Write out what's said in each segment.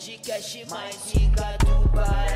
podcast mais rica do Paraná.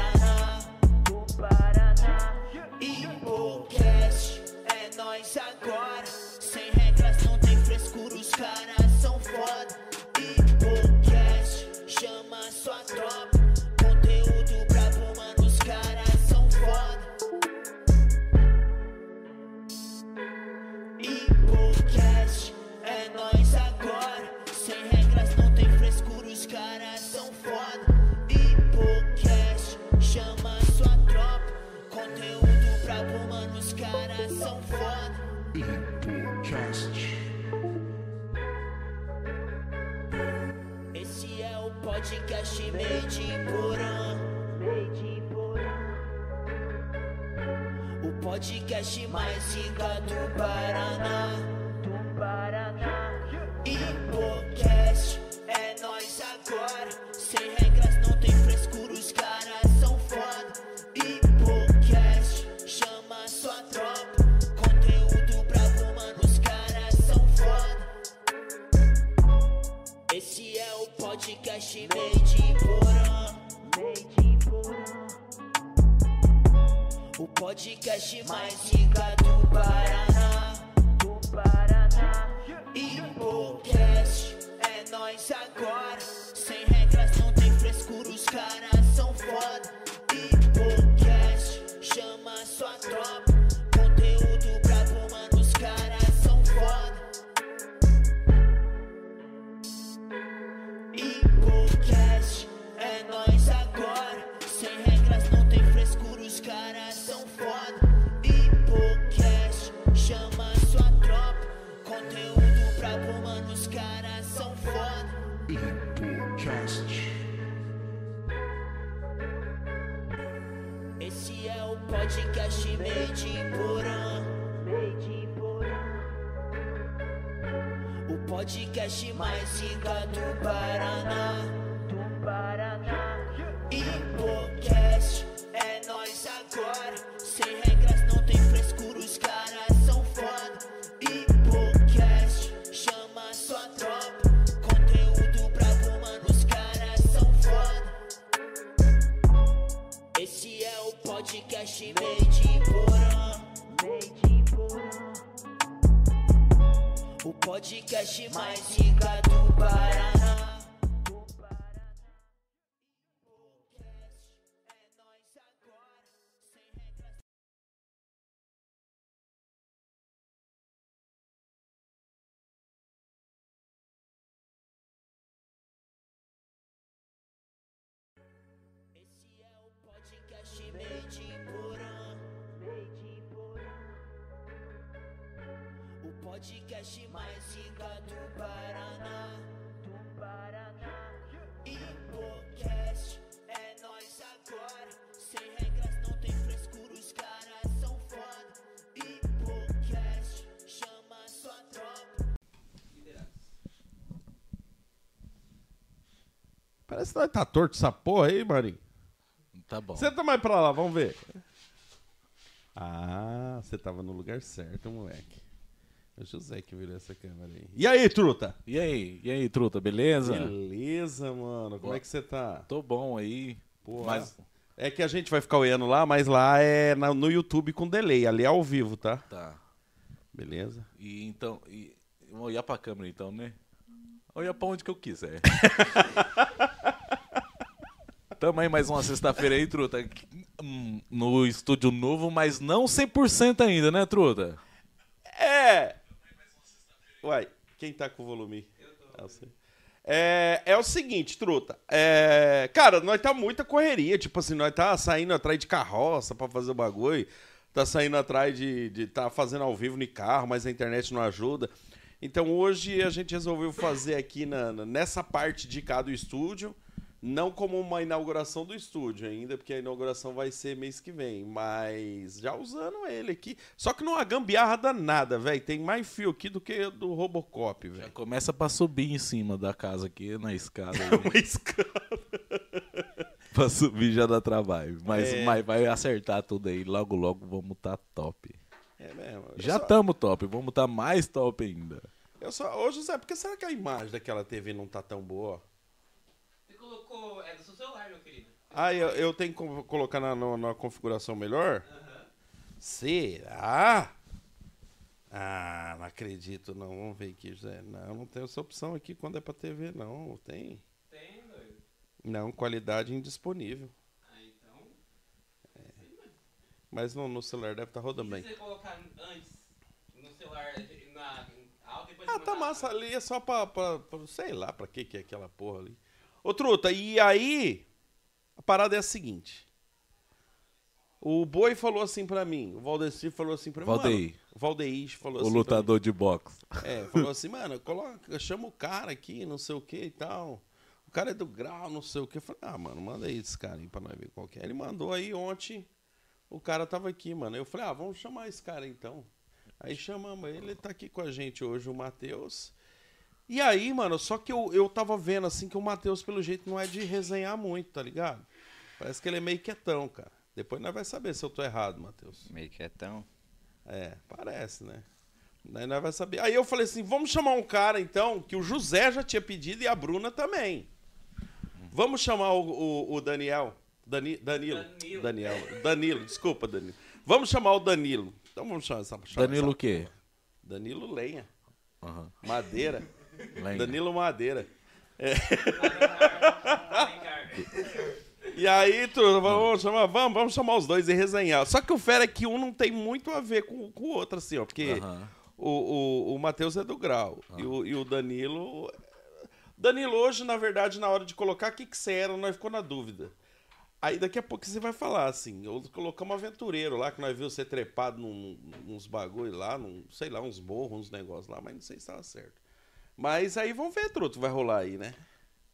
O podcast mais rica do Paraná. Do Paraná. Hipocast, é nós agora. Podcast mais rica do Paraná. Podcast mais rica do Paraná. Nós tá torto essa porra aí, Marinho. Tá bom. Senta mais pra lá, vamos ver. Ah, você tava no lugar certo, moleque. É o José que virou essa câmera aí. E aí, truta? E aí? E aí, truta, beleza? Beleza, mano. Como Boa. é que você tá? Tô bom aí. Porra. Mas É que a gente vai ficar olhando lá, mas lá é na- no YouTube com delay. Ali é ao vivo, tá? tá. Beleza. E então, e, vou olhar pra câmera então, né? Olhar pra onde que eu quiser. Tamo aí mais uma sexta-feira aí, truta. Hum, No estúdio novo, mas não 100% ainda, né, truta? É! Uai, quem tá com o volume? Eu tô. É, é o seguinte, truta. É, cara, nós tá muita correria. Tipo assim, nós tá saindo atrás de carroça pra fazer o bagulho. Tá saindo atrás de, de tá fazendo ao vivo no carro, mas a internet não ajuda. Então hoje a gente resolveu fazer aqui na- nessa parte de cá do estúdio. Não como uma inauguração do estúdio ainda, porque a inauguração vai ser mês que vem, mas já usando ele aqui. Só que não uma gambiarra danada, velho. Tem mais fio aqui do que do Robocop, Já velho. começa pra subir em cima da casa aqui, na escada. aí. Uma escada. pra subir já dá trabalho. Mas, É. mas vai acertar tudo aí. Logo, logo vamos tá top. É mesmo. Eu Já só- tamo top, vamos tá mais top ainda. Eu só... Ô, José, por que será que a imagem daquela TV não tá tão boa? Você colocou Ah, eu, eu tenho que co- colocar na, no- na configuração melhor? Será? Ah, não acredito não. Vamos ver aqui, José. Não, não tem essa opção aqui quando é pra TV, não. Tem. Tem, doido. Não, qualidade indisponível. Ah, então. Mas no, no celular deve estar rodando Se bem. você colocar antes no celular na alta depois Ah, tá massa ali, é só pra, pra, pra- Sei lá pra que que é aquela porra ali. Ô, Truta, e aí. A parada é a seguinte. O Boi falou assim pra mim, o Valdeci falou assim pra mim. Valdeir. O Valdeir falou O assim. pra lutador de boxe. É, falou assim, mano, coloca, chama o cara aqui, não sei o que e tal. O cara é do grau, não sei o que. Eu falei, ah, mano, manda aí esse cara aí pra nós ver qual que é. Ele mandou aí ontem, o cara tava aqui, mano. Eu falei, ah, vamos chamar esse cara então. Aí chamamos ele, ele tá aqui com a gente hoje, o Matheus. E aí, mano, só que eu, eu tava vendo assim que o Matheus, pelo jeito, não é de resenhar muito, tá ligado? Parece que ele é meio quietão, cara. Depois nós vai saber se eu tô errado, Matheus. Meio quietão. É, parece, né? Daí nós vai saber. Aí eu falei assim, vamos chamar um cara, então, que o José já tinha pedido e a Bruna também. Vamos chamar o, o- o Daniel. Dani, Danilo. Danilo. Daniel. Danilo, desculpa, Danilo. Vamos chamar o Danilo. Então vamos chamar essa chamar Danilo o essa- quê? Danilo Lenha. Aham. Madeira. Lenha. Danilo Madeira. Alencar. E aí, tudo, vamos chamar, vamos, vamos chamar os dois e resenhar. Só que o fera é que um não tem muito a ver com, com o outro, assim, ó. Porque Aham. o, o, o Matheus é do grau. E, o, e o Danilo. Danilo, hoje, na verdade, na hora de colocar o que, que você era, nós ficou na dúvida. Aí daqui a pouco você vai falar assim, eu colocamos aventureiro lá, que nós vimos você trepado num, uns bagulho lá, num, sei lá, uns morros, uns negócios lá, mas não sei se estava certo. Mas aí vamos ver, truto, vai rolar aí, né?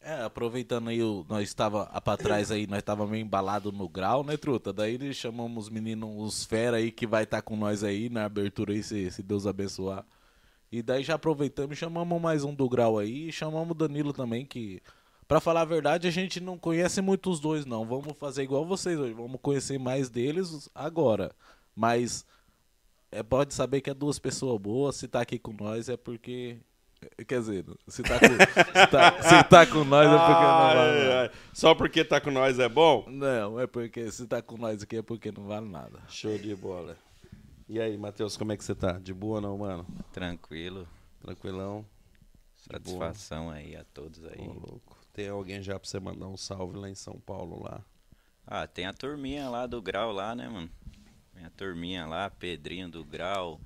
É, aproveitando aí, nós estava pra trás aí, nós estava meio embalado no grau, né, truta? Daí chamamos os meninos, os fera aí, que vai estar com nós aí na abertura aí, se, se Deus abençoar. E daí já aproveitamos chamamos mais um do grau aí chamamos o Danilo também, que, pra falar a verdade, a gente não conhece muito os dois, não. Vamos fazer igual vocês hoje, vamos conhecer mais deles agora. Mas é, pode saber que é duas pessoas boas, se tá aqui com nós é porque. Quer dizer, se tá com, se tá, se tá com nós é porque não vale nada. Só porque tá com nós é bom? Não, é porque se tá com nós aqui é porque não vale nada. Show de bola. E aí, Matheus, como é que você tá? De boa ou não, mano? Tranquilo. Tranquilão? Satisfação aí a todos aí. Ô, louco. Tem alguém já pra você mandar um salve lá em São Paulo lá? Ah, tem a turminha lá do grau lá, né, mano? Tem a turminha lá, Pedrinho do grau,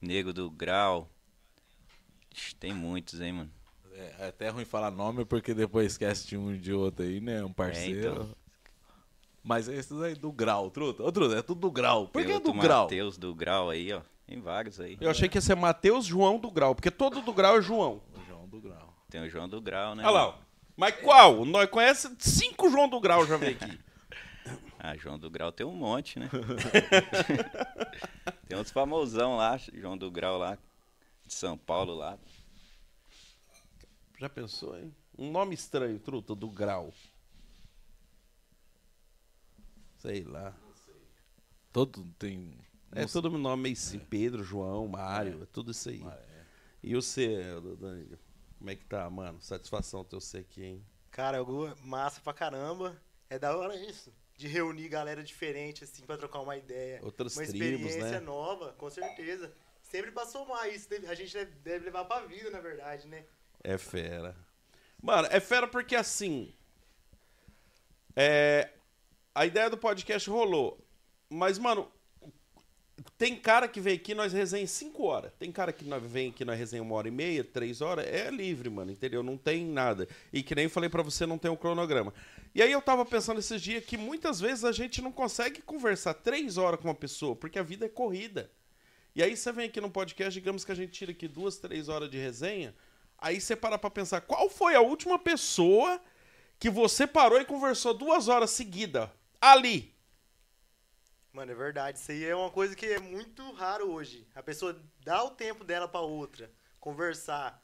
Nego do grau. Tem muitos, hein, mano? É, é até ruim falar nome porque depois esquece de um de outro aí, né? Um parceiro. então. Mas esses aí do grau, truta. Ô, truta, é tudo do grau. Por Tem que outro do grau? Mateus do grau aí, ó. Tem vários aí. Eu achei que ia ser Matheus João do Grau, porque todo do Grau é João. O João do grau. Tem o João do grau, né? Olha lá, ó. Mas qual? Nós conhecemos cinco João do Grau já veio aqui. Ah, João do grau tem um monte, né? tem uns famosão lá, João do grau lá, de São Paulo lá. Já pensou, hein? Um nome estranho, truta, do Grau. Sei lá. Todo tem. É não todo nome meio assim, Pedro, João, Mário, é tudo isso aí. E você, Danilo? Como é que tá, mano? Satisfação ter você aqui, hein? Cara, algo massa pra caramba. É da hora isso. De reunir galera diferente, assim, pra trocar uma ideia. Outras uma tribos, experiência né? nova, com certeza. Sempre pra somar isso. deve- A gente deve, levar pra vida, na verdade, né? É fera. Mano, é fera porque assim. É. A ideia do podcast rolou. Mas, mano, tem cara que vem aqui nós resenha em 5 horas. Tem cara que nós vem aqui nós resenha uma hora e meia, três horas. É livre, mano, entendeu? Não tem nada. E que nem falei pra você, não tem um cronograma. E aí eu tava pensando esses dias que muitas vezes a gente não consegue conversar três horas com uma pessoa, porque a vida é corrida. E aí você vem aqui no podcast, digamos que a gente tira aqui duas, três horas de resenha. Aí você para pra pensar, qual foi a última pessoa que você parou e conversou duas horas seguida? Ali. Mano, é verdade. Isso aí é uma coisa que é muito raro hoje. A pessoa dá o tempo dela pra outra, conversar.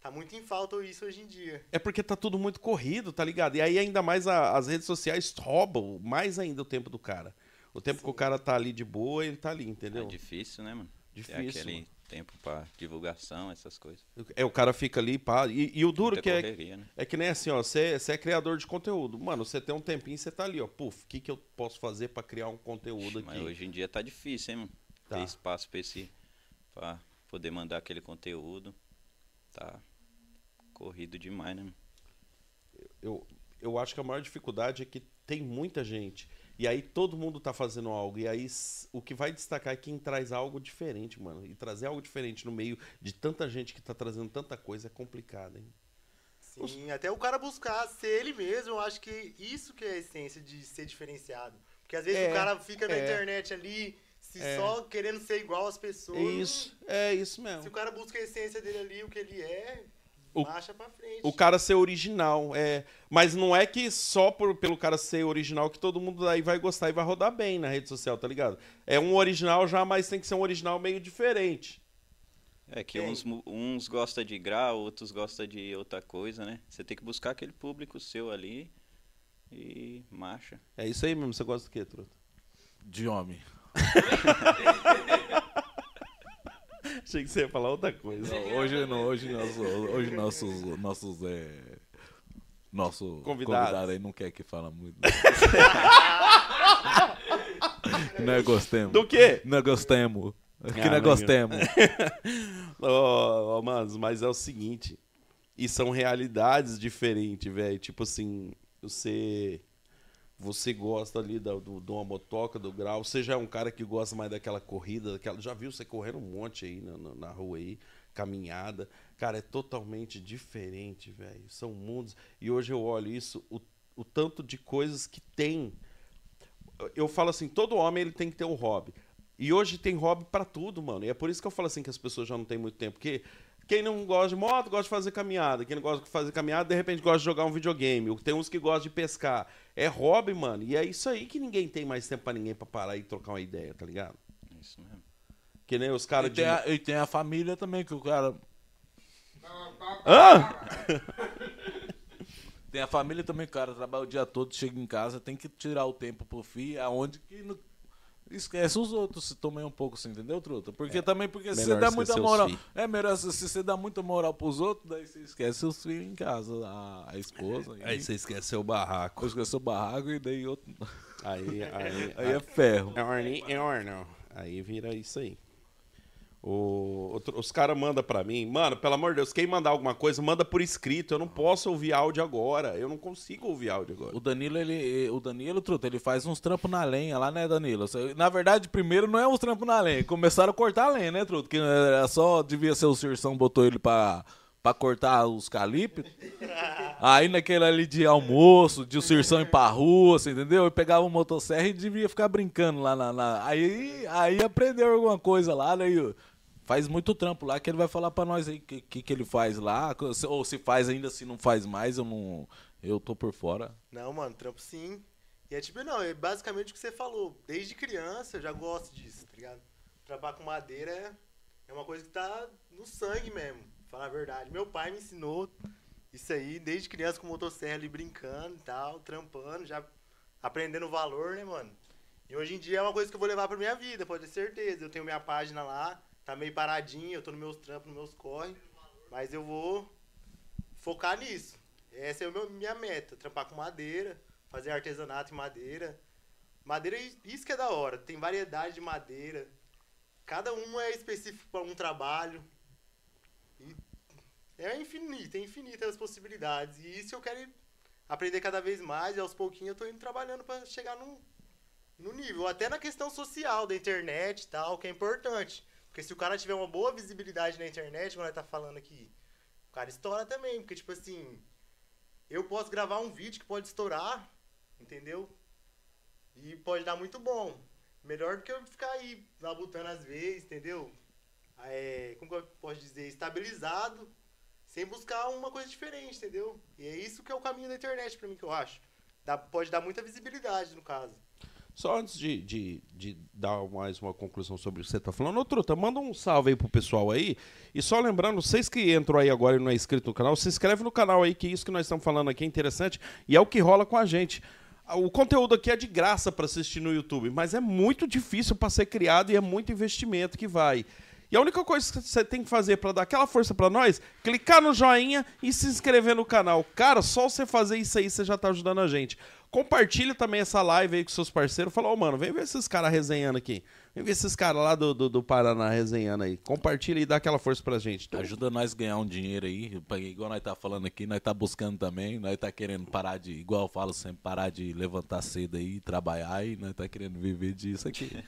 Tá muito em falta isso hoje em dia. É porque tá tudo muito corrido, tá ligado? E aí ainda mais a- as redes sociais roubam mais ainda o tempo do cara. O tempo que o cara tá ali de boa, ele tá ali, É entendeu? difícil, né, mano? Difícil, Ter aquele tempo pra divulgação, essas coisas. É, o cara fica ali, pá. E, e o duro Muita que é, correria, né? é que nem assim, ó, você você é criador de conteúdo. Mano, você tem um tempinho, você tá ali, ó. Puf, o que, que eu posso fazer pra criar um conteúdo aqui? Mas hoje em dia tá difícil, hein, mano? Tá. Ter espaço pra, esse, pra poder mandar aquele conteúdo. Tá corrido demais, né? mano? eu, eu acho que a maior dificuldade é que tem muita gente. E aí todo mundo tá fazendo algo. E aí o que vai destacar é quem traz algo diferente, mano. E trazer algo diferente no meio de tanta gente que tá trazendo tanta coisa é complicado, hein? Sim, até o cara buscar ser ele mesmo, eu acho que isso que é a essência de ser diferenciado. Porque às vezes É, o cara fica na é. internet ali, se É. só querendo ser igual às pessoas. É isso, é isso Se mesmo. o cara busca a essência dele ali, o que ele é, O- marcha pra frente. O cara ser original, é. Mas não é que só por, pelo cara ser original que todo mundo daí vai gostar e vai rodar bem na rede social, tá ligado? É um original já, mas tem que ser um original meio diferente. É que Quem? uns, uns gostam de grau, outros gostam de outra coisa, né? Você tem que buscar aquele público seu ali e marcha. É isso aí mesmo. Você gosta do quê, Truta? De homem. Achei que você ia falar outra coisa. Hoje não, hoje nosso, hoje nossos, nossos é, nosso Convidados. convidado aí não quer que fala muito. não gostemos. Do quê? Não gostemos. Que Ah, não mas- gostemos. Ô, ô, manos, mas é o seguinte. E são realidades diferentes, velho. Tipo assim, você. Você gosta ali da, do, de uma motoca, do grau. Você já é um cara que gosta mais daquela corrida, daquela. Já viu você correndo um monte aí na, na, na rua aí, caminhada. Cara, é totalmente diferente, velho. São mundos. E hoje eu olho isso, o, o tanto de coisas que tem. Eu falo assim, todo homem ele tem que ter um hobby. E hoje tem hobby pra tudo, mano. E é por isso que eu falo assim que as pessoas já não têm muito tempo. Porque quem não gosta de moto, gosta de fazer caminhada. Quem não gosta de fazer caminhada, de repente gosta de jogar um videogame. Tem uns que gostam de pescar. É hobby, mano. E é isso aí que ninguém tem mais tempo pra ninguém pra parar e trocar uma ideia, tá ligado? Isso mesmo. Que nem os E caras de. tem, a, e tem a família também, que o cara. Hã? Tem a família também, que o cara trabalha o dia todo, chega em casa, tem que tirar o tempo pro filho, aonde que. não- Esquece os outros, se tomem um pouco, você entendeu, truta? Porque também, porque se você dá muita moral. É melhor se, você dá muita moral pros outros, daí você esquece os filhos em casa, a, a esposa. Aí você esquece o barraco. esquece o barraco e daí outro. Aí, aí, Aí é ferro. É Orne, é Orno. Aí vira isso aí. O, outro- os caras mandam pra mim, mano, pelo amor de Deus, quem mandar alguma coisa, manda por escrito. Eu não posso ouvir áudio agora. Eu não consigo ouvir áudio agora. O Danilo, ele. O Danilo, truta, ele faz uns trampos na lenha lá, né, Danilo? Na verdade, primeiro não é uns trampos na lenha. Começaram a cortar a lenha, né, truta? Que era só devia ser o Cirção botou ele pra, pra cortar os calipes. Aí naquele ali de almoço, de o Cirção ir pra rua, você entendeu? E pegava uma motosserra e devia ficar brincando lá na. na- Aí, aí aprendeu alguma coisa lá, né? e Faz muito trampo lá que ele vai falar pra nós aí o que, que, que ele faz lá. Ou se faz ainda, se não faz mais, eu não. Eu tô por fora. Não, mano, trampo sim. E é tipo, não, é basicamente o que você falou. Desde criança eu já gosto disso, tá ligado? Trabalhar com madeira é, é uma coisa que tá no sangue mesmo, falar a verdade. Meu pai me ensinou isso aí desde criança com motosserra ali brincando e tal, trampando, já aprendendo valor, né, mano? E hoje em dia é uma coisa que eu vou levar pra minha vida, pode ter certeza. Eu tenho minha página lá, tá meio paradinha, eu tô nos meus trampos, nos meus corre, mas eu vou focar nisso. Essa é a minha meta, trampar com madeira, fazer artesanato em madeira. Madeira, isso que é da hora, tem variedade de madeira. Cada uma é específico para um trabalho. E é infinito, é infinitas as possibilidades. E isso eu quero aprender cada vez mais e aos pouquinhos eu tô indo trabalhando para chegar no nível. Até na questão social da internet e tal, que é importante. Porque se o cara tiver uma boa visibilidade na internet, como nós tá falando aqui, o cara estoura também. Porque, tipo assim, eu posso gravar um vídeo que pode estourar, entendeu? E pode dar muito bom. Melhor do que eu ficar aí labutando às vezes, entendeu? É, como que eu posso dizer? Estabilizado, sem buscar uma coisa diferente, entendeu? E é isso que é o caminho da internet pra mim, que eu acho. Dá, pode dar muita visibilidade, no caso. Só antes de, de, de dar mais uma conclusão sobre o que você tá falando, ô Truta, manda um salve aí pro pessoal aí. E só lembrando, vocês que entram aí agora e não é inscrito no canal, se inscreve no canal aí, que isso que nós estamos falando aqui é interessante e é o que rola com a gente. O conteúdo aqui é de graça para assistir no YouTube, mas é muito difícil para ser criado e é muito investimento que vai. E a única coisa que você tem que fazer pra dar aquela força pra nós, clicar no joinha e se inscrever no canal. Cara, só você fazer isso aí, você já tá ajudando a gente. Compartilha também essa live aí com seus parceiros. Fala, ô, mano, vem ver esses caras resenhando aqui. Vem ver esses caras lá do, do, do Paraná resenhando aí. Compartilha e dá aquela força pra gente. Então, Ajuda nós a ganhar um dinheiro aí. Igual nós tá falando aqui, nós tá buscando também. Nós tá querendo parar de, igual eu falo sempre, parar de levantar cedo aí, trabalhar e nós tá querendo viver disso aqui.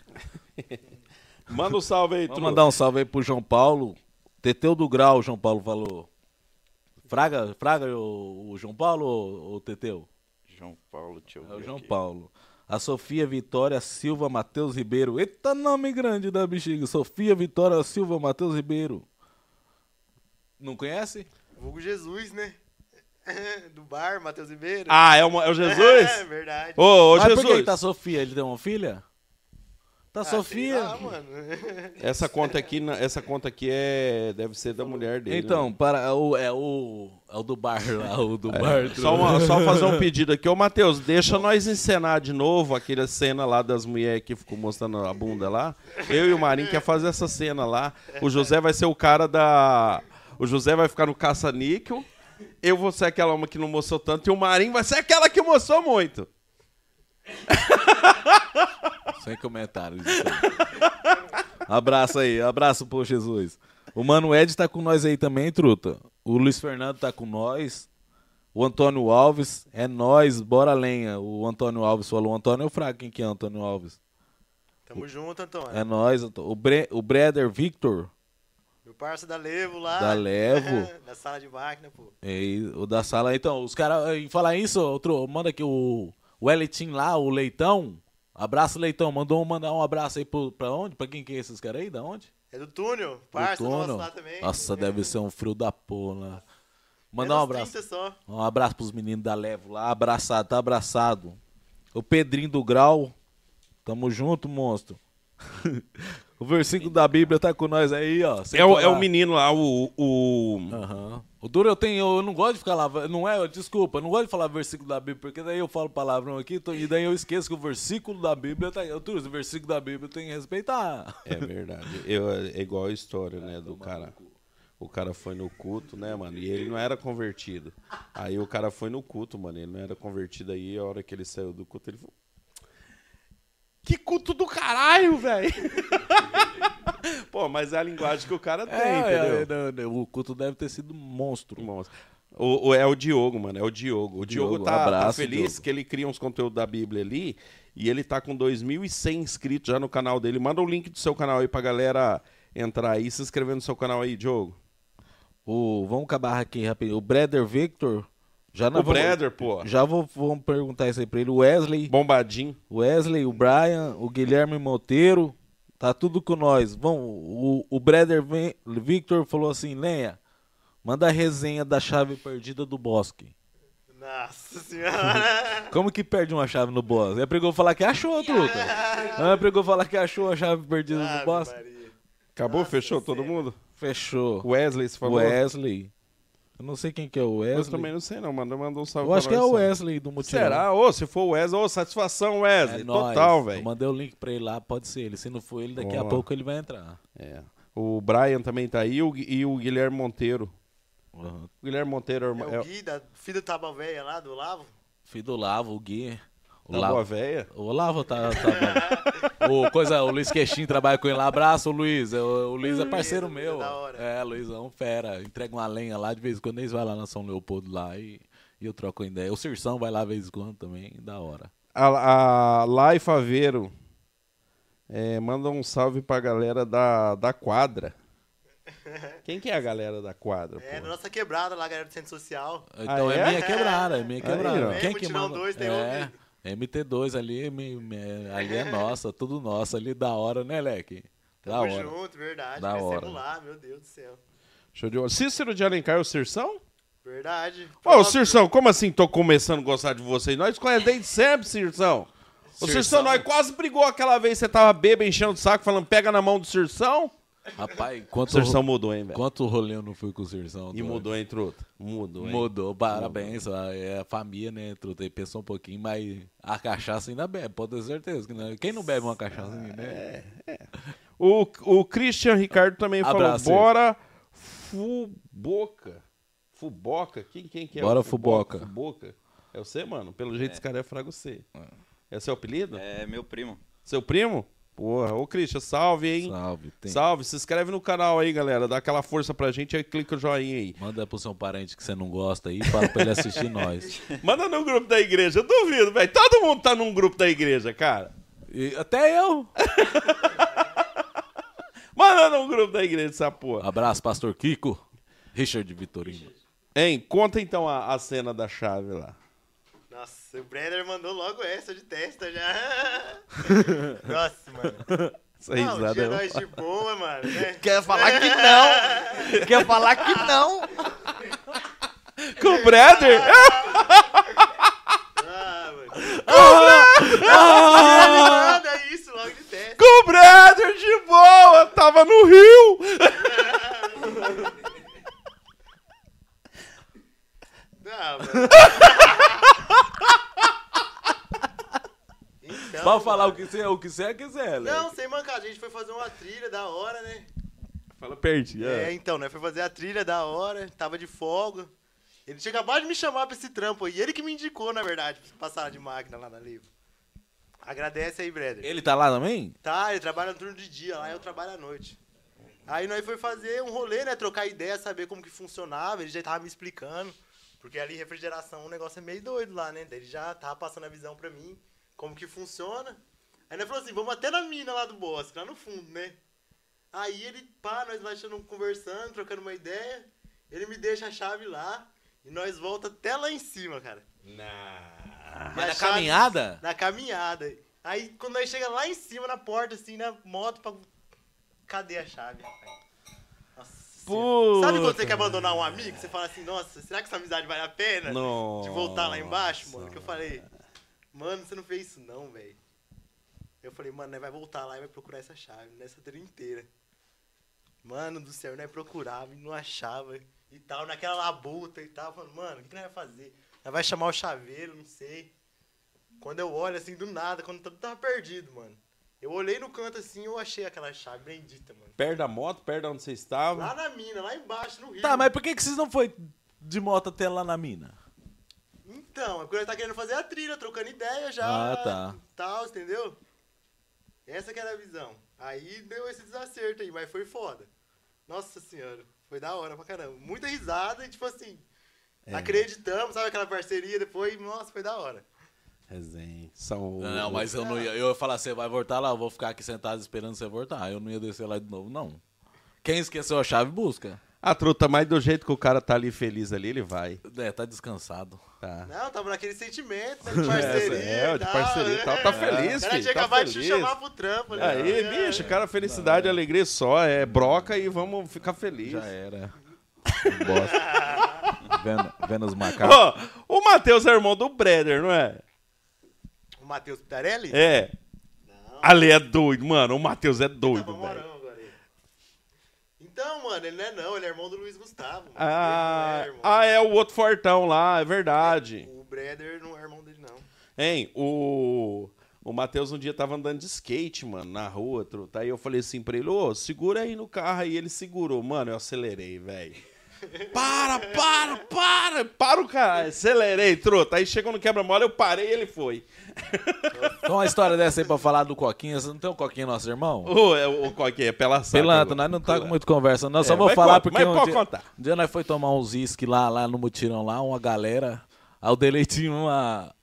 manda um salve aí, Vamos truta. mandar um salve aí pro João Paulo. Teteu do Grau, João Paulo falou. Fraga, Fraga o, o João Paulo ou o Teteu? João Paulo, deixa eu É ver o João aqui. Paulo. A Sofia Vitória Silva Matheus Ribeiro. Eita nome grande da bexiga. Sofia Vitória Silva Matheus Ribeiro. Não conhece? Vulgo Jesus, né? Do bar, Matheus Ribeiro. Ah, é, uma- é o É, Jesus? verdade. Ô, ô Mas por que tá Sofia? Ele tem uma filha? Tá Ah, Sofia. lá, mano. Essa conta aqui, essa conta aqui é deve ser da mulher dele. Então, né? para, é o, é o. É o do bar lá, o do bar. É, Só, uma- só fazer um pedido aqui. Ô, Matheus, deixa nós encenar de novo aquela cena lá das mulheres que ficou mostrando a bunda lá. Eu e o Marinho quer fazer essa cena lá. O José vai ser o cara da... O José vai ficar no caça-níquel. Eu vou ser aquela uma que não mostrou tanto. E o Marinho vai ser aquela que mostrou muito. Sem comentários. aí. abraço aí, abraço pro Jesus. O Mano Ed tá com nós aí também, truta. O Luiz Fernando tá com nós. O Antônio Alves, é nós, bora lenha. O Antônio Alves falou. O Antônio é o fraco, quem que é o Antônio Alves? Tamo junto, Antônio. É nós. Antô- O, Bre o Breder Victor, Meu parça da Levo lá. Da Levo. da sala de máquina, pô. é, o da sala. Então, os caras, em falar isso, outro, manda aqui o, o Elitim lá, o Leitão. Abraço, Leitão. Mandou mandar um abraço aí pro, pra onde? Pra quem que é esses caras aí? Da onde? É do túnel, parça Do nosso túnel. lá também. Nossa, deve ser um frio da porra. Mandar Menos um abraço. 30 só. Um abraço pros meninos da Levo lá. Abraçado, tá abraçado. O Pedrinho do Grau. Tamo junto, monstro. o versículo da Bíblia tá com nós aí, ó. É o, é o menino lá, o... o... Aham. O duro eu tenho, eu não gosto de ficar lá, não é, desculpa, eu não gosto de falar versículo da Bíblia, porque daí eu falo palavrão aqui, tô- e daí eu esqueço que o versículo da Bíblia tá. Eu, Duro, o versículo da Bíblia tem que respeitar. É verdade. Eu, é igual a história, né, do cara. O cara foi no culto, né, mano? E ele não era convertido. Aí o cara foi no culto, mano. Ele não era convertido aí. A hora que ele saiu do culto, ele falou: Que culto do caralho, velho! Pô, mas é a linguagem que o cara tem, entendeu? é, não, não, o culto deve ter sido monstro. Monstro. O, o- é o Diogo, mano. É o Diogo. O Diogo, Diogo, tá, tá abraço, feliz Diogo. que ele cria uns conteúdos da Bíblia ali. E ele tá com 2.100 inscritos já no canal dele. Manda o link do seu canal aí pra galera entrar aí e se inscrever no seu canal aí, Diogo. O, vamos acabar aqui rapidinho. O Breder Victor, já O não Breder, pô. Já vou, vamos perguntar isso aí pra ele. O Wesley, Bombadinho. o Wesley, o Brian, o Guilherme Monteiro, tá tudo com nós. Vamos, o, o Breder Ve- Victor falou assim, Lenha, manda a resenha da chave perdida do bosque. Nossa senhora. Como que perde uma chave no bosque? É pregou falar que achou, truta. É pregou falar que achou a chave perdida no Ave bosque. Maria. Acabou? Nossa Fechou todo mundo? Fechou. Wesley, O falou? Wesley. Eu não sei quem que é o Eu Wesley. também não sei não, mano. Mandou um salve Eu acho que é o? Wesley do Mutirão. Será? Ô, se for o Wesley, ô, satisfação, Wesley. É. Total, Eu velho. mandei o link pra ele lá, pode ser ele. Se não for ele, daqui a Boa. pouco ele vai entrar. É. O Brian também tá aí e o Guilherme Monteiro. Uhum. O Guilherme Monteiro é, o- É é o Gui, da, filho do Taba Véia lá, do Lavo. Filho do Lavo, o Gui. O da Lavo, Boa Véia. o Lavo tá. tá o, coisa, o Luiz Queixinho trabalha com ele lá. Abraço, Luiz. O, o Luiz é parceiro Luiz é meu. da. É, Luiz é um fera. Entrega uma lenha lá, de vez em quando eles vão lá na São Leopoldo lá e, e eu troco ideia. O Cirção vai lá de vez em quando também, da hora. A, a Lai Faveiro é, manda um salve pra galera da, da quadra. Quem que é a galera da quadra? É, pô? na nossa quebrada lá, galera do Centro Social. Então Ah, é? é? minha quebrada, é minha Aí, quebrada. ó. Quem É, que manda? dois tem é. MT2 ali, me- me- ali é nossa, tudo nosso ali, da hora, né, Leque? Da Tamo hora. junto, verdade. Da hora. lá, meu Deus do céu. Show de bola. Cícero de Alencar, o Cirção? Verdade. Ô. Cirção, como assim tô começando a gostar de você? Nós conhecemos desde sempre, Cirção. O Cirção, Cirção. nós quase brigou aquela vez, você tava bêbado, enchendo o saco, falando pega na mão do Cirção. Rapaz, O quanto, Cirção mudou, hein, velho? quanto rolê eu não fui com o Cirção? E mudou, hein, truta? Mudou, hein? Mudou, parabéns. É a família, né, Truta? Aí pensou um pouquinho, mas a cachaça ainda bebe, pode ter certeza. Que não, quem não bebe uma cachaça, né? O, o Christian Ricardo também Abraço. falou, bora Fuboca. Fuboca? Quem, quem que é? Bora, o Fuboca? Fuboca. Fuboca. É você, mano? Pelo jeito esse cara é frago C. É seu apelido? É meu primo. Seu primo? Porra, ô Christian, salve, hein? Salve. Tem- Salve, se inscreve no canal aí, galera. Dá aquela força pra gente, aí clica o joinha aí. Manda pro seu parente que você não gosta aí, fala pra ele assistir nós. Manda no grupo da igreja, eu duvido, velho. Todo mundo tá num grupo da igreja, cara. E até eu. Manda no grupo da igreja essa porra. Abraço, pastor Kiko. Richard Vitorino. Hein, conta então a, a cena da chave lá. Nossa, o Brenner mandou logo essa de testa já. Nossa, mano. Essa Não, risada é- nós de boa, mano. Né? Quer falar que não? Quer falar que não? Com o brother? Ah, mano. Ah! Manda isso logo de testa. Com o brother de boa, tava no Rio. Não, mano. Então, Pode falar o que você, o que você quiser, né? Não, sem mancada. A gente foi fazer uma trilha da hora, né? Fala, perdi. É, É. então, né? Foi fazer a trilha da hora, tava de folga. Ele tinha acabado de me chamar pra esse trampo aí. Ele que me indicou, na verdade, pra passar de máquina lá na Livro. Agradece aí, brother. Ele tá lá também? Tá, ele trabalha no turno de dia, lá eu trabalho à noite. Aí nós foi fazer um rolê, né? Trocar ideia, saber como que funcionava. Ele já tava me explicando. Porque ali, refrigeração, o negócio é meio doido lá, né? Daí ele já tava passando a visão pra mim, como que funciona. Aí nós falou assim, vamos até na mina lá do bosque, lá no fundo, né? Aí ele, pá, nós lá achando- conversando, trocando uma ideia. Ele me deixa a chave lá e nós volta até lá em cima, cara. E Mas a na chave- caminhada? na caminhada. Aí quando nós chega lá em cima na porta, assim, na moto, pra... cadê a chave, rapaz? Sabe quando você quer abandonar um amigo? Você fala assim, nossa, será que essa amizade vale a pena? Nossa. De voltar lá embaixo, mano? Que eu falei, mano, você não fez isso não, velho. Eu falei, mano, nós vai voltar lá e vai procurar essa chave, nessa trilha inteira. Mano do céu, nós procurava e não achava e tal, naquela labuta e tal. Falando, mano, o que, que nós vai fazer? Nós vai chamar o chaveiro, não sei. Quando eu olho assim, do nada, quando tudo tava perdido, mano. Eu olhei no canto assim eu achei aquela chave bendita, mano. Perto da moto, perto de onde você estava. Lá na mina, lá embaixo, no rio. Tá, mas por que, que vocês não foi de moto até lá na mina? Então, é porque ele tá querendo fazer a trilha, trocando ideia já. Ah, tá. Tal, entendeu? Essa que era a visão. Aí deu esse desacerto aí, mas foi foda. Nossa senhora, foi da hora pra caramba. Muita risada e tipo assim, É. acreditamos, sabe aquela parceria depois, nossa, foi da hora. Resenha. São... Não, mas eu não ia. Eu ia falar, você vai voltar lá, eu vou ficar aqui sentado esperando você voltar. Eu não ia descer lá de novo, não. Quem esqueceu a chave, busca. A truta, mas do jeito que o cara tá ali feliz ali, ele vai. É, tá descansado. Tá. Não, tava naquele sentimento, né, de parceria. É, de parceria e né? tal. Tá O feliz, cara filho. tinha Tá acabado de te feliz. chamar pro trampo. né? Aí, É, bicho, cara, felicidade e alegria só. É broca e vamos ficar felizes. Já era. Bosta. vendo, vendo os macacos. Ó, o Matheus é irmão do Breder, não é? O Matheus Pitarelli? É. Não. Ali é doido, mano. O Matheus é doido, velho. Então, mano, ele não é não, ele é irmão do Luiz Gustavo. mano. Ah, é ah, é o outro fortão lá, é verdade. O Breder não é irmão dele, não. Hein, o. O Matheus um dia tava andando de skate, mano, na rua, truta. Aí eu falei assim pra ele, ô, segura aí no carro. Aí ele segurou. Mano, eu acelerei, velho. Para, para, para! Para o cara! Acelerei, truta. Aí chegou no quebra-mola, eu parei e ele foi. Tem uma história dessa aí pra falar do Coquinha. Você não tem o Coquinha, nosso irmão? Ô, é o que é? Pela saca. Pilantra, nós não tá com muita conversa, não. Só É, vou mas falar porque mas um pode dia, contar. um dia nós foi tomar uns uísque lá, lá no mutirão lá, uma galera. Aí o Delay tinha uma.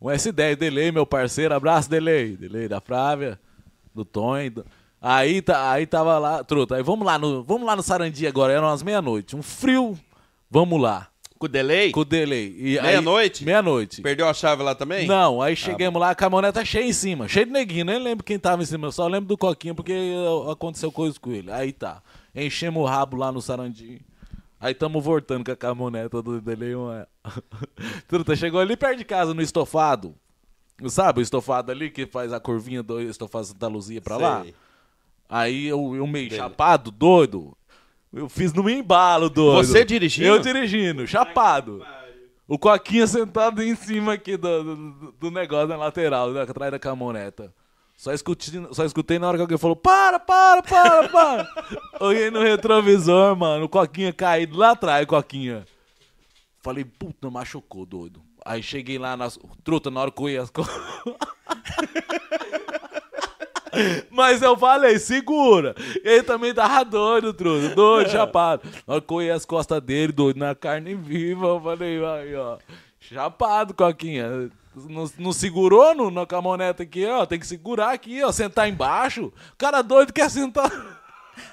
Um S10, Delay, meu parceiro. Abraço, Delay. Delay da Frávia, do Tonho. do- Aí, tá, aí tava lá, truta. Aí vamos lá no, vamos lá no Sarandi agora, eram umas meia-noite. Um frio. Vamos lá. Com o delay? Com o Delay. Meia-noite? Meia-noite. Perdeu a chave lá também? Não, aí chegamos lá, a caminhonete cheia em cima, cheio de neguinho, nem lembro quem tava em cima, eu só lembro do Coquinha porque aconteceu coisa com ele. Aí tá, enchemos o rabo lá no Sarandi. Aí tamo voltando com a caminhoneta do dele. Uma... Truta, chegou ali perto de casa, no estofado. Sabe o estofado ali que faz a curvinha do estofado Santa Luzia pra lá? Aí eu, eu meio chapado, doido. Eu fiz no embalo, doido. Você dirigindo? Eu dirigindo, chapado. O Coquinha sentado em cima aqui do, do, do negócio na lateral, né, atrás da caminhoneta. Só escutei, só escutei na hora que alguém falou: para, para, para, para. Olhei no retrovisor, mano. O Coquinha caído lá atrás, Coquinha. Falei, puta, machucou, doido. Aí cheguei lá nas. Truta, na hora que eu ia Mas eu falei, segura. Ele também tava doido, truta. Doido, chapado. Hora que eu ia as costas dele, doido, na carne viva, eu falei, aí, ó. Chapado, Coquinha. Não, não segurou no, na camoneta aqui, ó. Tem que segurar aqui, ó. Sentar embaixo. O cara doido quer sentar.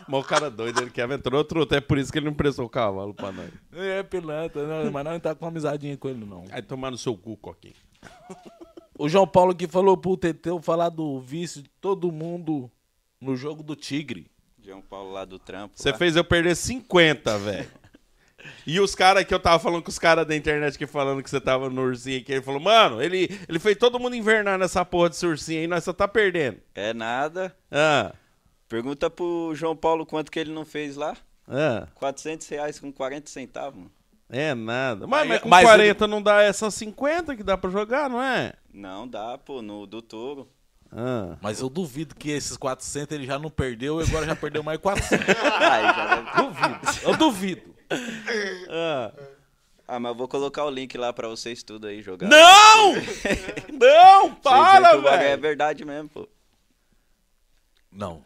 Mas o cara doido, ele quer aventura. Outro, é por isso que ele não emprestou o cavalo pra nós. É, pilantra, não, mas não tá com amizadinha com ele, não. Aí tomar no seu cu, Coquinha. O João Paulo que falou pro Teteu falar do vício de todo mundo no jogo do Tigre. João Paulo lá do trampo. Você lá. fez eu perder 50, velho. E os caras que eu tava falando com os caras da internet que falando que você tava no ursinho que ele falou, mano, ele, ele fez todo mundo invernar nessa porra desse ursinho aí, nós só tá perdendo. É nada. Ah, Pergunta pro João Paulo quanto que ele não fez lá. ah, 400 reais com 40 centavos. mano. é nada. Mas, Mas- mas com mas 40 não dá essas 50 que dá pra jogar, não é? Não dá, pô, no do touro. Ah. Mas eu duvido que esses 400 ele já não perdeu e agora já perdeu mais 400. Aí já deve... duvido. Eu duvido. Ah. Ah, mas eu vou colocar o link lá pra vocês tudo aí jogar. Não! não, para, é velho! verdade mesmo, pô. Não.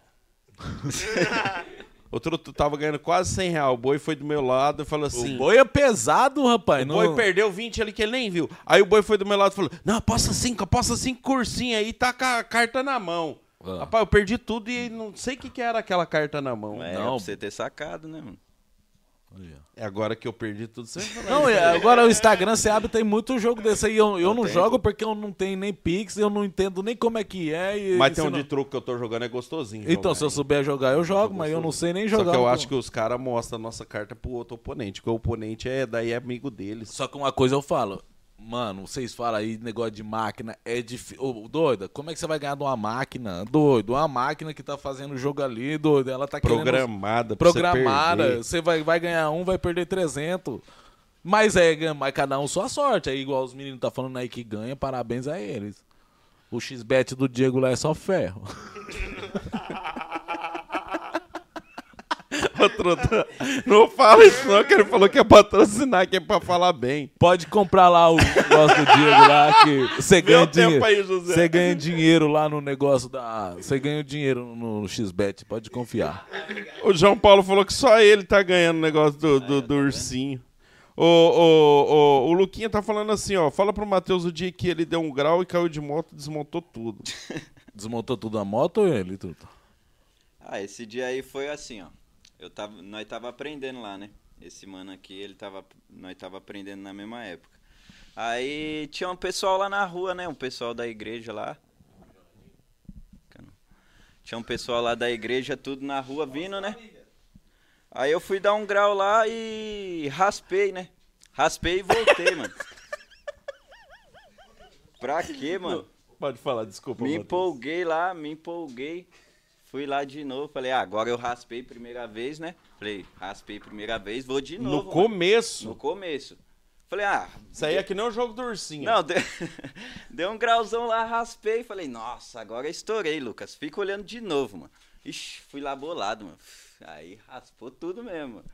Outro tu tava ganhando quase 100 reais. O boi foi do meu lado e falou assim... o boi é pesado, rapaz. O não- boi perdeu 20 ali que ele nem viu. Aí o boi foi do meu lado e falou: Não, aposta 5, aposta 5 cursinho aí, tá com a carta na mão. Ah. Rapaz, eu perdi tudo e não sei o que, que era aquela carta na mão. É, Não. pra você ter sacado, né, mano? É agora que eu perdi tudo, você Não, é, agora o Instagram você abre, tem muito jogo desse aí. Eu, eu não tem, jogo porque eu não tenho nem Pix, eu não entendo nem como é que é. E, Mas e tem um não- de truque que eu tô jogando, é gostosinho. Então, jogar, se eu souber jogar, eu jogo, mas eu não sei nem jogar. Só que eu acho que os caras mostram a nossa carta pro outro oponente, porque o oponente é daí é amigo deles. Só que uma coisa eu falo, mano, vocês falam aí negócio de máquina, é difícil. Ô, doida, como é que você vai ganhar de uma máquina? Doido, uma máquina que tá fazendo o jogo ali, doido, ela tá querendo... Programada, pra você Programada, perder. você vai, vai ganhar um, vai perder 300. Mas é, mas cada um sua sorte, é igual os meninos tá falando aí que ganha, parabéns a eles. O XBet do Diego lá é só ferro. Outro- Não fala isso não, que ele falou que é patrocinar, que é pra falar bem. Pode comprar lá o negócio do Diego lá, que você ganha Meu tempo dinheiro. aí, José. Você ganha dinheiro lá no negócio da. Você ganha dinheiro no XBet, pode confiar. O João Paulo falou que só ele tá ganhando o negócio do, do, do ursinho. O, o, o, o Luquinha tá falando assim, ó. Fala pro Matheus o dia que ele deu um grau e caiu de moto e desmontou tudo. Desmontou tudo a moto ou ele, Truta? Ah, esse dia aí foi assim, ó. Eu tava, nós tava aprendendo lá, né? Esse mano aqui, ele tava, nós tava aprendendo na mesma época. Aí tinha um pessoal lá na rua, né? Um pessoal da igreja lá. Tinha um pessoal lá da igreja, tudo na rua vindo, né? Aí eu fui dar um grau lá e raspei, né? Raspei e voltei, mano. Pra quê, mano? Pode falar, desculpa. Me Matheus. empolguei lá, me empolguei. Fui lá de novo. Falei, ah, agora eu raspei primeira vez, né? Falei, raspei primeira vez, vou de No novo. mano. começo. No começo. Falei, ah. Isso aí é que nem o jogo do ursinho. Não, deu, deu um grauzão lá, raspei. Falei, nossa, agora estourei, Lucas. Fica olhando de novo, mano. Ixi, fui lá bolado, mano. Aí raspou tudo mesmo, mano.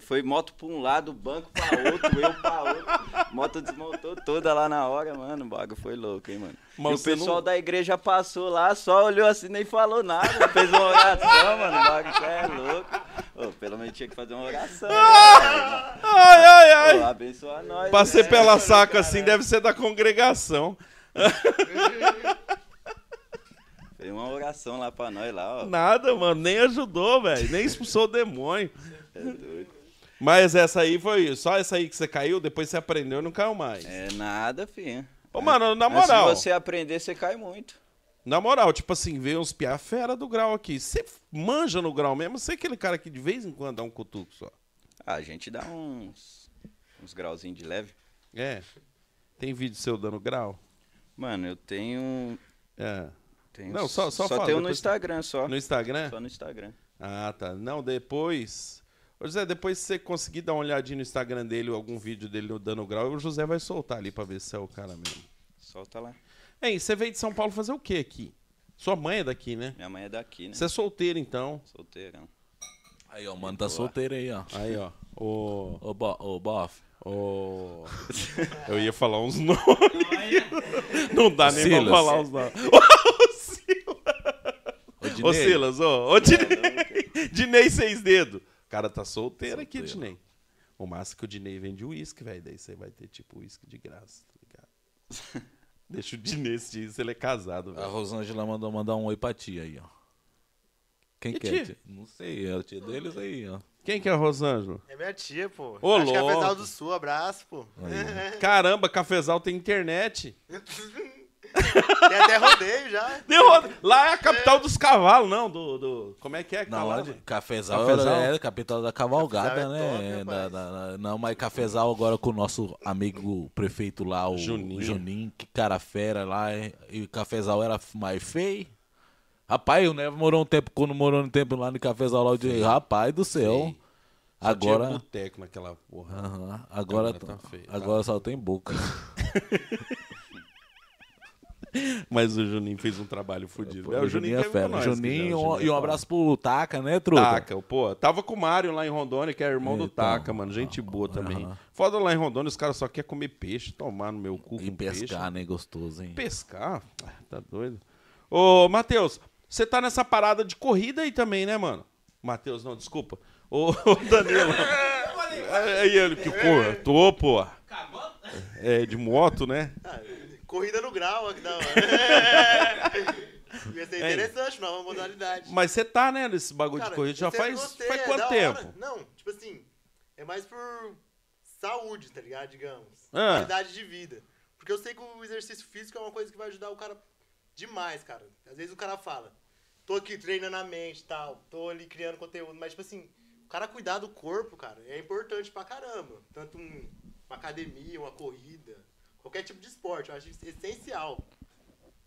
Foi moto pra um lado, banco pra outro, eu pra outro. Moto desmontou toda lá na hora, mano. O bagulho foi louco, hein, mano. Mas e o pessoal não- da igreja passou lá, só olhou assim, nem falou nada. Fez uma oração, mano. O bagulho é louco. Ô, pelo menos tinha que fazer uma oração. né? Ai, ai, ai. Ô, abençoa nós. Passei né? pela saca assim, deve ser da congregação. Fez uma oração lá pra nós lá, ó. Nada, mano, nem ajudou, velho. Nem expulsou o demônio. É doido. Mas essa aí foi só essa aí que você caiu, depois você aprendeu e não caiu mais. É nada, filho. Ô, mano, na Mas moral. se você aprender, você cai muito. Na moral, tipo assim, vê uns piá fera do grau aqui. Você manja no grau mesmo? Você é aquele cara que de vez em quando dá um cutuco só. Ah, a gente dá uns. uns grauzinhos de leve. É. Tem vídeo seu dando grau? Mano, eu tenho. É. tenho Não, só- só só fala, tenho no depois- Instagram só. No Instagram? Só no Instagram. Ah, tá. Não, depois. Ô, José, depois se você conseguir dar uma olhadinha no Instagram dele, ou algum vídeo dele dando grau, o José vai soltar ali pra ver se é o cara mesmo. Solta lá. Hein, você veio de São Paulo fazer o que aqui? Sua mãe é daqui, né? Minha mãe é daqui, né? Você é solteiro, então. Solteirão. Aí, ó, o mano tá solteiro aí, ó. Aí, ó. O. Ô, bo, ô Boff. o... Eu ia falar uns nomes. Não dá nem pra Silas. falar os nomes. Ô, Silas. Ô, Ô, Dinei. Silas, ô. Ô, Dinei. Dinei seis dedos. O cara tá solteiro aqui. Dinei. O massa é que o Dinei vende uísque, velho. Daí você vai ter, tipo, uísque de graça, tá ligado? Deixa o Dinei assistir isso, ele é casado, A velho. Rosângela mandou mandar um oi pra tia aí, ó. Quem Que que, é? tia? Não sei, é a tia deles aí, ó. Quem que é a Rosângela? É minha tia, pô. Ô, Acho que é louco. Cafezal do Sul, abraço, pô. Caramba, Cafezal tem internet. Tem até rodeio já. Roda- Lá é a capital dos cavalos, não, do, do... Como é que é Não, onde? velho? Cafezal, Cafezal? é a capital da cavalgada, é né? top, É, da- da- da- não, mas Cafezal agora com o nosso amigo prefeito lá, o Juninho. Juninho, que cara fera lá. é- E Cafezal era mais feio. Rapaz, o Nevo morou um tempo, quando morou um tempo lá no Cafezal lá, eu disse, rapaz do céu. Feio. Só tinha Agora, boteco naquela porra. Aham, agora, Agora tá feio, tá. agora só tem boca. Mas o Juninho fez um trabalho fodido. É, o Juninho, é fera. nós, que já, Juninho, o e um- Juninho e um é abraço pro Taca, né, truta? Taca, pô. Tava com o Mário lá em Rondônia, que é irmão do Então. Taca, mano. Gente boa também. Aham. Foda lá em Rondônia, os caras só querem comer peixe, tomar no meu cu E com pescar, peixe. né? Gostoso, hein? Pescar? Ah, Tá doido. Ô, Matheus, você tá nessa parada de corrida aí também, né, mano? Matheus, não, desculpa. Ô, ô, Danilo. Aí ele que porra. Tô, pô. É, de moto, né? Corrida no grau, que da hora. Ia ser interessante, nova modalidade. Mas você tá, né, nesse bagulho Cara, de corrida já faz, gostei, faz é quanto da tempo? hora. Não, tipo assim, é mais por saúde, tá ligado? Digamos. Ah. Qualidade de vida. Porque eu sei que o exercício físico é uma coisa que vai ajudar o cara demais, cara. Às vezes o cara fala, tô aqui treinando a mente e tal, tô ali criando conteúdo, mas tipo assim, o cara cuidar do corpo, cara, é importante pra caramba. Tanto um- uma academia, uma corrida, qualquer tipo de esporte, eu acho essencial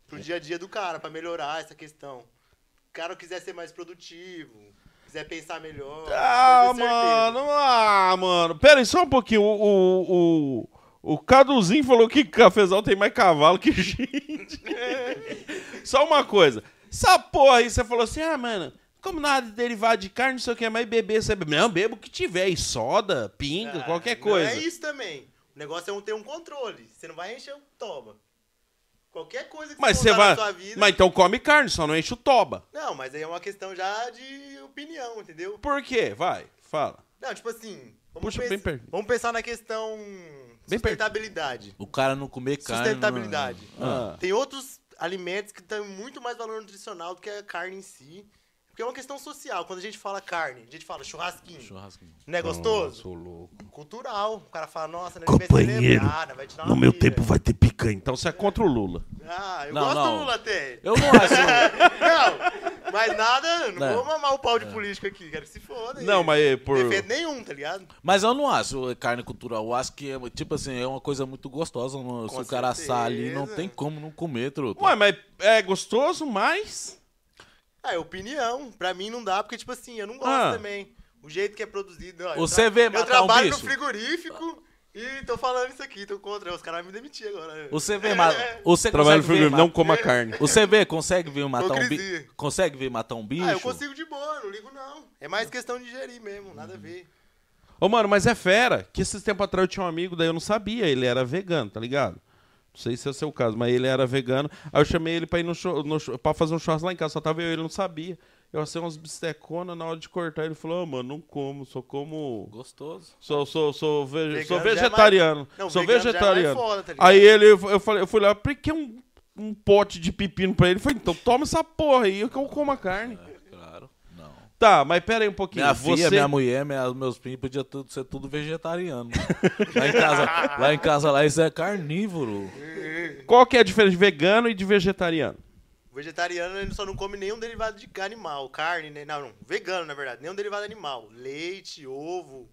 pro dia a dia do cara, pra melhorar essa questão. O cara quiser ser mais produtivo, quiser pensar melhor. Ah, mano, ah, mano. Pera aí, só um pouquinho. O, o, o, o Caduzinho falou que Cafezal tem mais cavalo que gente. só uma coisa. Essa porra aí, você falou assim, ah, mano, como nada de derivado de carne, não sei o que, mas beber, você bebe. Não, bebo o que tiver, e soda, pinga, Ah, qualquer não coisa. é isso também. O negócio é um ter um controle. Você não vai encher o toba. Qualquer coisa que Mas você vai. na sua vida. Mas então come carne, só não enche o toba. Não, mas aí é uma questão já de opinião, entendeu? Por quê? Vai, fala. Não, tipo assim. Vamos, Puxa pens- bem perto. vamos pensar na questão Bem sustentabilidade. O cara não comer carne. Sustentabilidade. Ah. Tem outros alimentos que têm muito mais valor nutricional do que a carne em si. Porque é uma questão social. Quando a gente fala carne, a gente fala churrasquinho. Churrasquinho. Não é gostoso? Sou louco. Cultural. O cara fala, nossa, né, Companheiro, vai celebrar, vai tirar uma pira. vai ter picanha. Então você é contra o Lula. Ah, eu Não, gosto não. do Lula até. Eu não acho. Não, mas nada, não É. vou mamar o pau de político aqui, quero que se foda. Não, mas é por. Defeito nenhum, tá ligado? Mas eu não acho carne cultural. Eu acho que é, tipo assim, é uma coisa muito gostosa. mano. Se Com o cara assar ali, não certeza. tem como não comer, truta. Ué, mas é gostoso, mas. Ah, é opinião. Pra mim não dá, porque, tipo assim, eu não gosto Ah. também. O jeito que é produzido. ó, eu Você vê Eu matar um trabalho bicho? no frigorífico e tô falando isso aqui, tô contra. Os caras vão me demitir agora. Você vê, ma... você Trabalho no consegue ver, frigorífico, ma- não coma carne. Você vê, consegue ver matar um bicho? Consegue ver matar um bicho? Ah, eu consigo de boa, não ligo não. É mais questão de digerir mesmo, nada a ver. Ô, mano, mas é fera. Que esses tempos atrás eu tinha um amigo, daí eu não sabia. Ele era vegano, tá ligado? Não sei se é o seu caso, mas ele era vegano. Aí eu chamei ele pra ir no, show, no pra fazer um churrasco lá em casa. Só tava eu e ele, não sabia. Eu assei umas bisteconas na hora de cortar. Ele falou, ô, mano, não como, só como. Gostoso. Sou, sou, sou, ve- Vegano sou já é mais- vegetariano. Não, sou vegano já é mais vegetariano. foda, tá aí ele, eu falei, eu fui lá, por que um, um pote de pepino pra ele? Eu falei, então toma essa porra aí que eu como a carne. Não. Tá, mas pera aí um pouquinho. Minha Você... filha, minha mulher, minha- meus primos podiam tudo, ser tudo vegetariano. lá, em casa, lá em casa, lá, isso é carnívoro. Qual que é a diferença de vegano e de vegetariano? O vegetariano ele só não come nenhum derivado de animal, carne, né? Não, não, vegano, na verdade, nenhum derivado animal. Leite, ovo.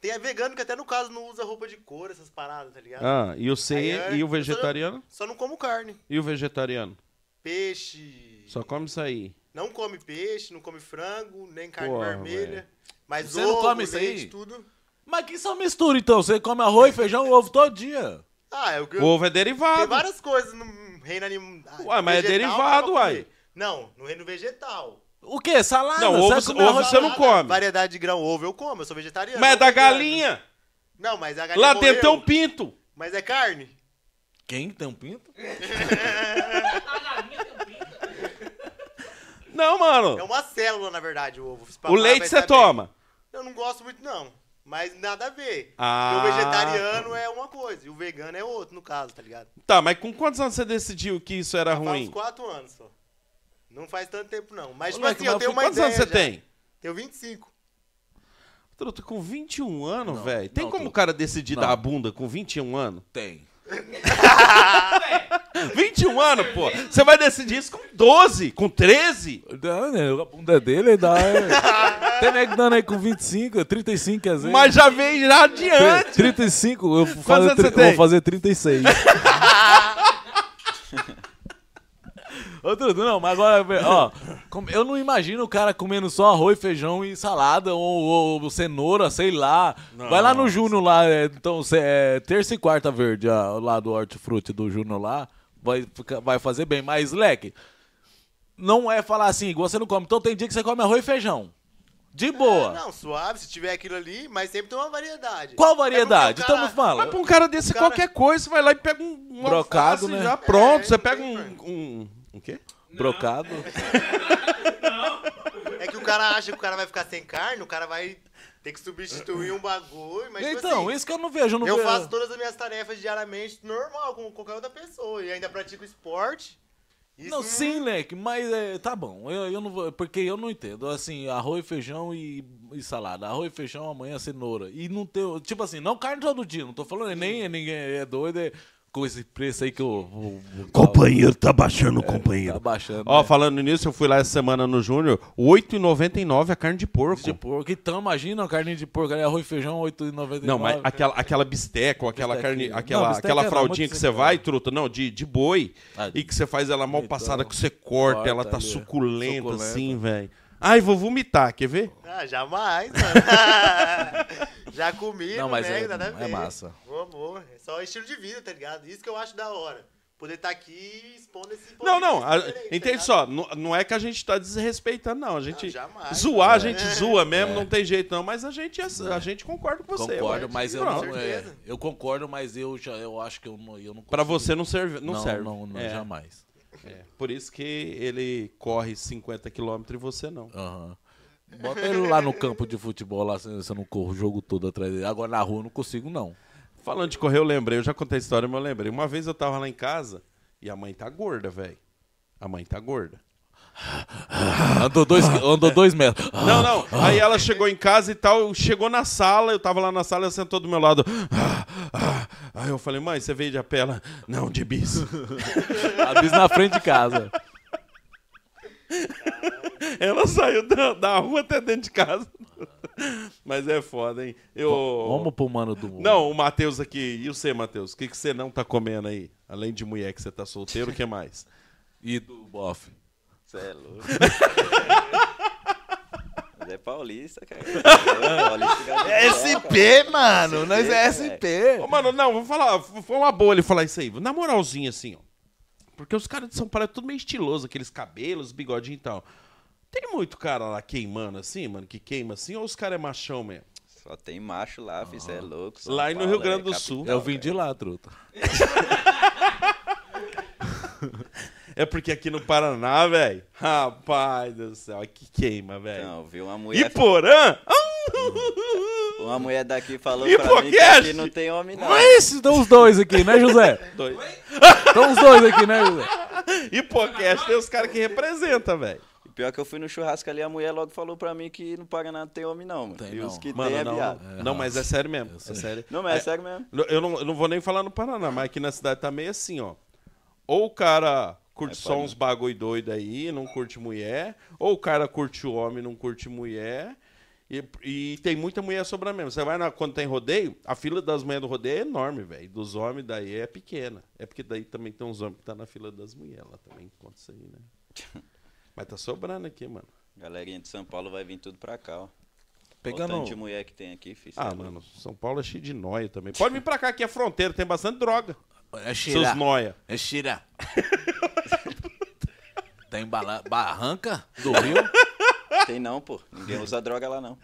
Tem a vegano que até no caso não usa roupa de cor, essas paradas, tá ligado? Ah, e o C Aí é- e o eu só- vegetariano? Só não como carne. E o vegetariano? Peixe. Só come isso aí. Não come peixe, não come frango, nem carne Porra, vermelha. velho. Mas Você ovo, não come isso leite, aí? tudo. Mas que só mistura, então? Você come arroz, feijão ovo todo dia. Ah, é o que O ovo é Tem derivado. várias coisas no reino animal. Ué, mas é derivado, uai. Não, no reino vegetal. O quê? Salada? Não, Você ovo- comer ovo você não come. Variedade de grão ovo eu como, eu sou vegetariano. Mas é da galinha. Não, mas a galinha Lá dentro tem morreu. um pinto. Mas é carne. Quem tem um pinto? Não, mano. É uma célula, na verdade, o ovo. O leite você bem. toma. Eu não gosto muito, não. Mas nada a ver. Ah. Porque o vegetariano é uma coisa e o vegano é outro, no caso, tá ligado? Tá, mas com quantos anos você decidiu que isso era Faz ruim? uns 4 anos só. Não faz tanto tempo, não. Mas, tipo Moleque, assim, eu tenho uma quantos ideia anos você já. tem? Tenho 25. Truta, com 21 anos, velho. Tem não, como Truta. o cara decidir Não. dar a bunda com 21 anos? Tem. 21 anos, pô. Você vai decidir isso com 12, com 13? Dá, né? A bunda dele dá. é. Tem nego dando aí com 25, 35 quer dizer. Mas já vem já adiante. 35, eu vou fazer, tri- eu vou fazer 36. Outro, não, mas agora, ó, eu não imagino o cara comendo só arroz, feijão e salada, ou, ou cenoura, sei lá. Vai lá no Júnior lá, é, então, é, terça e quarta verde, ó, lá do hortifruti do Júnior lá, vai, ficar- vai fazer bem. Mas, leque, não é falar assim, você não come. Então tem dia que você come arroz e feijão. De boa. Não, suave, se tiver aquilo ali, mas sempre tem uma variedade. Qual variedade? É Estamos cara- Mas falando. pra um cara desse, cara- qualquer coisa, você vai lá e pega um, um Brocado, né? Já pronto. É, você não pega tem, um, um... Um quê? Brocado. É que o cara acha que o cara vai ficar sem carne, o cara vai ter que substituir um bagulho, mas tipo Então, assim, isso que eu não vejo. Eu, não eu vejo. faço todas as minhas tarefas diariamente normal, como qualquer outra pessoa. E ainda pratico esporte. Isso Não, sim, leque, mas é, tá bom. Eu, eu não vou, porque eu não entendo. Assim, arroz, feijão e, e salada. Arroz, feijão, amanhã cenoura. E não ter. Tipo assim, não carne todo dia. Não tô falando, nem ninguém é doido. É, com esse preço aí que eu. vou- vou- Companheiro, tá baixando o Tá companheiro. baixando. Ó, né? falando nisso, eu fui lá essa semana no Júnior, R$ 8,99 a carne de porco. De porco. Então, imagina a carne de porco. aí, Arroz e feijão, 8,99. Não, mas aquela, aquela bisteca ou aquela carne, aquela, Não, aquela não, fraldinha que você simples. vai, truta, não, de, de boi, Ah, e que você faz ela mal então, passada, que você corta, corta ela tá ali, suculenta, suculenta. assim, velho. Ai, vou vomitar, quer ver? Ah, jamais, mano. Já comi, Não, não, mas nego, é- nada a é massa. Amor. É só estilo de vida, tá ligado? Isso que eu acho da hora. Poder estar aqui expondo esse Não, não, a- tá entende ligado? só, não, não é que a gente tá desrespeitando, não. A gente. Não, jamais. zoar, a É. gente zoa mesmo, não tem jeito, não. Mas a gente, a gente concorda com você. Concordo, ué. mas eu não. É, eu concordo, mas eu já eu acho que eu não. Eu não Pra você não serve. Não, serve. Não, não, É, jamais. É. Por isso que ele corre 50 km e você não. Aham. Bota ele lá no campo de futebol, lá, eu não corro o jogo todo atrás dele. Agora na rua eu não consigo, não. Falando de correr, eu lembrei, eu já contei a história, mas eu lembrei. Uma vez eu tava lá em casa e a mãe tá gorda, velho. A mãe tá gorda. Andou dois, andou dois metros. Não, não. Aí ela chegou em casa e tal, chegou na sala, eu tava lá na sala, ela sentou do meu lado. Aí eu falei, mãe, você veio de a pé? Ela, Não, de bis. A bis na frente de casa. Ela saiu da, da rua até dentro de casa. Mas é foda, hein? Eu... Vamos pro mano do. Não, o Matheus aqui. E você, Matheus? O que, que você não tá comendo aí? Além de mulher que você tá solteiro, o que mais? E do bofe. Você é louco. Mas é paulista, cara. É. É SP, mano. Nós é SP. Ô, mano, não, vou falar. Foi uma boa ele falar isso aí. Na moralzinha, assim, ó. Porque os caras de São Paulo é tudo meio estiloso, aqueles cabelos, bigodinho e tal. Tem muito cara lá queimando assim, mano, que queima assim, ou os caras é machão mesmo? Só tem macho lá, filho, você é louco. São Lá e no Rio Grande é do capital, Sul. Eu vim cara. de lá, truta. É porque aqui no Paraná, velho. Rapaz do céu, que queima, velho. Não, viu uma E mulher. Porã? Uma mulher daqui falou E pra mim que podcast? aqui não tem homem, não. Mas estão os dois aqui, né, José? Dois. Estão os dois aqui, né, José? Hipocast tem os caras que representam, velho. E Pior que eu fui no churrasco ali, a mulher logo falou pra mim que no Paraná não tem homem, não, mano. Tem e não. os que Mano, tem é não, viado. não, mas é sério mesmo. É sério. Não, mas é, sério mesmo. Eu não, eu não vou nem falar no Paraná, mas aqui na cidade tá meio assim, ó. Ou o cara curte É, só uns bagulho doido aí, não curte mulher. Ou o cara curte o homem, não curte mulher. E, e tem muita mulher sobrando mesmo. Você vai na, quando tem rodeio, a fila das mulheres do rodeio é enorme, velho. Dos homens daí é pequena. É porque daí também tem uns homens que tá na fila das mulheres lá também. Conta isso aí, né? Mas tá sobrando aqui, mano. Galerinha de São Paulo vai vir tudo pra cá, ó. Pegando. Pegando... tanto de mulher que tem aqui, filho. Ah, é mano, São Paulo é cheio de noia também. Pode vir pra cá, aqui é fronteira, tem bastante droga. É Seus Xira. noia. É Xira. Tem bala- barranca do Rio? Tem não, pô. Ninguém usa droga lá, não.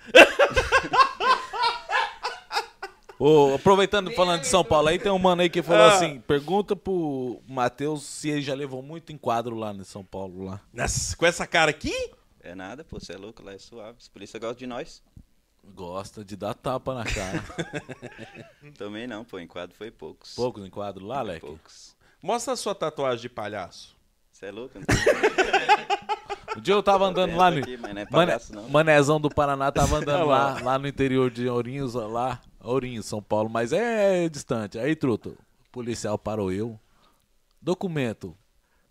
Ô, aproveitando falando de São Paulo, aí tem um mano aí que falou Ah. assim: pergunta pro Matheus se ele já levou muito enquadro lá em São Paulo lá. Nossa, com essa cara aqui? É nada, pô. Você é louco, lá é suave. Os polícia gostam de nós. Gosta de dar tapa na cara. Também não, pô. Enquadro foi poucos. Poucos enquadros lá, Leque? Poucos. Mostra a sua tatuagem de palhaço. Você é louco? O dia eu tava andando lá no. aqui, é palhaço. Manezão do Paraná tava andando lá, lá no interior de Ourinhos, lá. Ourinhos, São Paulo, mas é distante. Aí, truto, o policial parou eu. Documento.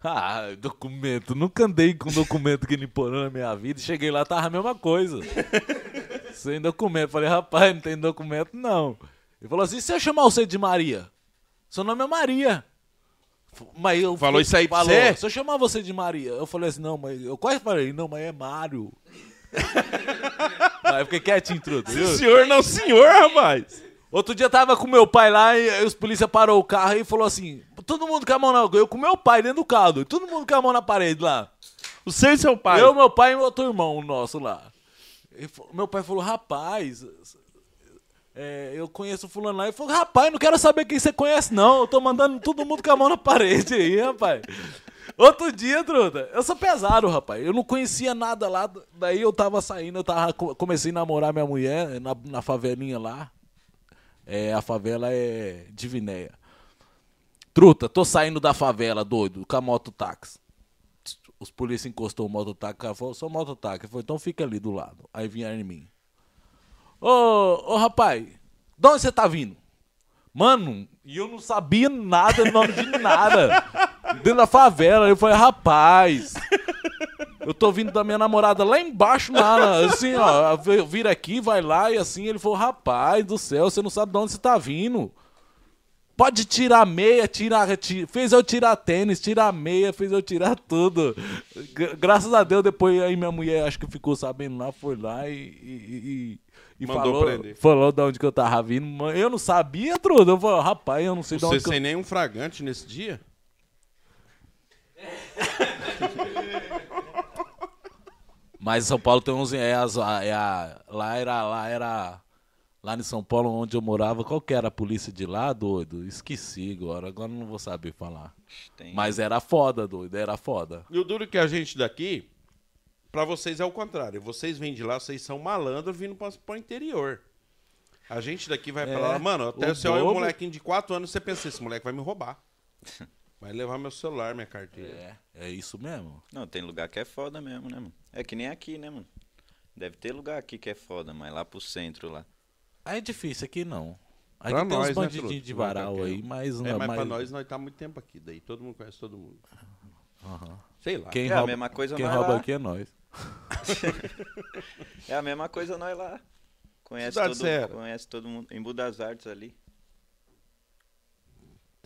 Ah, documento. Nunca andei com documento que limpou na minha vida. Cheguei lá, tava a mesma coisa. Sem documento. Falei, rapaz, não tem documento, não. Ele falou assim: se eu chamar você de Maria? Seu nome é Maria. Mas eu Falou isso aí pra falou, você? Se eu chamar você de Maria, eu falei assim, não, mas eu quase falei, não, mas é Mário. Aí eu fiquei quietinho, truto, viu? Senhor, não senhor, rapaz. Outro dia tava com meu pai lá e os polícia parou o carro e falou assim: todo mundo com a mão na. Eu com meu pai dentro do carro, todo mundo com a mão na parede lá. O seu e seu pai. Eu, meu pai e outro irmão nosso lá. Ele meu pai falou: rapaz, é, eu conheço fulano lá. Ele falou: rapaz, não quero saber quem você conhece, não. Eu tô mandando todo mundo com a mão na parede aí, rapaz. Outro dia, truta, eu sou pesado, rapaz. Eu não conhecia nada lá. Daí eu tava saindo, eu tava, co- comecei a namorar minha mulher na, na favelinha lá. É, a favela é Divinéia. Truta, tô saindo da favela, doido, com a mototáxi. Os polícia encostou o mototáxi, o cara falou, sou mototáxi. Ele falou, então fica ali do lado. Aí vieram em mim. Ô, ô rapaz, de onde você tá vindo? Mano, e eu não sabia nada, nome de nada. Dentro da favela. Eu falei, rapaz, eu tô vindo da minha namorada lá embaixo, lá, assim, ó. Vira aqui, vai lá, e assim. Ele falou, rapaz do céu, você não sabe de onde você tá vindo. Pode tirar meia, tirar, ti- fez eu tirar tênis, tirar meia, fez eu tirar tudo. Gra- Graças a Deus, depois aí minha mulher acho que ficou sabendo lá, foi lá e, e, e- e Mandou falou, prender. falou de onde que eu tava vindo. Mas Eu não sabia, Trudo. Eu falei, rapaz, eu não sei de Você onde que eu... sem nenhum fragante nesse dia? Mas São Paulo tem uns. É as- a- é a- lá era. Lá era. Lá em São Paulo, onde eu morava, qual que era a polícia de lá, doido? Esqueci agora, agora não vou saber falar. Tem. Mas era foda, doido, era foda. E o duro que a gente daqui, pra vocês é o contrário. Vocês vêm de lá, vocês são malandros vindo pra, pro interior. A gente daqui vai pra É, lá, mano, até o você olha um bobo- molequinho de 4 anos, você pensa, esse moleque vai me roubar. Vai levar meu celular, minha carteira. É, é isso mesmo. Não, tem lugar que é foda mesmo, né, mano? É que nem aqui, né, mano? Deve ter lugar aqui que é foda, mas lá pro centro lá. Aí é difícil aqui não. Aqui Pra tem nós, uns né, bandidinhos truta? de varal qualquer aí, mas É, não mas mas- pra nós, nós tá muito tempo aqui. Daí todo mundo conhece todo mundo. Aham. Sei lá. Quem É a rouba, mesma coisa quem rouba lá. aqui é nós. É a mesma coisa nós lá. Conhece Cidade todo, conhece todo mundo. Em Budas Artes ali.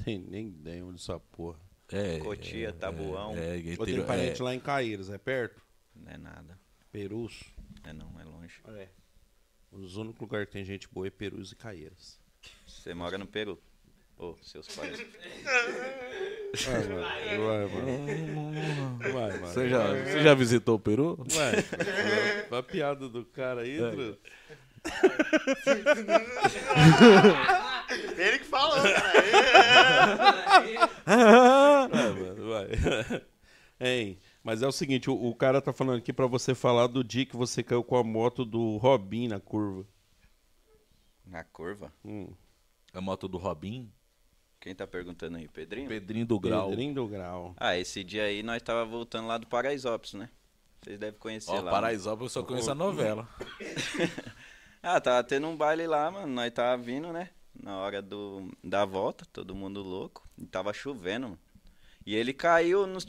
Tem nem ideia onde essa porra. É, Cotia, Tabuão. É, é, Eu tenho parente é, lá em Caíras, é perto? Não é nada. Perus. É não, é longe. É. Os únicos lugares que tem gente boa é Perus e Caíras. Você mora no Peru. Ô, seus pais. Vai, mano. Vai, mano. Vai, mano. Você já, você já visitou o Peru? Vai. A piada do cara aí, É. Ele que falou, cara. Vai, mano, vai. Hein, mas é o seguinte, o, o cara tá falando aqui pra você falar do dia que você caiu com a moto do Robin na curva. Na curva? Hum. A moto do Robin, Quem tá perguntando aí? Pedrinho? Pedrinho do Grau. Pedrinho do Grau. Ah, esse dia aí nós tava voltando lá do Paraisópolis, né? Vocês devem conhecer Ó, lá. Paraisópolis eu só conheço a novela. Ah, tava tendo um baile lá, mano. Nós tava vindo, né? Na hora do, da volta, todo mundo louco. E tava chovendo, mano. E ele caiu no.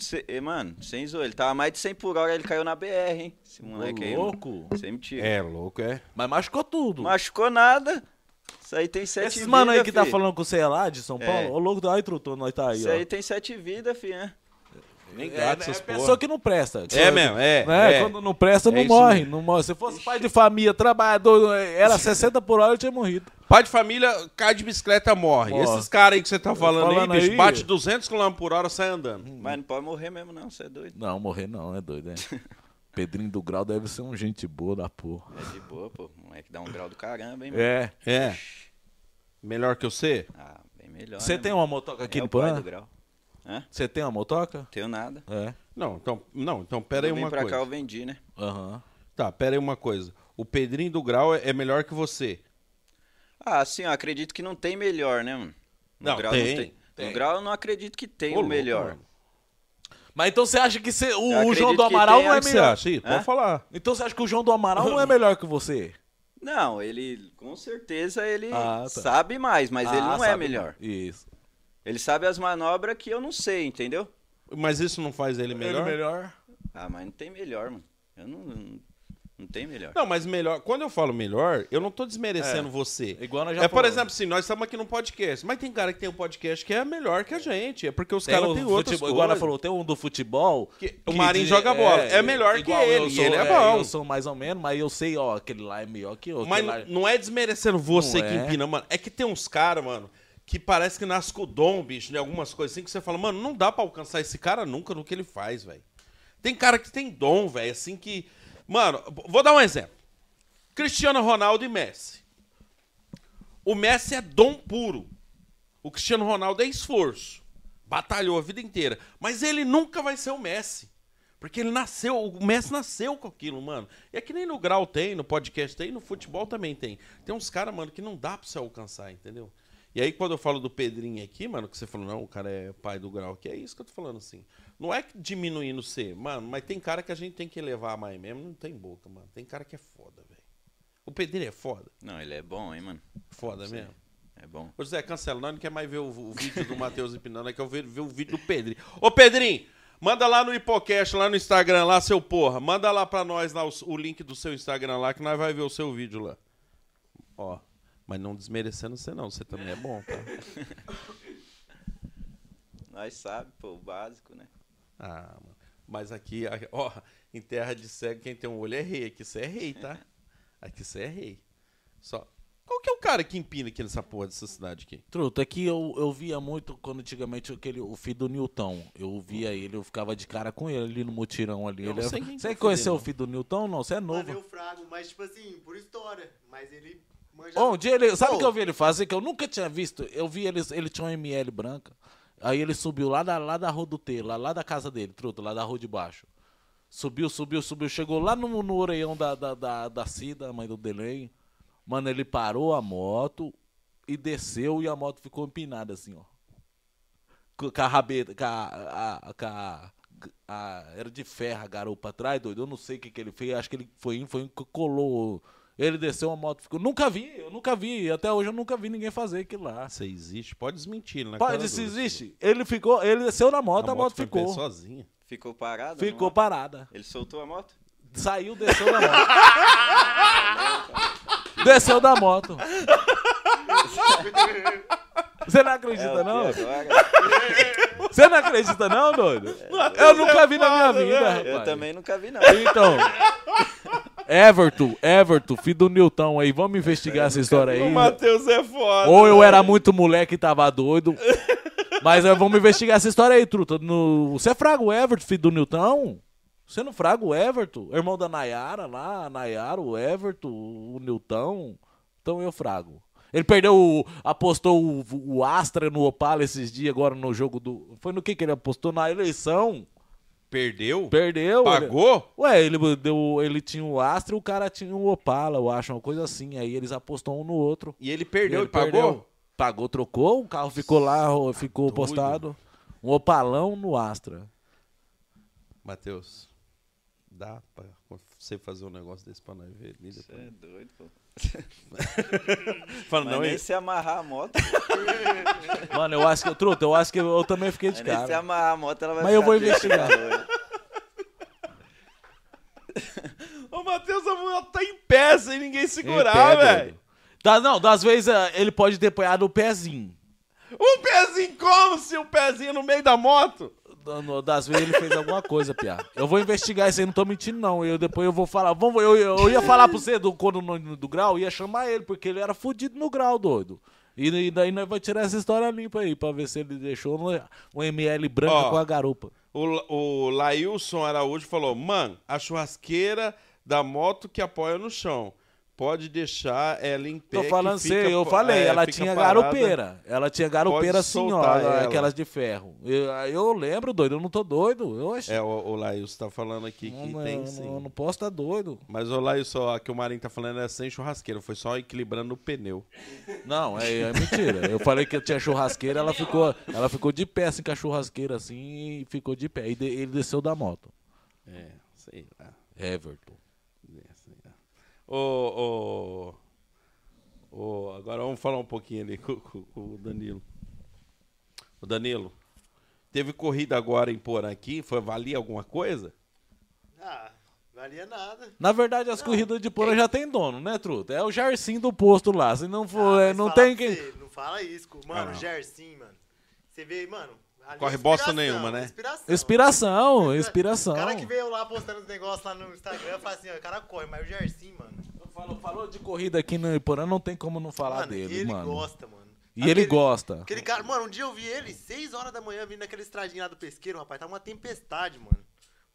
Mano, sem zoar. Ele tava mais de 100 por hora, ele caiu na BR, hein? Esse moleque aí. mano. louco. Sem mentira. É, louco, é. Mas machucou tudo. Machucou nada. Isso aí tem sete Esses vidas. mano aí que tá falando com você é lá de São É. Paulo, ô louco, ai, trutou, nós tá aí, Isso ó. aí tem sete vidas, fi, né? Nem É, gato, é essas porra. pessoa que não presta. É mesmo, é. Né? é. Quando não presta, É não isso morre, mesmo. não morre. Se fosse pai de família, trabalhador, era 60 por hora, eu tinha morrido. Pai de família, cai de bicicleta, morre. Morre. Esses caras aí que você tá falando, Falando aí, bicho, aí- bate 200 km por hora, sai andando. Mas não pode morrer mesmo, não, você é doido. Não, morrer não, é doido, é. Pedrinho do Grau deve ser um gente boa da porra. É de boa, pô. Moleque dá um grau do caramba, hein, mano. É. É. Melhor que eu sei? Ah, bem melhor. Você né, tem mano? uma motoca aqui é no Porã? do grau. Você tem uma motoca? Tenho nada. É. Não, então, não, então pera aí eu uma vim pra coisa. cá eu vendi, né? Aham. Tá, pera aí uma coisa. O Pedrinho do Grau é, é melhor que você. Ah, sim, eu acredito que não tem melhor, né, mano? No Não, grau tem, não tem. No grau eu não acredito que tem Ô, o louco, melhor. mano. Mas então você acha que cê- o, o João do Amaral não é a O que você melhor? acha? Ih, Hã? pode falar. Então você acha que o João do Amaral não é melhor que você? Não, ele com certeza ele Ah, tá. sabe mais, mas ele Ah, não é melhor. Isso. Ele sabe as manobras que eu não sei, entendeu? Mas isso não faz ele melhor? Ele melhor? Ah, mas não tem melhor, mano. Eu não, não, não tem melhor. Não, mas melhor. Quando eu falo melhor, eu não tô desmerecendo É. você. Igual nós já É, por falamos. exemplo, assim, nós estamos aqui num podcast, mas tem cara que tem um podcast que é melhor que a gente. É porque os caras têm futebol, igual ela falou, tem um do futebol. Que o Marinho joga bola. É melhor que ele, sou, ele é bom. Eu sou mais ou menos, mas eu sei, ó, aquele lá é melhor que eu. Mas lá- não é desmerecendo você Não que é. empina, mano. É que tem uns caras, mano, que parece que nasce com o dom, bicho, de algumas coisas assim, que você fala, mano, não dá pra alcançar esse cara nunca no que ele faz, velho. Tem cara que tem dom, velho, assim que. Mano, vou dar um exemplo. Cristiano Ronaldo e Messi. O Messi é dom puro. O Cristiano Ronaldo é esforço. Batalhou a vida inteira. Mas ele nunca vai ser o Messi. Porque ele nasceu, o Messi nasceu com aquilo, mano. E é que nem no grau tem, no podcast tem, no futebol também tem. Tem uns caras, mano, que não dá pra você alcançar, entendeu? E aí, quando eu falo do Pedrinho aqui, mano, que você falou, não, o cara é pai do grau, que é isso que eu tô falando, assim. Não é que diminuindo você, mano, mas tem cara que a gente tem que levar mais mesmo, não tem boca, mano. Tem cara que é foda, velho. O Pedrinho é foda. Não, ele é bom, hein, mano. Foda mesmo. É bom. Ô José, cancela. Nós não quer mais ver o, o vídeo do Matheus empinando, nós quer ver, ver o vídeo do Pedrinho. Ô, Pedrinho, manda lá no Hipocast, lá no Instagram, lá, seu porra. Manda lá pra nós lá, o, o link do seu Instagram lá, que nós vai ver o seu vídeo lá. Ó, mas não desmerecendo você não, você também é bom, tá? Nós sabe, pô, o básico, né? Ah, mano. Mas aqui, ó, em terra de cego, quem tem um olho é rei. Aqui você é rei, tá? Aqui você é rei. Só. Qual que é o cara que empina aqui nessa porra dessa cidade aqui? Truta, é que eu, eu via muito quando antigamente aquele, o filho do Newton. Eu via ele, eu ficava de cara com ele ali no mutirão ali. Eu Ele não é- sei quem que é Você o filho conheceu dele, o filho do Newton? Não, você é novo. frago, mas tipo assim, por história. Mas ele manja. Um dia ele, sabe o que eu vi ele fazer? Que eu nunca tinha visto. Eu vi ele, ele tinha um ML branca. Aí ele subiu lá da, lá da rua do T, lá, lá da casa dele, truta, lá da rua de baixo. Subiu, subiu, subiu, chegou lá no, no orelhão da, da, da, da Cida, mãe do Delay. Mano, ele parou a moto e desceu e a moto ficou empinada assim, ó. Com a rabeta, com a, a, com a- a- era de ferro a garupa atrás, doido. Eu não sei o que, que ele fez. Acho que ele foi, foi colou. Ele desceu a moto, ficou. Nunca vi, eu nunca vi. Até hoje eu nunca vi ninguém fazer aquilo lá. Você existe? Pode desmentir, né? Pode, se existe. Ele ficou, ele desceu na moto, a, moto, foi em pé ficou. sozinha. Ficou parado? Ficou parada. Ele soltou a moto? Saiu, desceu da moto. desceu da moto. Você não acredita, É, não? Você não acredita, não, doido? Eu nunca vi na minha vida, rapaz. Eu também nunca vi, não. Então, Everton, Everton, filho do Newton aí, vamos investigar essa história aí. O Matheus é foda. Ou eu era muito moleque e tava doido. Mas nós vamos investigar essa história aí, truta. No... Você é fraga o Everton, filho do Newton? Você não fraga o Everton? Irmão da Nayara lá, a Nayara, o Everton, o Newton. Então eu frago. Ele perdeu, o- apostou o, o Astra no Opala esses dias, agora no jogo do. Foi no que que ele apostou? Na eleição. Perdeu? Perdeu. Pagou? Ué, ele, deu, ele tinha o Astra e o cara tinha o Opala, eu acho, uma coisa assim. Aí eles apostou um no outro. E ele perdeu Ele e pagou? perdeu. Pagou, trocou, o carro ficou lá, ficou Doido. postado. Um opalão no Astra. Matheus, dá pra você fazer um negócio desse pra nós ver Você é doido, pô. Fala, Mas não, nem hein? se amarrar a moto. Mano, eu acho que, truta, eu acho que eu, eu também fiquei de Mas nem se cara. amarrar a moto, ela vai Mas eu vou investigar. O Matheus, a moto tá em pé sem ninguém segurar, velho. Da, não, das vezes eh, ele pode ter apoiado o pezinho. Um pezinho como se o pezinho no meio da moto? Das vezes ele fez alguma coisa, Pia. Eu vou investigar isso aí, não tô mentindo, não. Eu, depois eu vou falar. Vamos, eu, eu ia falar pra você do, no, do grau, ia chamar ele, porque ele era fudido no grau, doido. E, e daí nós vamos tirar essa história limpa aí, pra ver se ele deixou um ML branca Ó. com a garupa. O, o Lailson Araújo falou: Mano, a churrasqueira da moto que apoia no chão. Pode deixar ela em pé. Tô falando fica assim, eu falei, é, ela tinha parada. garupeira. Ela tinha garupeira Pode assim, aquelas de ferro. Eu, eu lembro, doido, eu não tô doido. Eu acho. É, o, o Lailson tá falando aqui que não, tem eu sim. não, não posso estar doido. Mas o Lailson, ó, que o Marinho tá falando é sem churrasqueira, foi só equilibrando o pneu. Não, é, é mentira. Eu falei que eu tinha churrasqueira, ela ficou, ela ficou de pé assim com a churrasqueira assim e ficou de pé. E de- ele desceu da moto. É, sei lá. Everton. Ô, ô, agora vamos falar um pouquinho ali com, com- com o Danilo. O Danilo, teve corrida agora em Porã aqui, foi valia alguma coisa? Ah, valia nada. Na verdade, as corridas de Porã já tem dono, né, Truta? É o Jarcinho do posto lá. Se não for, Ah, é, não tem quem. você, não fala isso. Mano, Ah, não. Gersim, mano. Você vê, mano. Corre é bosta nenhuma, né? Inspiração. Inspiração, inspiração. O cara que veio lá postando os negócios lá no Instagram fala assim, ó, o cara corre, mas o Gersim, mano. Falou, falou de corrida aqui no Iporã, não tem como não falar mano, dele, ele mano. gosta, mano. E ele Aquele- gosta. Aquele cara, mano, um dia eu vi ele, 6 horas da manhã, vindo naquele estradinho lá do pesqueiro, rapaz, tá uma tempestade, mano.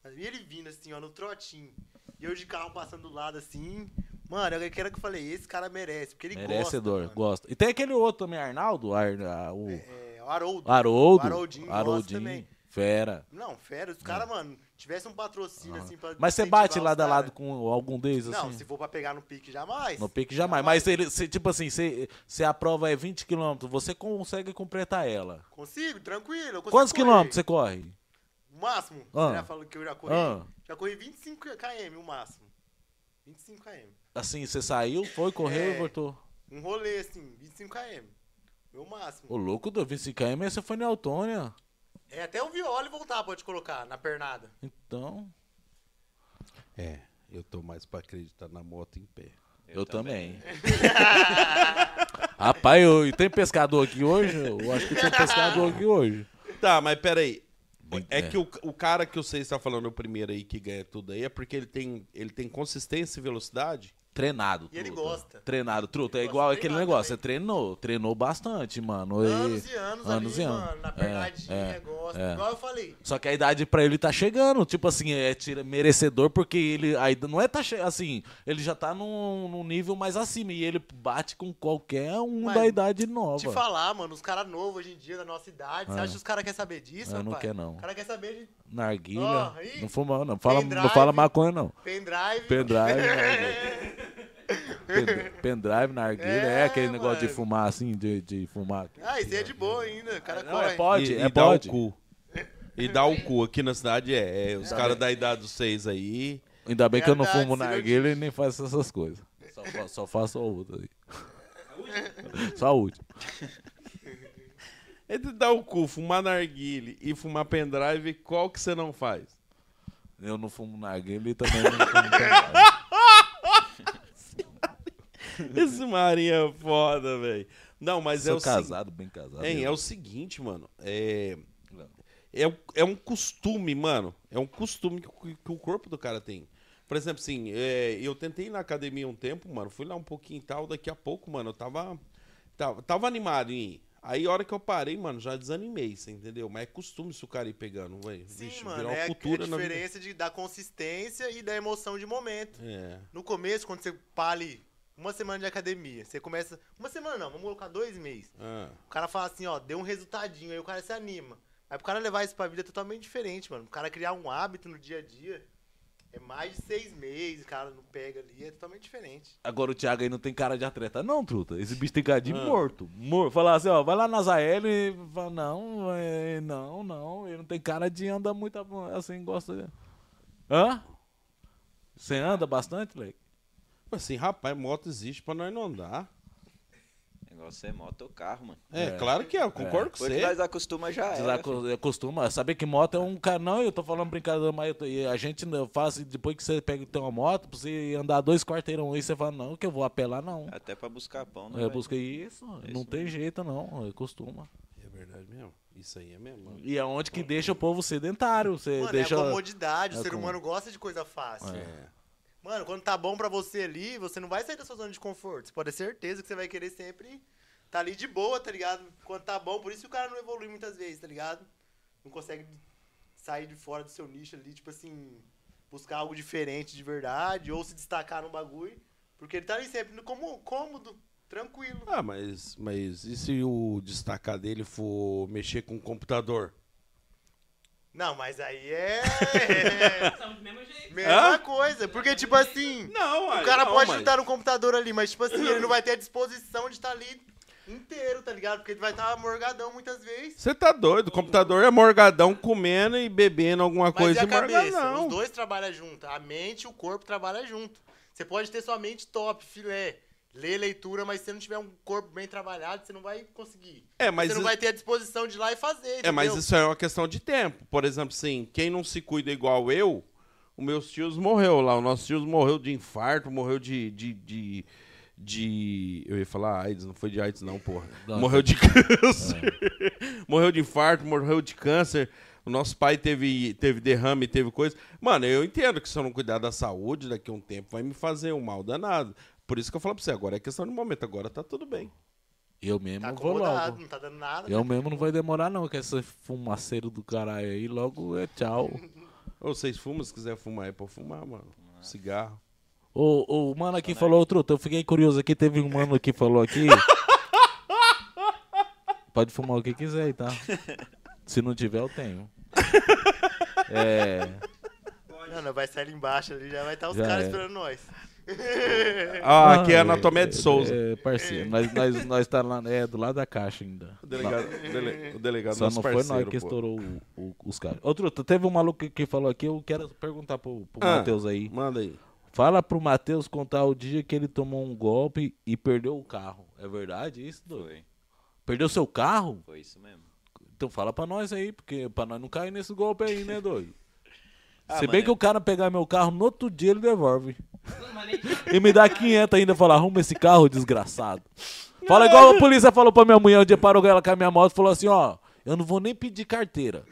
Mas vi ele vindo assim, ó, no trotinho. E eu de carro passando do lado assim. Mano, eu quero que eu falei, esse cara merece, porque ele Merecedor, gosta. mano. gosta. E tem aquele outro também, Arnaldo, Ar, ah, o É, o Haroldo. Haroldo. O Haroldinho Haroldinho, também. fera. Não, fera, os caras, mano, tivesse um patrocínio assim pra. Mas você bate lado a lado com algum deles, Não, assim? se for pra pegar no pique, jamais. No pique jamais. Mas ele, se, tipo assim, se, se a prova é 20 km, você consegue completar ela. Consigo, tranquilo. consigo Quantos correr. quilômetros você corre? O máximo? Ah. Você já falou que eu já corri? Ah. Já corri 25 km, o máximo. 25 km. Assim, você saiu, foi, correu É. e voltou. Um rolê assim, 25 km. Meu máximo. O louco do 25 km, foi na Autônia. É até o viola e voltar, pode colocar, na pernada. Então, É, eu tô mais pra acreditar na moto em pé. eu, também. Rapaz, eu, e tem pescador aqui hoje? Eu acho que tem pescador aqui hoje. Tá, mas peraí. É, É. que o, o cara que você está falando o primeiro aí que ganha tudo aí é porque ele tem, ele tem consistência e velocidade? Treinado, E ele truta. gosta. Treinado, truta. É Ele igual gosta de aquele negócio. Você também. treinou, treinou bastante, mano. E- Anos e anos, anos ali, e anos. mano, na É, pernadinha, é, gosta. é. Igual eu falei. Só que a idade pra ele tá chegando. Tipo assim, é tira- merecedor porque ele ainda não é tá che- assim, ele já tá num, num nível mais acima e ele bate com qualquer um Mas da idade nova. Te falar, mano, os caras novos hoje em dia da nossa idade, você É. acha que os caras querem saber disso, É, não quer, não. O cara quer saber de Narguilha. Aí. não fuma, não. Fala, não fala maconha, não. pendrive. Pendrive, Pendrive, narguilha. É, É, aquele negócio de mano. fumar assim, de, de fumar. Ah, isso aí é de boa ainda. O cara Não, corre. é pode, e, é e dá pode. o cu. E dá o cu. Aqui na cidade é. é os caras da idade dos seis aí. Ainda bem que eu não Verdade, fumo não narguilha e nem faço essas coisas. Só, só faço a outra aí. Só a última. Entre dar o cu, fumar narguile e fumar pendrive, qual que você não faz? Eu não fumo narguilha e também não fumo pendrive. Esse Marinho é foda, velho. Não, mas é Sou o seguinte. casado, bem casado. Hein, é o seguinte, mano. É, é, o- é um costume, mano. É um costume que, o- que o corpo do cara tem. Por exemplo, assim, é, eu tentei ir na academia um tempo, mano. Fui lá um pouquinho e tal. Daqui a pouco, mano, eu tava, tava, tava animado em ir. Aí, a hora que eu parei, mano, já desanimei, você entendeu? Mas é costume se o cara ir pegando, velho. Sim, Vixe, mano, é a- cultura a diferença de, da consistência e da emoção de momento. É. No começo, quando você pale uma semana de academia, você começa. Uma semana não, vamos colocar dois meses. Ah. O cara fala assim, ó, deu um resultadinho, aí o cara se anima. Mas pro cara levar isso pra vida é totalmente diferente, mano. O cara criar um hábito no dia a dia é mais de seis meses, o cara não pega ali, é totalmente diferente. Agora o Thiago aí não tem cara de atleta. Não, truta. Esse bicho tem cara de Ah. morto. Morto. Falar assim, ó, vai lá na Zael e fala, não, é, não, não. Ele não tem cara de andar muito assim, gosta de. Hã? Você anda bastante, Leque? Assim, rapaz, moto existe pra nós não andar. O negócio é moto ou carro, mano. É, É. claro que é, eu concordo com Depois que você. nós acostuma já era. filho. Costuma saber que moto é um cara. Não, eu tô falando brincadeira, mas eu tô- a gente não faz. Depois que você pega tem uma moto, pra você andar dois quarteirão aí, você fala, não, que eu vou apelar, não. Até pra buscar pão, né? Eu velho? busquei isso, não Isso tem jeito, não. Eu costuma. É verdade mesmo. Isso aí é mesmo. mano. E é onde que deixa o povo sedentário. Você Mano, deixa. é a comodidade. é o ser como- humano gosta de coisa fácil. É. Mano, quando tá bom pra você ali, você não vai sair da sua zona de conforto. Você pode ter certeza que você vai querer sempre tá ali de boa, tá ligado? Quando tá bom, por isso que o cara não evolui muitas vezes, tá ligado? Não consegue sair de fora do seu nicho ali, tipo assim, buscar algo diferente de verdade, ou se destacar num bagulho. Porque ele tá ali sempre no como cômodo, tranquilo. Ah, mas, mas e se o destacar dele for mexer com o computador? Não, mas aí é. São do mesmo jeito. Mesma coisa. Porque, tipo assim. Não, O cara pode estar no computador ali, mas, tipo assim, ele não vai ter a disposição de estar ali inteiro, tá ligado? Porque ele vai estar morgadão muitas vezes. Você tá doido? O computador é morgadão comendo e bebendo alguma Mas coisa e a e cabeça? morgadão. Os dois trabalham junto. A mente e o corpo trabalham junto. Você pode ter sua mente top, filé, ler leitura, mas se você não tiver um corpo bem trabalhado, você não vai conseguir. É, mas você não isso- vai ter a disposição de ir lá e fazer, É, mas entendeu? isso é uma questão de tempo. Por exemplo, assim, quem não se cuida igual eu, os meus tios morreu lá. O nosso tios morreu de infarto, morreu de, de, de, de- Eu ia falar AIDS, não foi de AIDS, não, porra. Não, morreu de câncer. morreu de infarto, morreu de câncer. O nosso pai teve, teve derrame, teve coisa. Mano, eu entendo que se eu não cuidar da saúde, daqui a um tempo vai me fazer um mal danado. Por isso que eu falo pra você, agora é questão de momento, agora tá tudo bem. Eu mesmo Tá vou logo. não tá dando nada. Eu né? mesmo não vai demorar, não, que esse fumaceiro do caralho aí, logo é tchau. Ou vocês fumam, se quiser fumar, é pra fumar, mano. Cigarro. O, o mano aqui falou, truta, eu fiquei curioso aqui, teve um mano que falou aqui. Pode fumar o que quiser aí, tá? Se não tiver, eu tenho. É. Não, não, vai sair ali embaixo ali, já vai estar os Já caras é. esperando nós. Ah, aqui é a anatomia de Souza. É, parceiro, nós, nós, nós tá lá, é, do lado da caixa ainda. O delegado, o dele- o delegado Só nosso não foi nós que pô. estourou o- o- os caras. Truta, teve um maluco que- que falou aqui, eu quero perguntar pro, pro Ah. Matheus aí. Manda aí. Fala pro Matheus contar o dia que ele tomou um golpe e perdeu o carro. É verdade isso, doido? Foi, Perdeu seu carro? foi isso mesmo. Então fala pra nós aí, porque pra nós não cair nesse golpe aí, né, doido? Ah, Se mano, bem que o cara pegar meu carro, no outro dia ele devolve. E me dá 500 ainda, fala, arruma esse carro, desgraçado. Fala igual a polícia falou pra minha mulher, um dia parou ela com a minha moto e falou assim, ó, eu não vou nem pedir carteira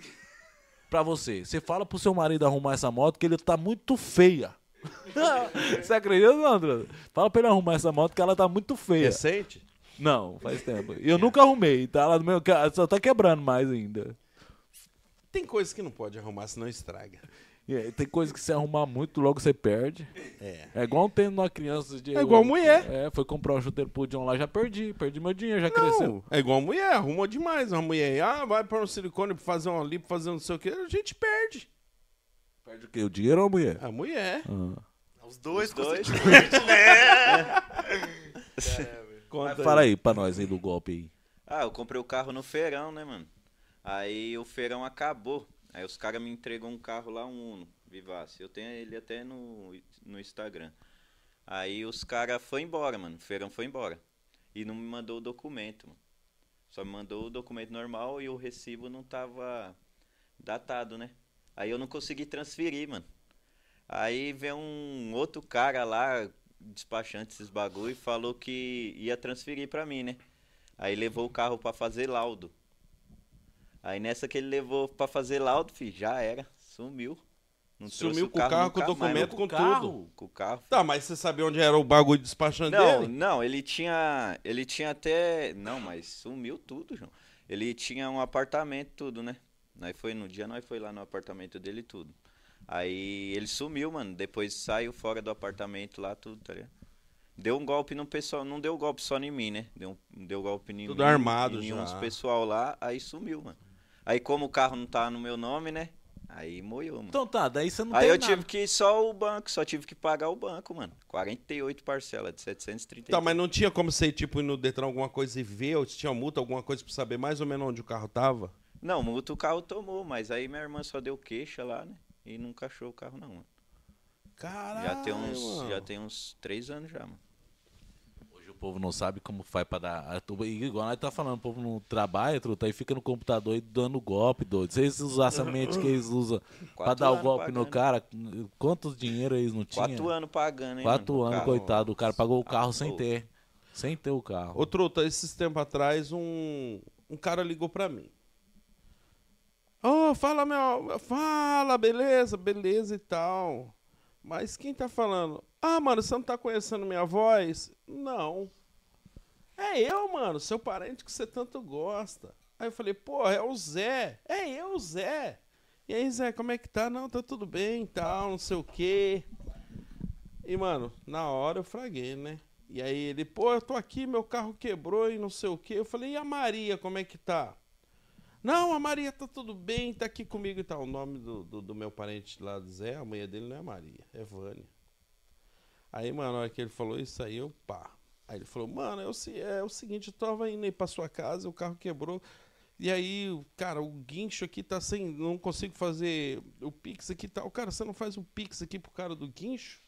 pra você. Você fala pro seu marido arrumar essa moto que ele tá muito feia. você acredita, não, André? Fala pra ele arrumar essa moto que ela tá muito feia. Recente? Não, faz tempo. Eu nunca arrumei, tá lá no meu só tá quebrando mais ainda. Tem coisas que não pode arrumar, senão estraga. E aí, tem coisa que você arrumar muito, logo você perde. É. É igual tendo uma criança de. É igual mulher. É, foi comprar um chuteiro pro John lá, já perdi. Perdi meu dinheiro, já cresceu. Não, é igual mulher, arrumou demais. Uma mulher, ah, vai para um silicone pra fazer uma lipo, fazer não sei o que, a gente perde. Perde o quê? O dinheiro ou a mulher? A mulher. Ah. Os dois, Os dois. né? Conta Mas fala aí pra nós aí do golpe aí. Ah, eu comprei o carro no feirão, né, mano? Aí o feirão acabou. Aí os caras me entregam um carro lá, um Uno, Vivace. Eu tenho ele até no, no Instagram. Aí os caras foi embora, mano. O feirão foi embora. E não me mandou o documento, mano. Só me mandou o documento normal e o recibo não tava datado, né? Aí eu não consegui transferir, mano. Aí vem um outro cara lá, despachante esses bagulho, e falou que ia transferir pra mim, né? Aí levou o carro pra fazer laudo. Aí nessa que ele levou pra fazer laudo, filho, já era. Sumiu. Não Sumiu com o carro, com o documento, com carro? tudo. Com o carro. Tá, mas você sabia onde era o bagulho despachante Não, dele? não, ele tinha. Ele tinha até. Não, mas sumiu tudo, João. Ele tinha um apartamento, tudo, né? Nós foi no dia, nós foi lá no apartamento dele tudo. Aí ele sumiu, mano. Depois saiu fora do apartamento lá, tudo, tá ligado? Deu um golpe no pessoal, não deu golpe só em mim, né? Deu, um- deu golpe em Tudo mim, armado em já. uns pessoal lá, aí sumiu, mano. Aí como o carro não tá no meu nome, né? Aí moiou, mano. Então tá, daí você não Aí tem eu nada. tive que ir só o banco, só tive que pagar o banco, mano. 48 parcelas de 730. Tá, mas não tinha como você, tipo, ir no Detran alguma coisa e ver, ou se tinha multa, alguma coisa pra saber mais ou menos onde o carro tava? Não, multa o carro tomou, mas aí minha irmã só deu queixa lá, né? E nunca achou o carro não, mano. Caralho, Já tem uns, mano. já tem uns três anos já, mano. Povo não sabe como faz pra dar. e Igual nós tá falando, o povo não trabalha, truta, aí fica no computador e dando golpe, doido. Se eles usassem a mente que eles usam pra Quatro dar o golpe no pagando. cara, quantos dinheiro eles não tinham? Quatro anos pagando, hein, Quatro mano, no anos, carro. coitado. O cara pagou o carro sem ter. Sem ter o carro. Ô, Truta, esses tempos atrás, um, um cara ligou pra mim. Ô, fala, meu. Fala, beleza, beleza e tal. Mas quem tá falando? Ah, mano, você não tá conhecendo minha voz? Não. É eu, mano, seu parente que você tanto gosta. Aí eu falei, pô, é o Zé. É eu, Zé. E aí, Zé, como é que tá? Não, tá tudo bem tal, não sei o quê. E, mano, na hora eu fraguei, né? E aí ele, pô, eu tô aqui, meu carro quebrou e não sei o quê. Eu falei, e a Maria, como é que tá? Não, a Maria tá tudo bem, tá aqui comigo e tal. O nome do, do, do meu parente lá do Zé, a mulher dele não é Maria, é Vânia. Aí, mano, na hora que ele falou isso aí, eu pá. Aí ele falou, mano, é se- é o seguinte, eu tava indo aí pra sua casa, o carro quebrou. E aí, cara, o guincho aqui tá sem. Não consigo fazer o Pix aqui e tal. Cara, você não faz o Pix aqui pro cara do guincho?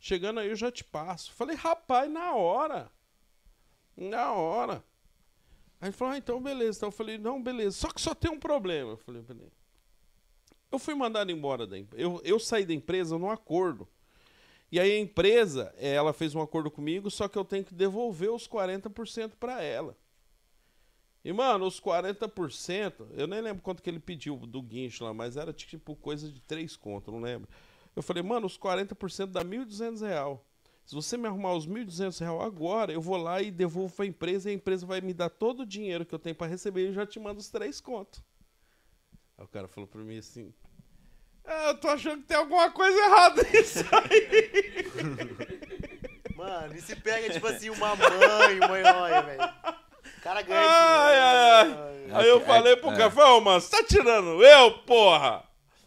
Chegando aí eu já te passo. Falei, rapaz, na hora. Na hora. Aí ele falou, ah, então beleza. Então eu falei, não, beleza. Só que só tem um problema. Eu falei, beleza. Eu fui mandado embora da empresa. Eu, eu saí da empresa num acordo. E aí a empresa, eh, ela fez um acordo comigo, só que eu tenho que devolver os 40% pra ela. E, mano, os 40%, eu nem lembro quanto que ele pediu do guincho lá, mas era tipo coisa de 3 conto, não lembro. Eu falei, mano, os 40% dá 1.200 real. Se você me arrumar os 1.200 real agora, eu vou lá e devolvo pra empresa e a empresa vai me dar todo o dinheiro que eu tenho pra receber e eu já te mando os 3 contos. Aí o cara falou pra mim assim, ah, eu tô achando que tem alguma coisa errada nisso aí. Mano, e se pega, tipo assim, uma mãe, mãe, olha, velho. O cara ganha Ai, ai, dinheiro. Aí eu falei pro cara, falei, ô, mano, você tá tirando eu, porra?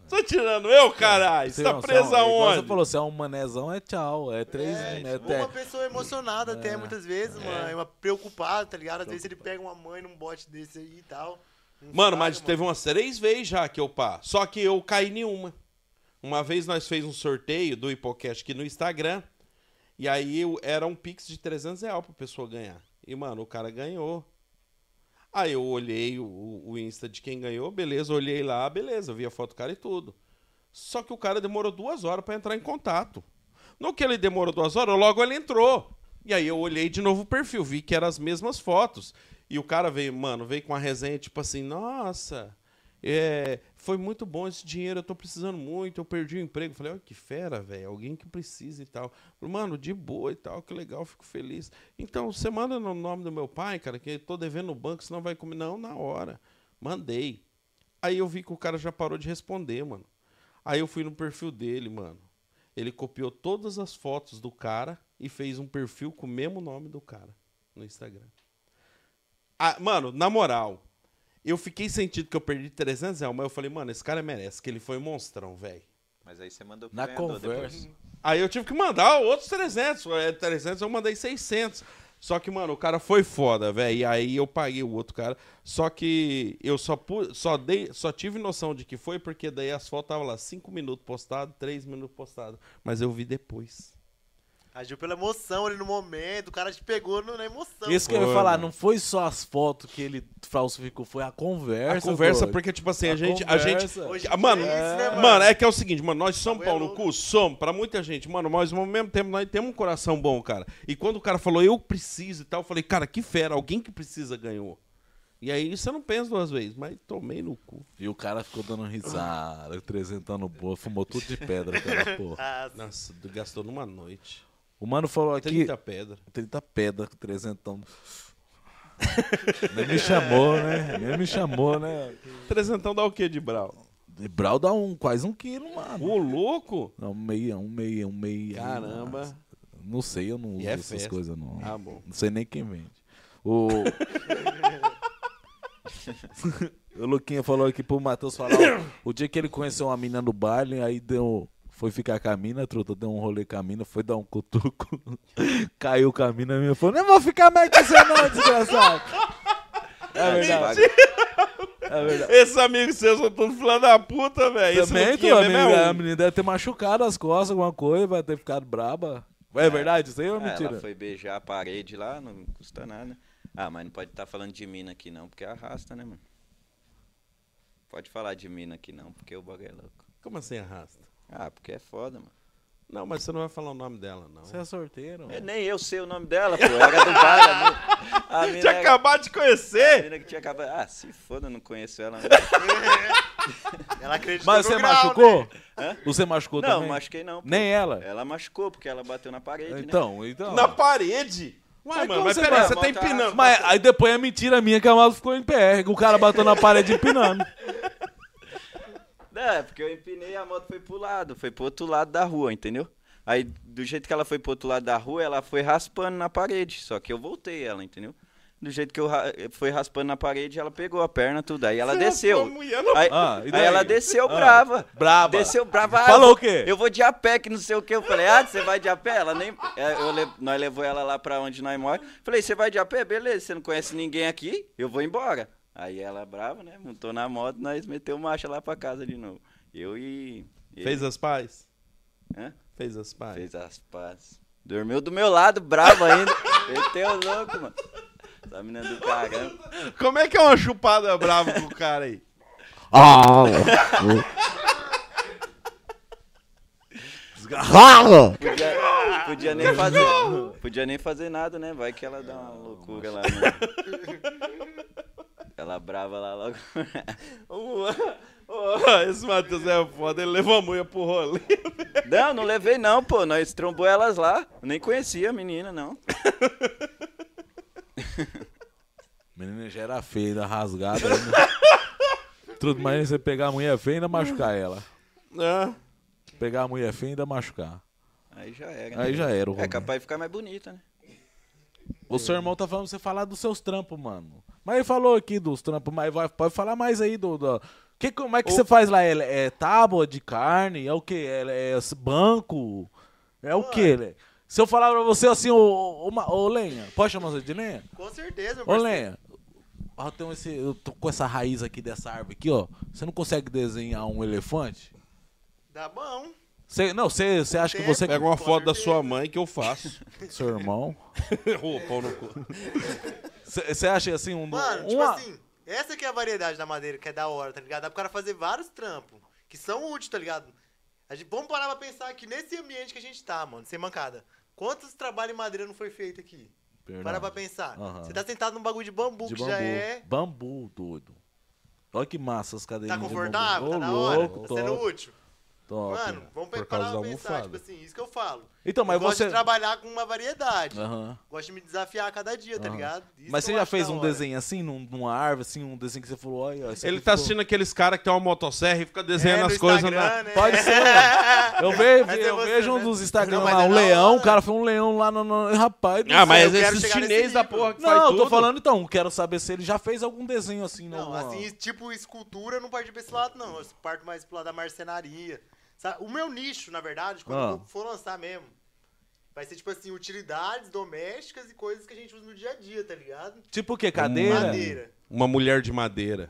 Tá tirando eu, caralho? Você tá não, preso é um- igual aonde? Você falou, se é um manezão, é tchau. É três. É, É, tipo, é- uma pessoa emocionada até, muitas vezes, mano. Uma preocupada, tá ligado? Às vezes ele pega uma mãe num bote desse aí e tal. Mano, sabe, mas teve umas três vezes já que eu pá. Só que eu caí nenhuma. Uma vez nós fez um sorteio do Hipocast aqui no Instagram. E aí eu- era um pix de 300 reais pra pessoa ganhar. E, mano, o cara ganhou. Aí eu olhei o, Insta de quem ganhou, beleza. Olhei lá, beleza. Vi a foto do cara e tudo. Só que o cara demorou duas horas pra entrar em contato. No que ele demorou duas horas, logo ele entrou. E aí eu olhei de novo o perfil, vi que eram as mesmas fotos. E o cara veio, mano, veio com uma resenha tipo assim, nossa, é, foi muito bom esse dinheiro, eu tô precisando muito, eu perdi o emprego. Falei, olha que fera, velho, alguém que precisa e tal. Falei, mano, de boa e tal, que legal, fico feliz. Então, você manda no nome do meu pai, cara, que eu tô devendo no banco, senão vai comer. Não, na hora. Mandei. Aí eu vi que o cara já parou de responder, mano. Aí eu fui no perfil dele, mano. Ele copiou todas as fotos do cara e fez um perfil com o mesmo nome do cara no Instagram. Ah, mano, na moral, eu fiquei sentido que eu perdi 300 reais, mas eu falei, mano, esse cara merece, que ele foi um monstrão, velho. Mas aí você mandou pro Na conversa. depois. Aí eu tive que mandar outros 300. É, 300 eu mandei 600. Só que, mano, o cara foi foda, velho. E aí eu paguei o outro cara. Só que eu só, só, dei, só tive noção de que foi porque daí as fotos estavam lá 5 minutos postado, 3 minutos postado. Mas eu vi depois. Agiu pela emoção ali no momento, o cara te pegou no- na emoção. Isso que eu ia falar, mano. não foi só as fotos que ele falsificou, foi a conversa. A conversa, doido. porque, tipo assim, a, A gente. A gente. Hoje Ah, mano, é isso, né, mano? é que é o seguinte, mano, nós somos é pau no cu? Somos, pra muita gente. Mano, mas ao mesmo tempo nós temos um coração bom, cara. E quando o cara falou, eu preciso e tal, eu falei, cara, que fera, alguém que precisa ganhou. E aí você não pensa duas vezes, mas tomei no cu. E o cara ficou dando risada, trezentando boa, fumou tudo de pedra, aquela porra. Nossa, gastou numa noite. O mano falou aqui. 30 pedras. 30 pedra, trezentão. Nem me chamou, né? Nem me chamou, né? Trezentão dá o quê de brau? E Brau dá um, quase um quilo, mano. Ô, louco? Não, um meia, um meia, um meia. Caramba. Nossa. Não sei, eu não uso é essas festa. coisas, não. Ah, bom. Não sei nem quem vende. O. o Luquinha falou aqui pro Matheus falar. ó, o dia que ele conheceu uma mina no baile, aí deu. Foi ficar com a mina, truta, deu um rolê com a mina, foi dar um cutuco, caiu com a mina, a mina falou, não vou ficar mais com você não, desgraçado. É verdade, é verdade. Esses amigos seus são todos filha da puta, velho. Também, tu, amigo, é a menina deve ter machucado as costas, alguma coisa, vai ter ficado braba. É verdade isso aí ou é Ah, mentira? ela foi beijar a parede lá, não custa nada. Ah, mas não pode estar falando de mina aqui não, porque arrasta, né, mano? Pode falar de mina aqui não, porque o bagulho é louco. Como assim arrasta? Ah, porque é foda, mano. Não, mas você não vai falar o nome dela, não. Você é sorteiro. É, nem eu sei o nome dela, pô. Era do bar. A mina, a mina, Tinha acabado de a conhecer. mina que tinha acabado. Ah, se foda, eu não conheço ela. Não, Ela acreditou Mas você grau, machucou? né? Hã? Você machucou não também? machuquei não. pô. Nem ela? Ela machucou porque ela bateu na parede, né? Então, então. Na parede. Uai, Mas mano, mas peraí, você tá empinando. Mas aí depois é mentira minha que a moto ficou em pé. que O cara bateu na parede empinando. Não, é porque eu empinei e a moto foi pro lado, foi pro outro lado da rua, entendeu? Aí, do jeito que ela foi pro outro lado da rua, ela foi raspando na parede, só que eu voltei ela, entendeu? Do jeito que eu ra foi raspando na parede, ela pegou a perna, tudo, aí ela Você desceu. mulher no- Aí, Ah, e aí daí? ela desceu Ah, brava. braba. Desceu brava. ah, Falou eu o quê? Eu vou de a pé, que não sei o que. Eu falei, ah, você vai de a pé? Ela nem. é, Eu le- Nós levou ela lá pra onde nós moramos. Falei, você vai de a pé? Beleza, você não conhece ninguém aqui? Eu vou embora. Aí ela brava, né? Montou na moto, nós meteu marcha lá pra casa de novo. Eu e. ele. Fez as pazes? Hã? Fez as pazes. Fez as pazes. Dormiu do meu lado, bravo ainda. Meteu louco, mano. Essa menina do caramba. Como é que é uma chupada brava com o cara aí? Podia, podia nem fazer. Podia nem fazer nada, né? Vai que ela dá uma loucura lá, né? Ela brava lá logo. Esse Matheus é foda, ele levou a mulher pro rolê. Não, não levei não, pô. Nós trombou elas lá. Nem conhecia a menina, não. Menina já era feia, ainda rasgada. Ainda. Tudo mais você pegar a mulher feia e ainda machucar ela. Ah, Pegar a mulher feia e ainda machucar. Aí já era. Aí né? já era o É capaz de ficar mais bonita, né? O seu irmão tá falando pra você falar dos seus trampos, mano. Mas ele falou aqui dos trampos, mas vai, pode falar mais aí do. do que, como é que você faz lá? É, é tábua de carne? É o quê? É, é banco? É o quê, né? Se eu falar pra você assim, ô, ô, ô, ô Lenha, pode chamar você de Lenha? Com certeza, meu Ô. Lenha, ó, tem esse, eu tô com essa raiz aqui dessa árvore aqui, ó. Você não consegue desenhar um elefante? Dá bom. Você, não, você, acha que você. pega uma foto da sua mãe que eu faço. Seu irmão. Ô, pau no cu. Você acha assim um. Mano, uma... tipo assim, essa que é a variedade da madeira que é da hora, tá ligado? Dá pro cara fazer vários trampos que são úteis, tá ligado? A gente, vamos parar pra pensar que nesse ambiente que a gente tá, mano, sem mancada. Quantos trabalhos em madeira não foi feito aqui? Verdade. Para pra pensar. Você tá sentado num bagulho de bambu, De que bambu. já é. Bambu, doido. Olha que massa as Tá cadeirinhas de confortável? Tá Ô, hora? louco, tá sendo top, útil? Top. Mano, vamos Por parar pra pensar, almofada. tipo assim, isso que eu falo. Então, mas eu gosto você... de trabalhar com uma variedade. Aham. Gosto de me desafiar a cada dia, tá Aham. ligado? Isso Mas você já fez um hora. desenho assim, num- numa árvore, assim, um desenho que você falou, olha... Ele tá ficou- assistindo aqueles caras que tem uma motosserra e fica É, desenhando no as coisas na. né? Pode ser. Eu, vejo, Mas é eu vejo um né? dos Instagram Não, mas lá, é um da leão, o cara foi um leão lá no... no- Rapaz Ah, céu. mas eu quero esses chinês da porra que faz Não, eu tudo. tô falando então, quero saber se ele já fez algum desenho assim, Não, numa- assim, tipo escultura, eu não parti pra esse lado, não. Eu parto mais pro lado da marcenaria. Sabe? O meu nicho, na verdade, quando Ah. eu for lançar mesmo, vai ser tipo assim, utilidades domésticas e coisas que a gente usa no dia a dia, tá ligado? Tipo o quê? Cadeira? Madeira. Uma mulher de madeira.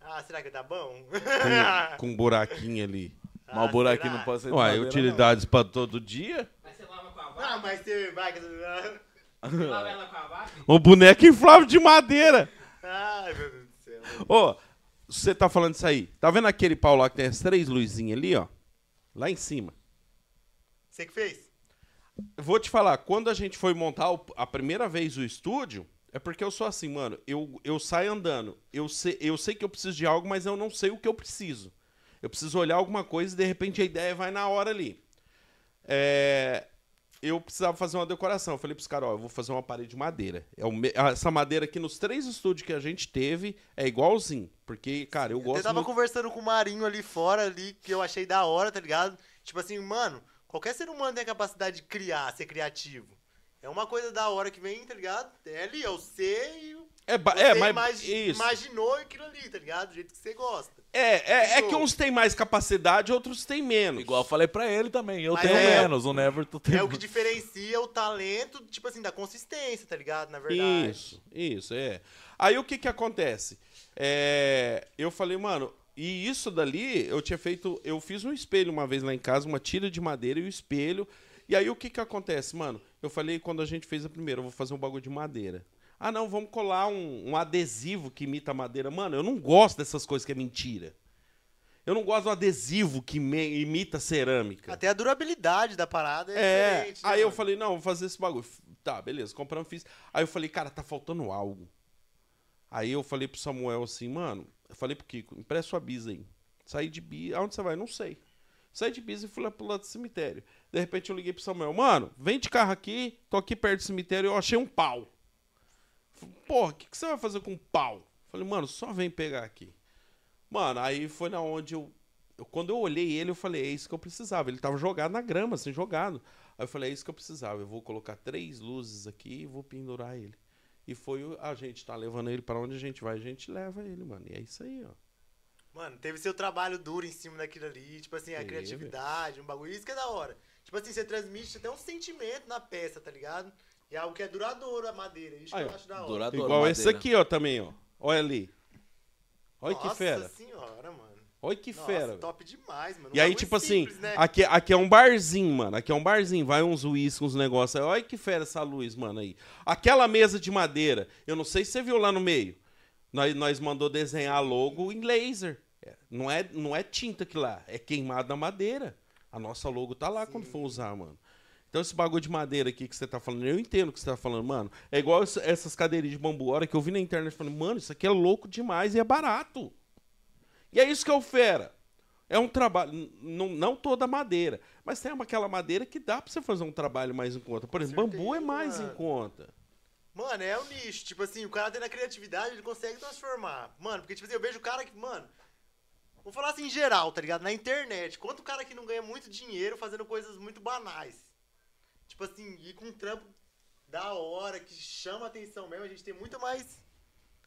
Ah, será que tá bom? Com, com um buraquinho ali. Mas o Ah, buraquinho será? não pode ser madeira, utilidades pra todo dia? Mas você lava com a vaca? Ah, mas você vai... Você lava ela com a vaca? Um boneco inflável de madeira. Ai, meu Deus do céu. Ô, você tá falando isso aí. Tá vendo aquele pau lá que tem as três luzinhas ali, ó? Lá em cima. Você que fez? Vou te falar, quando a gente foi montar o- a primeira vez o estúdio, é porque eu sou assim, mano. Eu, eu saio andando. Eu sei, eu sei que eu preciso de algo, mas eu não sei o que eu preciso. Eu preciso olhar alguma coisa e de repente a ideia vai na hora ali. É, eu precisava fazer uma decoração. Eu falei pros caras, ó, eu vou fazer uma parede de madeira. É Essa madeira aqui nos três estúdios que a gente teve é igualzinho. Porque, cara, eu Eu gosto tava muito... conversando com o Marinho ali fora, ali, que eu achei da hora, tá ligado? Tipo assim, mano, qualquer ser humano tem a capacidade de criar, ser criativo. É uma coisa da hora que vem, tá ligado? É ali, é o ser e o. É, é mas imagi- isso. imaginou aquilo ali, tá ligado? Do jeito que você gosta. É, é, é que uns têm mais capacidade, outros têm menos. Igual eu falei pra ele também, eu Mas tenho é- menos, o Neverton tem É o que diferencia o talento, tipo assim, da consistência, tá ligado? Na verdade. Isso, isso, é. Aí o que que acontece? É, eu falei, mano, e isso dali eu tinha feito, eu fiz um espelho uma vez lá em casa, uma tira de madeira e o espelho. E aí o que que acontece, mano? Eu falei quando a gente fez a primeira, eu vou fazer um bagulho de madeira. Ah, não, vamos colar um, um adesivo que imita madeira. Mano, eu não gosto dessas coisas que é mentira. Eu não gosto do adesivo que imita cerâmica. Até a durabilidade da parada é, É, diferente. né, aí eu mano? falei, não, vou fazer esse bagulho. Tá, beleza, compramos, fiz. Aí eu falei, cara, tá faltando algo. Aí eu falei pro Samuel assim, mano, eu falei pro Kiko, empresta sua bisa aí. Saí de bisa, aonde você vai? Não sei. Saí de bisa e fui lá pro lado do cemitério. De repente eu liguei pro Samuel, mano, vem de carro aqui, tô aqui perto do cemitério, eu achei um pau. Porra, o que, que você vai fazer com pau? Falei, mano, só vem pegar aqui. Mano, aí foi na onde eu, eu- Quando eu olhei ele, eu falei, é isso que eu precisava. Ele tava jogado na grama, assim, jogado. Aí eu falei, é isso que eu precisava. Eu vou colocar três luzes aqui e vou pendurar ele. E foi a gente tá levando ele pra onde a gente vai, a gente leva ele, mano. E é isso aí, ó. Mano, teve seu trabalho duro em cima daquilo ali, tipo assim, a Teve. criatividade, um bagulho, isso que é da hora. Tipo assim, você transmite até um sentimento na peça, tá ligado? E é algo que é duradouro a madeira, isso Aí, que eu acho da hora. Duradouro, Igual madeira. esse aqui, ó, também, ó. Olha ali. Olha que Nossa fera. senhora, mano. Olha que Nossa, fera. top demais, mano. Um E aí, bagulho tipo assim, simples, né? aqui, aqui é um barzinho, mano. Aqui é um barzinho. Vai uns uísques, uns negócios. aí. Olha que fera essa luz, mano, aí. Aquela mesa de madeira. Eu não sei se você viu lá no meio. Nós, nós mandou desenhar logo em laser. É, Não é, não é tinta que lá. É queimado na madeira. A nossa logo tá lá quando for usar, mano. Então esse bagulho de madeira aqui que você tá falando, eu entendo o que você tá falando, mano. É igual essa- essas cadeirinhas de bambu. A hora que eu vi na internet, falei, mano, isso aqui é louco demais e é barato. E é isso que é o fera. É um trabalho, não, não toda madeira, mas tem aquela madeira que dá pra você fazer um trabalho mais em conta. Por exemplo, bambu é certeza, mais em mano. conta. Mano, é o nicho. Tipo assim, o cara tendo a criatividade, ele consegue transformar. Mano, porque, tipo assim, eu vejo o cara que, mano. Vou falar assim em geral, tá ligado? Na internet. Quanto cara que não ganha muito dinheiro fazendo coisas muito banais. Tipo assim, ir com um trampo da hora, que chama atenção mesmo. A gente tem muito mais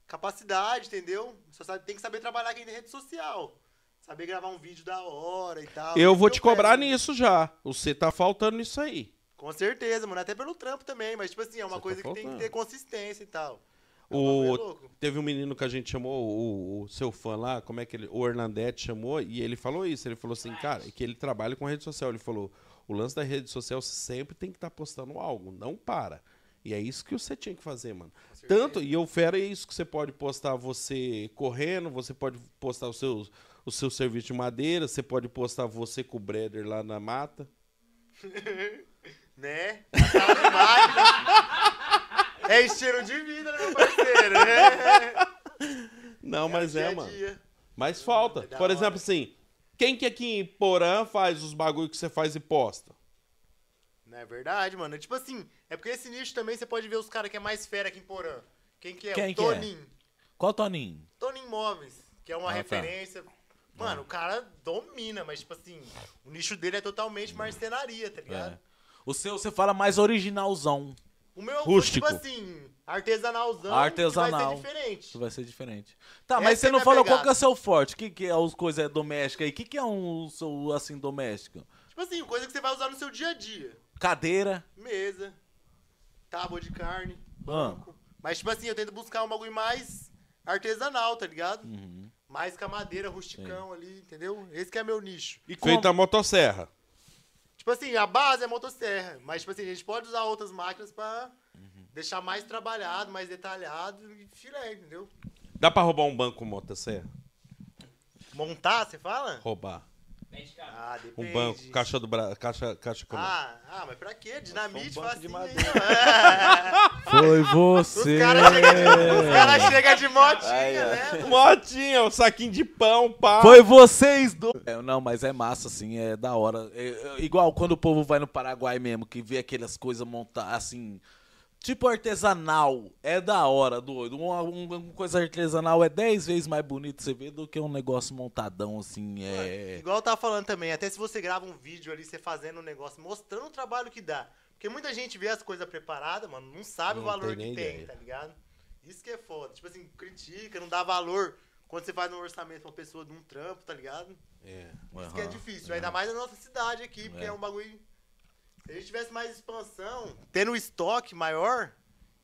capacidade, entendeu? Só sabe, tem que saber trabalhar aqui na rede social. Saber gravar um vídeo da hora e tal. Eu vou que te cobrar pego. nisso já. Você tá faltando nisso aí. Com certeza, mano. Até pelo trampo também. Mas, tipo assim, é uma Você tá coisa que tem que ter consistência e tal. É O, teve um menino que a gente chamou, o, o seu fã lá, como é que ele. O Hernandete chamou, e ele falou isso. Ele falou assim, cara, que ele trabalha com rede social. Ele falou: o lance da rede social você sempre tem que estar postando algo, não para. E é isso que você tinha que fazer, mano. Tanto, e o Fera é isso que você pode postar você correndo, você pode postar os seus, o seu serviço de madeira, você pode postar você com o Breder lá na mata. Né? É estilo de vida, né, meu parceiro? É. Não, mas é, a mano. Mas falta. É Por exemplo, assim, quem que aqui em Porã faz os bagulho que você faz e posta? Não é verdade, mano. Tipo assim, é porque esse nicho também você pode ver os caras que é mais fera aqui em Porã. Quem que é? Quem o que é? Toninho. Qual Toninho? Toninho Móveis, que é uma Ah, tá. referência. Mano, o cara domina, mas tipo assim, o nicho dele é totalmente marcenaria, tá ligado? É. O seu, você fala mais originalzão. O meu Rústico. foi, tipo assim, artesanalzão, Artesanal. que vai ser diferente. Isso vai ser diferente. Tá, Essa mas você é não falou qual pegada. que é o seu forte? O que, que é as coisas domésticas aí? O que, que é um seu, assim, doméstico? Tipo assim, coisa que você vai usar no seu dia a dia. Cadeira. Mesa, tábua de carne, Ah. banco. Mas, tipo assim, eu tento buscar um bagulho mais artesanal, tá ligado? Uhum. Mais com a madeira, rusticão ali, entendeu? Esse que é meu nicho. E Feito a motosserra. Tipo assim, a base é motosserra. Mas, tipo assim, a gente pode usar outras máquinas pra Uhum. deixar mais trabalhado, mais detalhado e filé, entendeu? Dá pra roubar um banco com motosserra? Montar, você fala? Roubar. Ah, depende. Um banco, caixa do Bra... caixa, caixa econômica. Ah, ah, mas pra quê? Dinamite um de aí, madeira. ó. Foi Os você. caras chegam cara chega de motinha, né? Motinha, um saquinho de pão, pá. Foi vocês do... É, não, mas é massa, assim, é da hora. É, é igual quando o povo vai no Paraguai mesmo, que vê aquelas coisas montadas, assim... Tipo artesanal, é da hora, doido. Uma, uma- coisa artesanal é 10 vezes mais bonito você vê do que um negócio montadão, assim, é... Igual eu tava falando também, até se você grava um vídeo ali, você fazendo um negócio, mostrando o trabalho que dá. Porque muita gente vê as coisas preparadas, mano, não sabe Não o valor tem que tem, ideia. tá ligado? Isso que é foda. Tipo assim, critica, não dá valor quando você faz um orçamento pra uma pessoa de um trampo, tá ligado? É. Isso que é difícil. Ainda mais na nossa cidade aqui, porque É. é um bagulho. Se a gente tivesse mais expansão, tendo um estoque maior,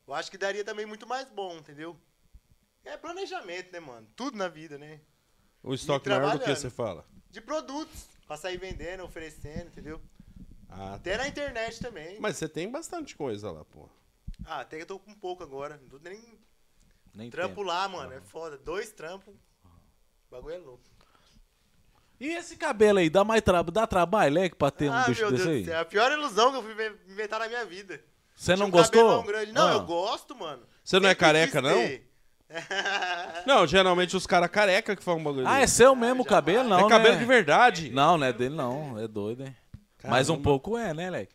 eu acho que daria também muito mais bom, entendeu? É planejamento, né, mano? Tudo na vida, né? O estoque maior do que você fala? De produtos. Pra sair vendendo, oferecendo, entendeu? Ah, tá. Até na internet também. Mas você tem bastante coisa lá, pô. Ah, até que eu tô com pouco agora. Não tô nem Nem trampo tempo. lá, mano. É foda. Dois trampos. O bagulho é louco. E esse cabelo aí, dá mais trabalho, dá trabalho, leque, pra ter um ah, bicho meu Deus desse do aí? céu. É a pior ilusão que eu fui inven- inventar na minha vida. Você não um gostou? grande. Não, Ah. eu gosto, mano. Você não é careca, não? Não, geralmente os caras careca que falam um bagulho. Ah, é seu mesmo o cabelo? Não, é cabelo né? de verdade. Não, não é dele não, é doido, hein? Mas um Caramba. pouco é, né, leque?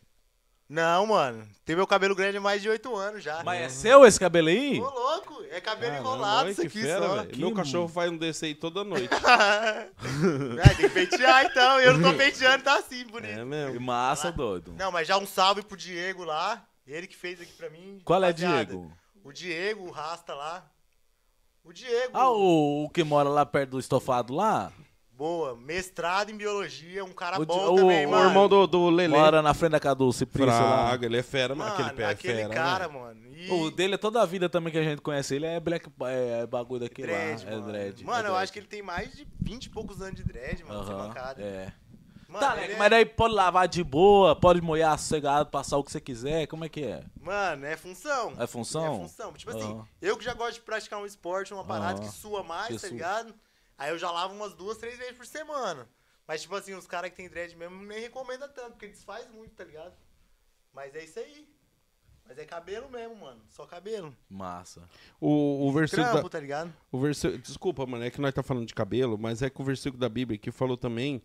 Não, mano. Tem meu cabelo grande há mais de 8 anos já. Mas é seu esse cabelo aí? Ô, louco. É cabelo Caramba, enrolado isso aqui fera, só. Meu mu- cachorro faz um desse aí toda noite. É, tem que pentear então. Eu não tô penteando, tá assim, bonito. é Que mesmo. massa, doido. Não, mas já um salve pro Diego lá. Ele que fez aqui pra mim. Qual é, Rapaziada, Diego? O Diego, o Rasta lá. O Diego. Ah, o, o que mora lá perto do estofado lá? Boa. Mestrado em biologia. Um cara O bom o- também, o O mano. irmão do, do Lelê. Mora na frente da casa do Ciprício lá. Fraga, ele é fera, mano. Aquele pé é aquele fera. cara, né? mano. E... O dele é toda a vida também que a gente conhece ele, é black é, bagulho daquele dread, lá. É mano. dread. Mano, é eu dread. acho que ele tem mais de 20 e poucos anos de dread, mano. Aham, mancada. é. Mano, Tá, é- mas daí pode lavar de boa, pode molhar sossegado, passar o que você quiser, como é que é? Mano, é função. É função? É função. Tipo assim, eu que já gosto de praticar um esporte, uma parada que sua mais, Que tá sua. ligado? Aí eu já lavo umas duas, três vezes por semana. Mas, tipo assim, os caras que tem dread mesmo nem recomenda tanto, porque desfaz muito, tá ligado? Mas é isso aí. Mas é cabelo mesmo, mano. Só cabelo. Massa. O, o versículo. Trampo, Da, tá ligado? o versículo, desculpa, mano, é que nós tá falando de cabelo, mas é que o versículo da Bíblia que falou também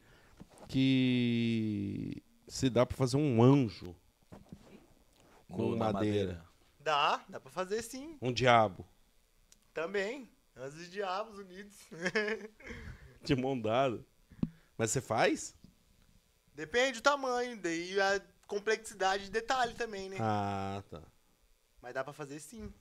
que se dá pra fazer um anjo com na madeira. Dá, dá pra fazer sim. Um diabo. Também. Anjos diabos unidos. De mão dada. Mas você faz? Depende do tamanho, daí a complexidade de detalhe também, né? Ah, tá. Mas dá pra fazer sim.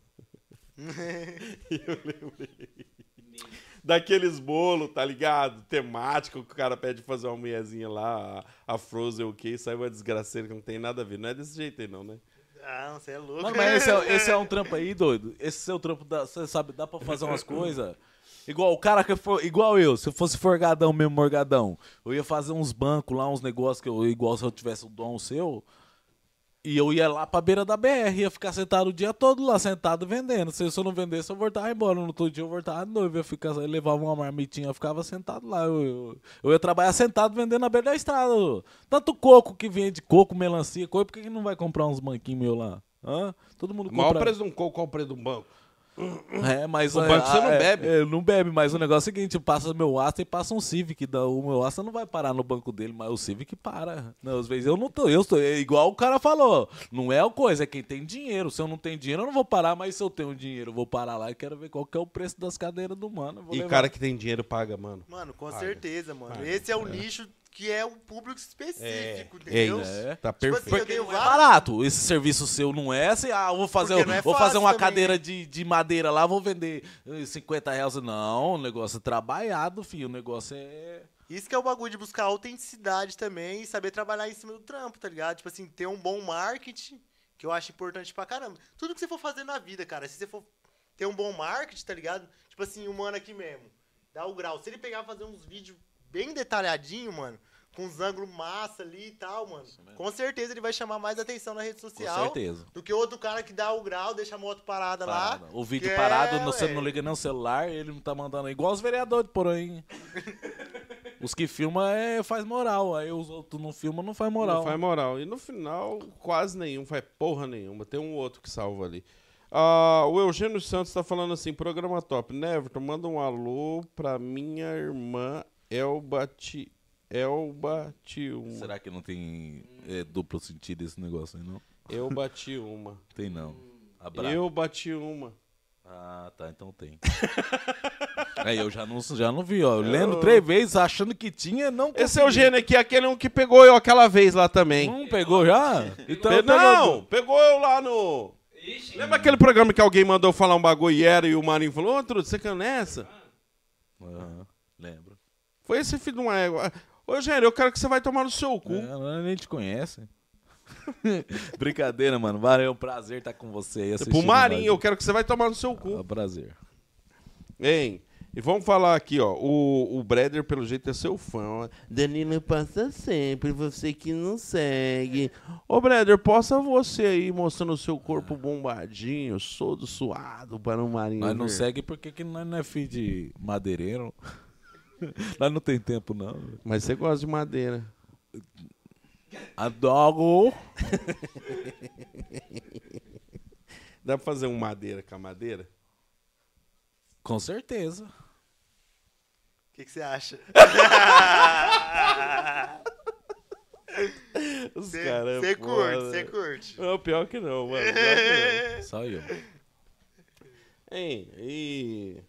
Daqueles bolos, tá ligado? Temático que o cara pede fazer uma mulherzinha lá, a, a Frozen o quê? Sai uma desgraceira que não tem nada a ver. Não é desse jeito aí, não, né? Ah, você é louco. Mano, mas esse é, esse é um trampo aí, doido. Esse seu trampo, você sabe, dá pra fazer umas coisas. Igual o cara que for. Igual eu, se eu fosse forgadão mesmo, morgadão, eu ia fazer uns bancos lá, uns negócios que eu. Igual se eu tivesse o dom seu. E eu ia lá pra beira da BR, ia ficar sentado o dia todo lá, sentado vendendo. Se eu não vendesse, eu voltava embora. No outro dia eu voltava de novo, ia ficar, eu levava uma marmitinha, eu ficava sentado lá. Eu, eu, eu ia trabalhar sentado vendendo na beira da estrada. Tanto coco que vende, coco, melancia, coco, por que, que não vai comprar uns banquinhos meus lá? Hã? Todo mundo O maior compra. preço de um coco, qual o preço de um banco? É, mas O é, banco você não é, bebe. é, não bebe, mas o negócio é o seguinte, passa meu Asta e passa um Civic. da- O meu Asta não vai parar no banco dele, mas o Civic para. Não, às vezes eu não tô, eu tô, é igual o cara falou, não é a coisa, é quem tem dinheiro. Se eu não tenho dinheiro, eu não vou parar, mas se eu tenho dinheiro, eu vou parar lá e quero ver qual que é o preço das cadeiras do mano. E levar. cara que tem dinheiro paga, mano. Mano, com Paga. certeza, mano. Paga. Esse é o nicho que é o público específico, É entendeu? isso. É. Tá Tipo assim, perfeito. eu tenho É vários. barato, esse serviço seu não é assim, ah, eu vou fazer, é vou fazer uma também, cadeira né? de, de madeira lá, vou vender eh, 50 reais. Não, o negócio é trabalhado, filho, o negócio é... Isso que é o bagulho de buscar autenticidade também e saber trabalhar em cima do trampo, tá ligado? Tipo assim, ter um bom marketing, que eu acho importante pra caramba. Tudo que você for fazer na vida, cara, se você for ter um bom marketing, tá ligado? Tipo assim, o mano aqui mesmo, dá o grau. Se ele pegar e fazer uns vídeos bem detalhadinho, mano, com uns ângulos massa ali e tal, mano, com certeza ele vai chamar mais atenção na rede Com social certeza. do que outro cara que dá o grau, deixa a moto parada, Parada. lá. O vídeo que parado, é, você ué. não liga nem o celular, ele não tá mandando. Igual os vereadores, porém. os que filmam é, faz moral, aí os outros não filmam, não faz moral. Não faz moral. E no final, quase nenhum, faz porra nenhuma. Tem um outro que salva ali. Ah, o Eugênio Santos tá falando assim, programa top. Neverton, manda um alô pra minha irmã Elba, Ti, Elba Tiuma. Será que não tem é, duplo sentido esse negócio aí, não? Eu bati uma. Tem não. Abra... Eu bati uma. Ah, tá, então tem. aí eu já não, já não vi, ó. Eu lendo três vezes, achando que tinha, não Esse consegui. Eugênio aqui é aquele um que pegou eu aquela vez lá também. Não pegou já? Então Pe- não, pegou eu lá no... Ixi, Lembra aquele programa que alguém mandou falar um bagulho e era e o Marinho falou, ô, Truto, você caiu nessa? Aham, lembro. Foi esse filho de uma égua. Ô, Eugênio, eu quero que você vai tomar no seu cu. É, não, nem te conhece. Brincadeira, mano. Valeu, é um prazer estar com você aí. Pro Marinho, eu quero que você vai tomar no seu É cu. um prazer. Hein? E vamos falar aqui, ó. O, o Breder, pelo jeito, é seu fã. Danilo passa sempre, você que não segue. Ô, Breder, possa você aí mostrando o seu corpo bombadinho, todo suado para o Marinho. Nós não ver. segue porque que nós não é filho de madeireiro. Lá não tem tempo, não. Mas você gosta de madeira. Adoro. Dá pra fazer um madeira com a madeira? Com certeza. O que, que você acha? Os caras. você é curte, você curte. Não, pior que não, mano. Pior que Só eu. não. Hein, e.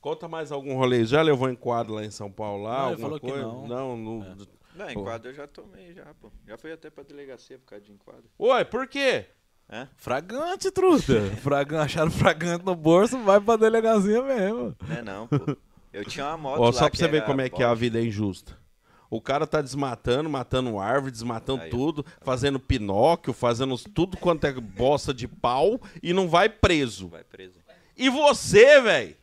Conta mais algum rolê. Já levou em quadro lá em São Paulo lá? Não, alguma falou que coisa? não. Não, não. Não, Pô. enquadro eu já tomei já, pô. Já fui até pra delegacia por causa de enquadro. Ué, por quê? Hã? Fragante, truta. Fragan, acharam fragante no bolso, vai pra delegacia mesmo. Não é não, pô. Eu tinha uma moto Ó, lá só pra que você ver como é que a Bosch. vida é injusta. O cara tá desmatando, matando árvore, desmatando Aí, tudo, fazendo pinóquio, fazendo tudo quanto é bosta de pau e não vai preso. Vai preso. E você, velho?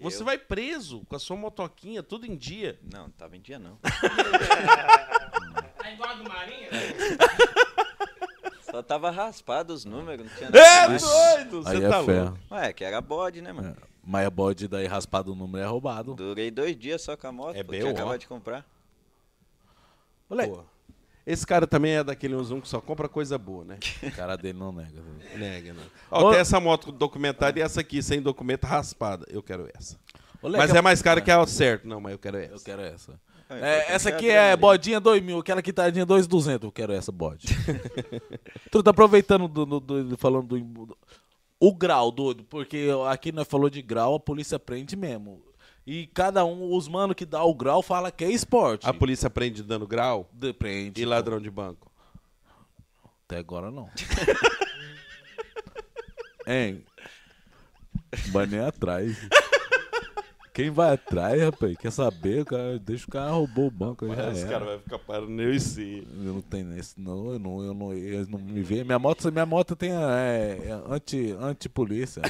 Você eu? vai preso com a sua motoquinha, tudo em dia. Não, não tava em dia não. Tá igual a do Marinha? Só tava raspado os números, não tinha nada É demais. doido! Você Aí tá é fé. louco. Ué, que era bode, né, mano? Mas é bode daí raspado o número é roubado. Durei dois dias só com a moto, É BO. tinha acabado de comprar. Moleque, Esse cara também é daquele um que só compra coisa boa, né? o cara dele não nega. Nega, né? Ó, Ô- tem essa moto documentada e essa aqui, sem documento, raspada. Eu quero essa. Moleque, Mas é mais cara que a certo. Não, mas eu quero essa. Eu quero essa. É, É, essa é aqui é bodinha 2 mil, aquela que tadinha 2,200. Eu quero essa bode. tu tá aproveitando do, do- do- falando do, do- o grau, doido, porque aqui nós falou de grau, a polícia prende mesmo. E cada um, os mano que dá o grau fala que é esporte. A polícia prende dando grau De- prende. e ladrão de banco. Até agora não. hein? Vai nem atrás. Quem vai atrás, rapaz? Quer saber? Cara, deixa o cara roubou o banco. Já Os era. caras vão ficar parando eu e si. Eu não tenho esse, não, eu não, eu não, eles não me veem. Minha moto, minha moto tem é, é anti, anti-polícia.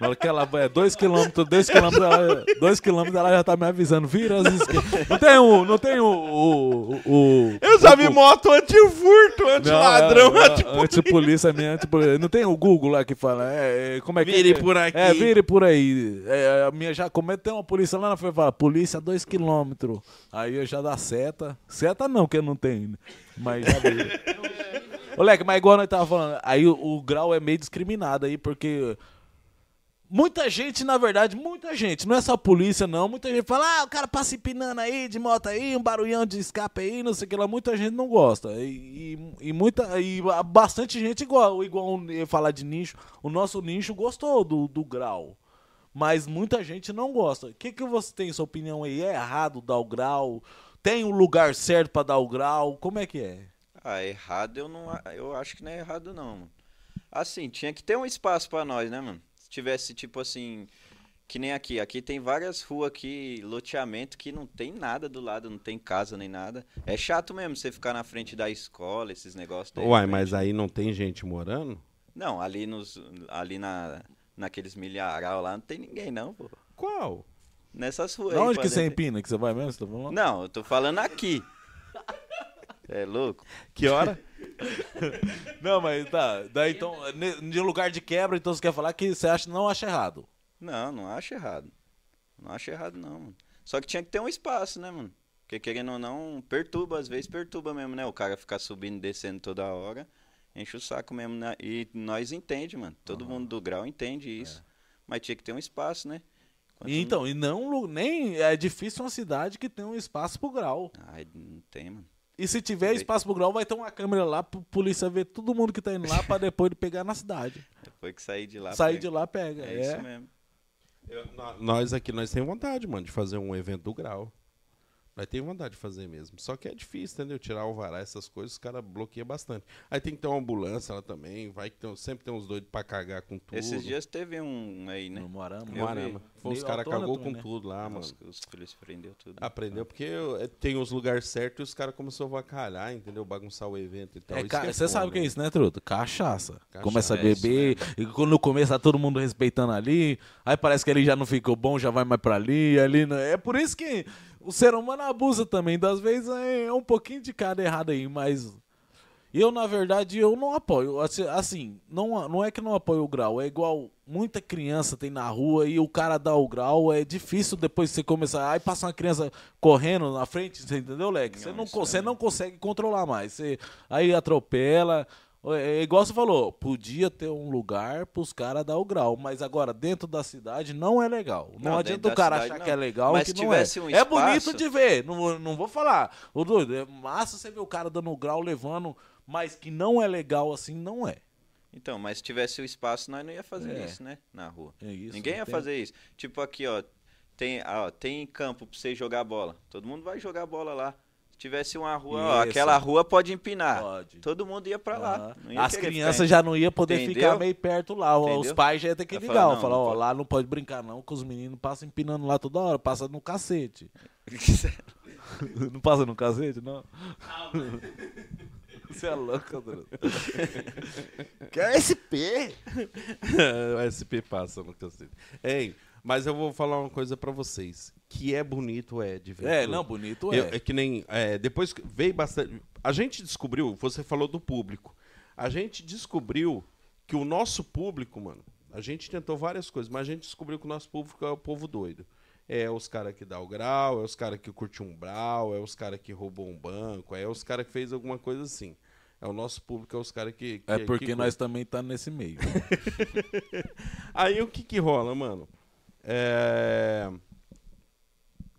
Na hora que ela vai 2km, 2km, ela, dois quilômetros ela já tá me avisando, vira as esquerdas. Não tem o. Não tem o. o, o Eu já o- vi moto anti-furto, anti-ladrão, é, é, anti Anti-polícia, minha anti-polícia. Não tem o Google lá que fala, é, é, como é que Vire é? por aqui. É, vire por aí. É, a minha já comete, tem uma polícia lá na frente, fala, polícia 2km. Aí eu já dá seta. Seta não, que eu não tenho. Mas já vi. Ô, Leque, mas igual nós tava falando, aí o, o grau é meio discriminado aí, porque muita gente, na verdade, muita gente, não é só a polícia não, muita gente fala, ah, o cara passa empinando aí, de moto aí, um barulhão de escape aí, não sei o que lá, muita gente não gosta. E, e, e muita, e bastante gente igual, igual falar de nicho, o nosso nicho gostou do, do grau. Mas muita gente não gosta. O que, que você tem sua opinião aí? É errado dar o grau? Tem um lugar certo pra dar o grau? Como é que é? Ah, errado eu não. Eu acho que não é errado não, mano. Assim, tinha que ter um espaço pra nós, né, mano? Se tivesse, tipo assim. Que nem aqui. Aqui tem várias ruas aqui, loteamento, que não tem nada do lado, não tem casa nem nada. É chato mesmo você ficar na frente da escola, esses negócios. daí, Uai, frente. mas aí não tem gente morando? Não, ali nos. Ali na. Naqueles milharal lá não tem ninguém, não, pô. Qual? Nessas ruas Da aí. onde que você empina? Que você vai mesmo? Você tá falando? Não, eu tô falando aqui. É louco? Que hora? Não, mas tá. Daí então, de lugar de quebra, então você quer falar que você acha, não acha errado. Não, não acho errado. Não acho errado, não, mano. Só que tinha que ter um espaço, né, mano? Porque querendo ou não, perturba, às vezes perturba mesmo, né? O cara ficar subindo e descendo toda hora, enche o saco mesmo, né? E nós entende, mano. Todo mundo do grau entende isso. Mas tinha que ter um espaço, né? Então, e não lu- nem é difícil uma cidade que tem um espaço pro grau. não- Ai, não tem, mano. E se tiver espaço pro grau, vai ter uma câmera lá pro polícia ver todo mundo que tá indo lá pra depois de pegar na cidade. Depois que sair de lá. Sair pega. de lá pega. É, É, isso mesmo. Nós aqui, nós temos vontade, mano, de fazer um evento do grau. Nós temos vontade de fazer mesmo. Só que é difícil, entendeu? Tirar o vará, essas coisas, os caras bloqueiam bastante. Aí tem que ter uma ambulância lá também. Vai que tem, sempre tem uns doidos pra cagar com tudo. Esses dias teve um aí, né? No Moarama. Vi. Foi, os caras cagou com né? tudo lá, mano. Os, os polícia prendeu tudo. Aprendeu porque é, tem os lugares certos e os caras começaram a vacalhar, entendeu? Bagunçar o evento e tal. É, Isso ca- que você sabe o que é foda, isso, né, Truto? Cachaça. Cachaça. Começa a É isso beber, e quando no começo tá todo mundo respeitando ali, aí parece que ele já não ficou bom, já vai mais pra ali, ali. não- É por isso que o ser humano abusa também, das vezes é um pouquinho de cada errado aí, mas. Eu, na verdade, eu não apoio. Assim- Assim, não, não é que não apoio o grau. É igual muita criança tem na rua e o cara dá o grau. É difícil depois você começar. Aí passa uma criança correndo na frente, você entendeu, Leque? Você Não, con- você é- não consegue controlar mais. Você, aí atropela. É igual você falou, podia ter um lugar pros caras dar o grau, mas agora dentro da cidade não é legal. Não, Não, adianta o cara cidade achar não. que é legal Mas que não é. um É bonito de ver, não, vou- não vou falar. Ô, doido, é massa você ver o cara dando o grau, levando, mas que não é legal assim, não é. Então, mas se tivesse o espaço, nós não ia fazer É. isso, né? Na rua. É isso, Ninguém ia tem- fazer isso. Tipo aqui, ó. Tem, ó, tem campo pra você jogar bola. Todo mundo vai jogar bola lá. Se tivesse uma rua, ó, aquela rua pode empinar. Pode. Todo mundo ia pra lá. Ia As crianças já não iam poder Entendeu? ficar meio perto lá. Os Entendeu? pais já iam ter que ligar. falo, ó, não, falar, não ó, lá não pode brincar não, que os meninos passam empinando lá toda hora, passa no cacete. não passa no cacete, não? Você é louco, André. Que é SP? o SP passa no cacete. Ei, mas eu vou falar uma coisa pra vocês. Que é bonito, é, de ver. É, tudo. não, bonito Eu- é. é que nem. é, depois que veio bastante. A gente descobriu, você falou do público. A gente descobriu que o nosso público, mano. A gente tentou várias coisas, mas a gente descobriu que o nosso público é o povo doido. É os caras que dá o grau, é os caras que curte um brau, é os caras que roubou um banco, é os caras que fez alguma coisa assim. É o nosso público, é os caras que, que. É porque que nós também tá nesse meio. Aí o que que rola, mano? É...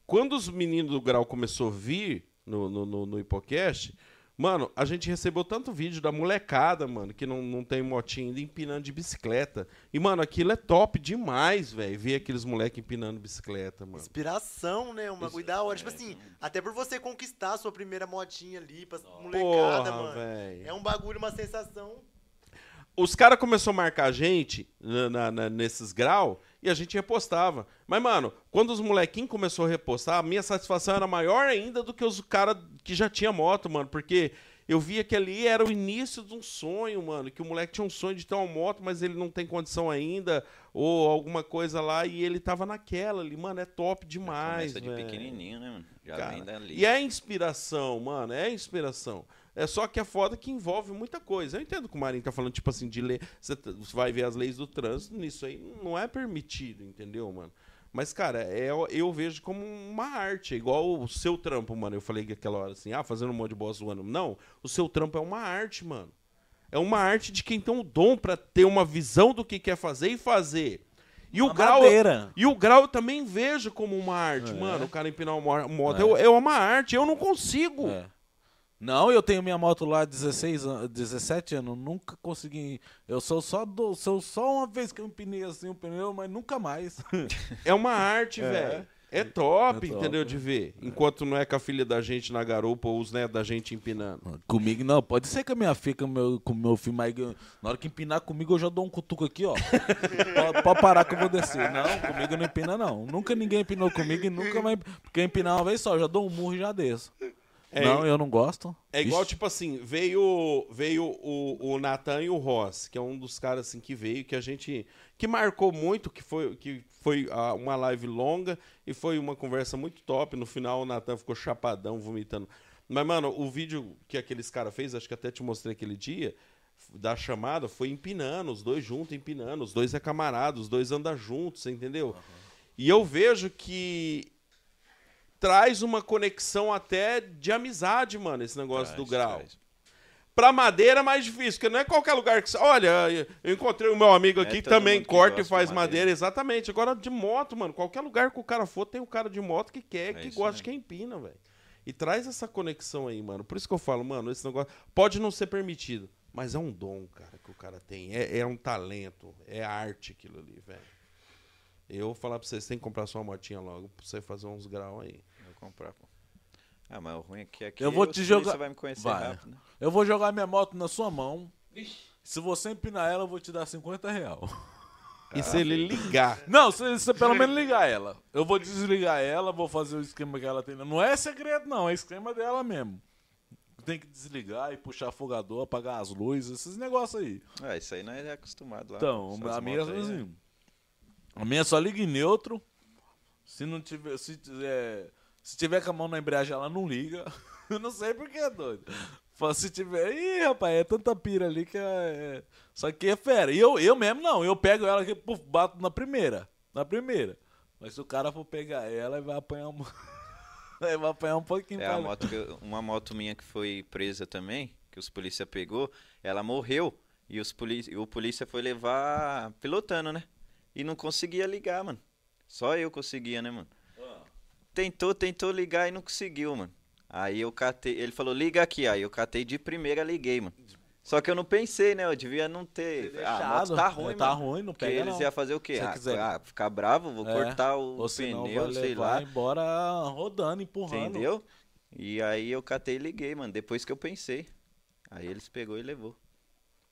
Quando os meninos do Grau começou a vir no, no, no, no Hipocast, mano, a gente recebeu tanto vídeo da molecada, mano, que não, não tem motinha ainda, empinando de bicicleta. E, mano, aquilo é top demais, velho, ver aqueles moleques empinando bicicleta, mano. Inspiração, né? Uma coisa da hora. Tipo assim, até por você conquistar a sua primeira motinha ali, pra molecada, Porra, mano. velho. É um bagulho, uma sensação. Os caras começaram a marcar a gente na- na- nesses grau e a gente repostava. Mas, mano, quando os molequinhos começaram a repostar, a minha satisfação era maior ainda do que os caras que já tinha moto, mano. Porque eu via que ali era o início de um sonho, mano. Que o moleque tinha um sonho de ter uma moto, mas ele não tem condição ainda. Ou alguma coisa lá. E ele tava naquela ali, mano. É top demais, Começa de pequenininho, né, mano? Já Cara, vem dali. E é inspiração, mano, é inspiração. É só que é foda que envolve muita coisa. Eu entendo que o Marinho tá falando, tipo assim, de lei. Você t- você vai ver as leis do trânsito, nisso aí não é permitido, entendeu, mano? Mas, cara, é, eu vejo como uma arte, é igual o seu trampo, mano. Eu falei que aquela hora assim, ah, fazendo um monte de boss zoando. Não, o seu trampo é uma arte, mano. É uma arte de quem tem o dom pra ter uma visão do que quer fazer e fazer. E o Uma grau. madeira. E o grau eu também vejo como uma arte, É. mano. O cara empinar uma moto É. é. é uma arte. Eu não consigo. É. Não, eu tenho minha moto lá há 16 anos, 17 anos, nunca consegui. Eu sou só do, sou só uma vez que eu empinei assim o pneu, mas nunca mais. É uma arte, velho. É top, É top, entendeu? é. De ver. Enquanto não é com a filha da gente na garupa ou os netos da gente empinando. comigo não, pode ser com a minha filha, com o meu, com meu filho, mas na hora que empinar comigo eu já dou um cutuco aqui, ó. pode, pode parar que eu vou descer. Não, comigo não empina não. Nunca ninguém empinou comigo e nunca vai. Porque empinar uma vez só, eu já dou um murro e já desço. É, não, eu não gosto. É igual, Ixi. tipo assim, veio, veio o, o Nathan e o Ross, que é um dos caras assim que veio, que a gente. que marcou muito, que foi, que foi ah, uma live longa e foi uma conversa muito top. No final o Nathan ficou chapadão, vomitando. Mas, mano, o vídeo que aqueles caras fez, acho que até te mostrei aquele dia, da chamada, foi empinando, os dois juntos empinando, os dois é camarada, os dois andam juntos, entendeu? E eu vejo que traz uma conexão até de amizade, mano, esse negócio do grau. Traz. Pra madeira é mais difícil, porque não é qualquer lugar que você. Olha, eu encontrei o meu amigo É aqui que todo também que corta e faz madeira. madeira. exatamente. Agora de moto, mano, qualquer lugar que o cara for, tem um cara de moto que quer, É que gosta de quem empina, velho. E traz essa conexão aí, mano. Por isso que eu falo, mano, esse negócio pode não ser permitido, mas é um dom, cara, que o cara tem. É, é um talento, é arte aquilo ali, velho. Eu vou falar pra vocês, tem que comprar sua motinha logo pra você fazer uns graus aí. Comprar, pô. Ah, mas o ruim é que aqui Eu vou te jogar- vai me conhecer Vai. rápido, né? Eu vou jogar minha moto na sua mão. Se você empinar ela, eu vou te dar 50 real. E se ele ligar. Não, se você pelo menos ligar ela. Eu vou desligar ela, vou fazer o esquema que ela tem. Não é segredo, não, é esquema dela mesmo. Tem que desligar e puxar afogador, apagar as luzes, esses negócios aí. Ah, isso aí nós é acostumado lá. Então, a minha é aí, assim. A minha só liga em neutro. Se não tiver. Se tiver, se tiver com a mão na embreagem, ela não liga. Eu não sei porque é doido. Se tiver. Ih, rapaz, é tanta pira ali que é. é- Só que é fera. E eu, eu mesmo não. Eu pego ela e puf, bato na primeira. Na primeira. Mas se o cara for pegar ela, vai apanhar um. vai apanhar um pouquinho É, pra a moto que eu- uma moto minha que foi presa também, que os polícia pegou, ela morreu. E os polícia, o polícia foi levar pilotando, né? E não conseguia ligar, mano. Só eu conseguia, né, mano? Tentou, tentou ligar e não conseguiu, mano. Aí eu catei, ele falou, liga aqui. Aí eu catei de primeira, liguei, mano. Só que eu não pensei, né? Eu devia não ter. Ah, a moto tá ruim, É, tá mano. ruim, não Porque pega eles não. iam fazer o quê? Se Ah, quiser- ah, ficar bravo, vou É, cortar o Ou pneu, sei lá. embora rodando, empurrando. Entendeu? E aí eu catei e liguei, mano. Depois que eu pensei. Aí eles pegou e levou.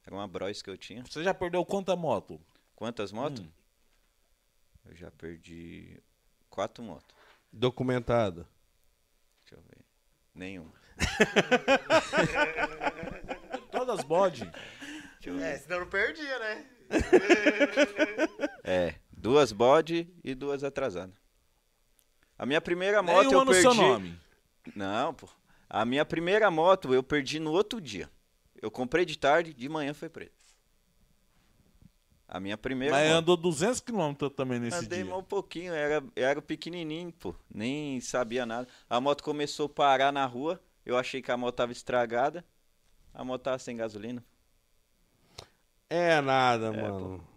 Era uma Bros que eu tinha. Você já perdeu quanta moto? Quantas motos? Hum. Eu já perdi quatro motos. Documentado. Deixa eu ver. Nenhuma. Todas bode. Deixa eu É, senão não perdia, né? É, duas bode e duas atrasadas. A minha primeira moto Nenhuma eu no perdi. seu nome. Não, pô. A minha primeira moto eu perdi no outro dia. Eu comprei de tarde, de manhã foi preto. A minha primeira Mas moto. andou 200 km também nesse Andei dia. mal um pouquinho, era, era pequenininho, pô. Nem sabia nada. A moto começou a parar na rua. Eu achei que a moto tava estragada. A moto tava sem gasolina. É nada, É, mano.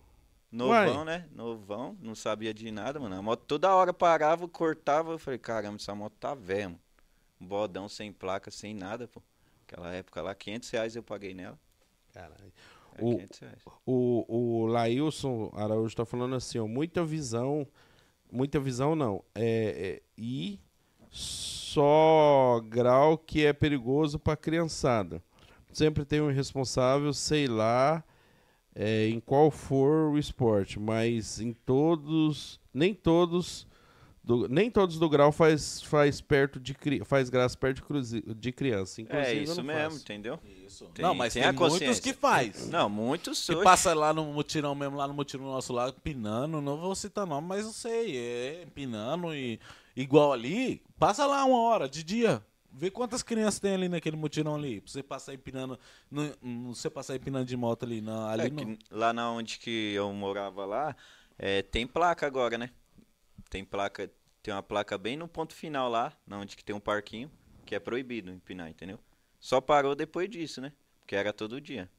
Novão, né? Novão, não sabia de nada, mano. A moto toda hora parava, cortava. Eu falei, caramba, essa moto tá velha, mano. Um bodão sem placa, sem nada, pô. Aquela época lá, 500 reais eu paguei nela. Caralho. O- 500 reais. O, o Lailson Araújo tá falando assim, ó, muita visão, muita visão não, é, é e só grau que é perigoso pra criançada. Sempre tem um responsável, sei lá, é, em qual for o esporte, mas em todos, nem todos, do, nem todos do grau faz, faz perto de faz graça perto de, cruzi- de criança. Inclusive, É eu isso não mesmo, faço. entendeu? Isso. Tem- não, mas tem tem, muitos que faz. Não, muitos Que hoje. passa lá no mutirão mesmo, lá no mutirão nosso lá, empinando, não vou citar nome, mas eu sei, é empinando e igual ali, passa lá uma hora de dia, vê quantas crianças tem ali naquele mutirão ali, pra você passar empinando, não, não você passar empinando de moto ali, não, ali É não. que lá na onde que eu morava lá, é, tem placa agora, né? Tem placa, tem uma placa bem no ponto final lá, na onde que tem um parquinho, que é proibido empinar, entendeu? Só parou depois disso, né? Porque era todo dia.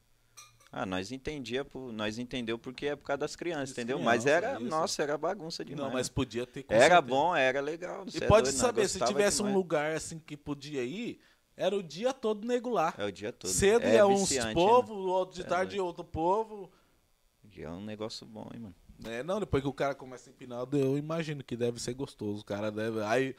Ah, nós entendia, por- nós entendeu porque é por causa das crianças, Das entendeu? Mas era, isso. nossa, era bagunça demais. Não, mas podia ter com era certeza. bom, era legal. E é pode doido, saber, se tivesse um demais. lugar assim que podia ir, era o dia todo nego lá. É o dia todo. Cedo é ia uns viciante, né? povo, outro de É tarde doido. outro povo. E é um negócio bom, hein, mano. É, não, depois que o cara começa a empinar, eu imagino que deve ser gostoso. O cara deve. Aí.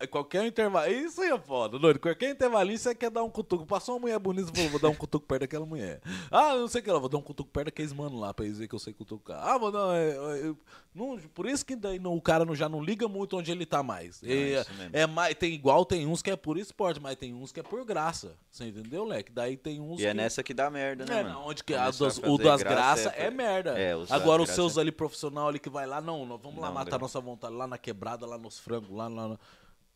É, Qualquer intervalo. Isso aí é foda, doido. Qualquer intervalinho você quer dar um cutuco. Passou uma mulher bonita, você falou, vou dar um cutuco perto daquela mulher. Ah, não sei o que ela, vou dar um cutuco perto daqueles mano lá pra eles verem que eu sei cutucar. Ah, vou dar. é, é, eu- não, por isso que daí não, o cara não, já não liga muito onde ele tá mais. Não, é, é mais. Tem igual, tem uns que é por esporte, mas tem uns que é por graça. Você entendeu, leque? Daí tem uns E é que. nessa que dá merda, né, É, mano? não, onde que a das- o das graça graças é- é, merda. é, os Agora os graça seus é- ali profissional ali que vai lá, não, nós vamos lá Não, matar nossa vontade lá na quebrada, lá nos frangos, lá, lá na-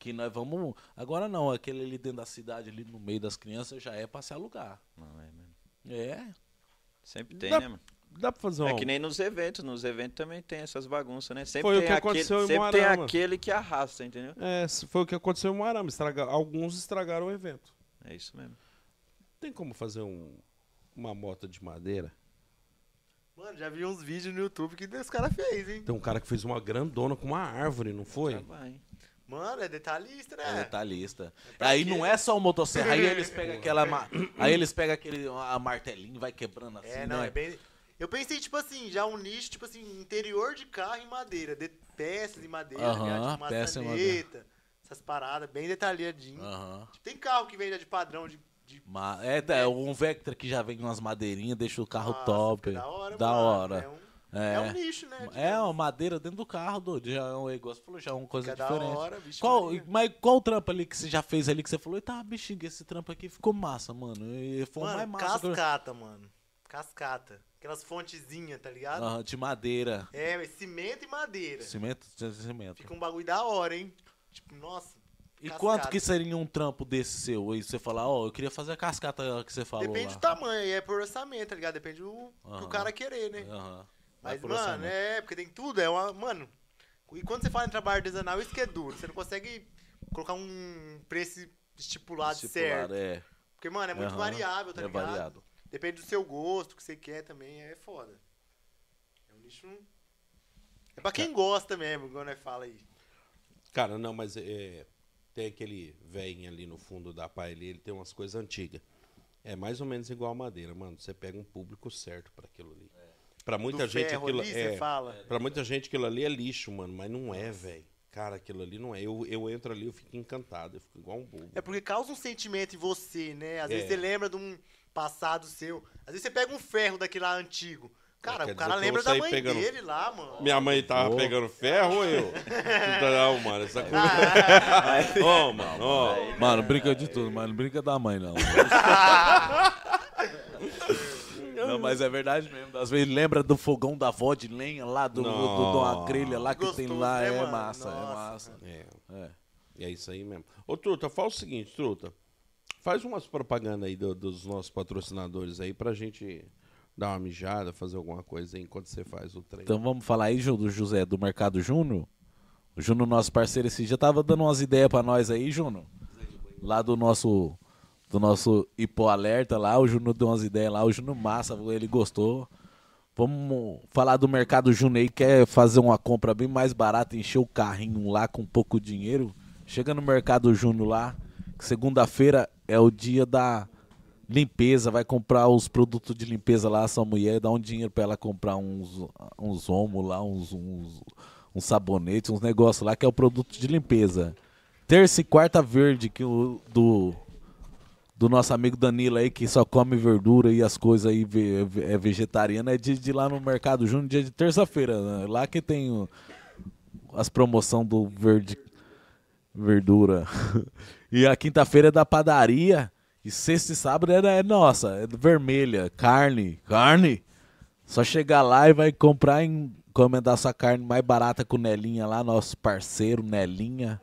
que nós vamos. Agora não, aquele ali dentro da cidade, ali no meio das crianças, já é pra se alugar. Não, é mesmo. É. Sempre tem, Dá- né, mano? Dá pra fazer um... É que nem nos eventos, nos eventos também tem essas bagunças, né? Sempre Foi o tem que aquele, aconteceu em sempre tem aquele que arrasta, entendeu? É, foi o que aconteceu em Moarama. Estraga... Alguns estragaram o evento. É isso mesmo. Tem como fazer um... uma moto de madeira? Mano, já vi uns vídeos no YouTube que esse cara fez, hein? Tem um cara que fez uma grandona com uma árvore, não foi? Vai. Mano, é detalhista, É né? detalhista. pra Aí quê? não é só o motosserra, aí eles pegam aquela. ma- Aí eles pegam aquele a martelinho e vai quebrando assim. É, não, né? é bem. Eu pensei, tipo assim, já um nicho, tipo assim, interior de carro em madeira, de peças em madeira, tipo peça em maçaneta, essas paradas, bem detalhadinho. Aham. Tipo, tem carro que vem já de padrão de. de Ma- É, é um Vectra que já vem com umas madeirinhas, deixa o carro Nossa, top. Da hora, Da mano. hora. É um, É. é um nicho, né? É, digamos. uma madeira dentro do carro, doido. Já é um negócio, falou, já é uma coisa Fica da diferente. hora, bicho. Qual, mas qual trampo ali que você já fez ali que você falou, tá, bichinho, esse trampo aqui ficou massa, mano. E foi o mais Mano, massa. que eu- cascata, mano. Cascata. Aquelas fontezinhas, tá ligado? De madeira. É, cimento e madeira. Cimento, cimento. Fica um bagulho da hora, hein? Tipo, nossa. E cascata. quanto que seria um trampo desse seu aí? Você falar, ó, eu queria fazer a cascata que você falou Depende lá. do tamanho, é por orçamento, tá ligado? Depende do que o cara querer, né? Aham. Mas, mano, orçamento. é, porque tem tudo, é uma. Mano. E quando você fala em trabalho artesanal, isso que é duro. Você não consegue colocar um preço estipulado, Estipulado, certo. é. Porque, mano, é muito Aham. variável, tá É ligado? variado. Depende do seu gosto, o que você quer também, é foda. É um nicho. É pra quem gosta mesmo, igual nós fala aí. Cara, não, mas é, tem aquele velhinho ali no fundo da ali, ele tem umas coisas antigas. É mais ou menos igual a madeira, mano. Você pega um público certo pra aquilo ali. Pra muita do gente ferro aquilo ali, é, fala. Pra muita gente aquilo ali é lixo, mano, mas não é, velho. Cara, aquilo ali não é. Eu, eu entro ali, eu fico encantado, eu fico igual um bobo. É porque causa um sentimento em você, né? Às vezes É. você lembra de um passado seu. Às vezes você pega um ferro daquele lá antigo. Cara, quer o cara lembra da mãe pegando- dele lá, mano. Minha mãe tava Ô. pegando ferro ou eu? não, mano, essa coisa. Ô, mano, ó. Mano, brinca de tudo, mas não brinca da mãe, não. Não, mas é verdade mesmo. Às vezes lembra do fogão da avó de lenha lá, do, do, do- uma Nossa. grelha lá que tem Gostoso, lá. né, é massa, é massa. É, É. é isso aí mesmo. Ô, Truta, fala o seguinte, Truta. Faz umas propagandas aí do- dos nossos patrocinadores aí pra gente dar uma mijada, fazer alguma coisa aí enquanto você faz o treino. Então vamos falar aí, do José, do Mercado Júnior. O Júnior, nosso parceiro, esse dia tava dando umas ideias pra nós aí, Júnior. Lá do nosso do nosso Ipo Alerta lá, o Júnior deu umas ideias lá, o Júnior massa, ele gostou. Vamos falar do Mercado aí, quer fazer uma compra bem mais barata, encher o carrinho lá com pouco dinheiro. Chega no Mercado Júnior lá, segunda-feira é o dia da limpeza, vai comprar os produtos de limpeza lá, sua mulher dá um dinheiro pra ela comprar uns uns homo lá, uns, uns, uns sabonetes, uns negócios lá que é o produto de limpeza. Terça e quarta verde que o do do nosso amigo Danilo aí que só come verdura e as coisas aí é vegetariano é de, de lá no Mercado Júnior dia de terça-feira, né? lá que tem o- as promoção do verde verdura. e a quinta-feira é da padaria. E sexta e sábado é, é nossa, é vermelha, carne, carne. Só chegar lá e vai comprar e encomendar sua carne mais barata com o Nelinha lá, nosso parceiro Nelinha.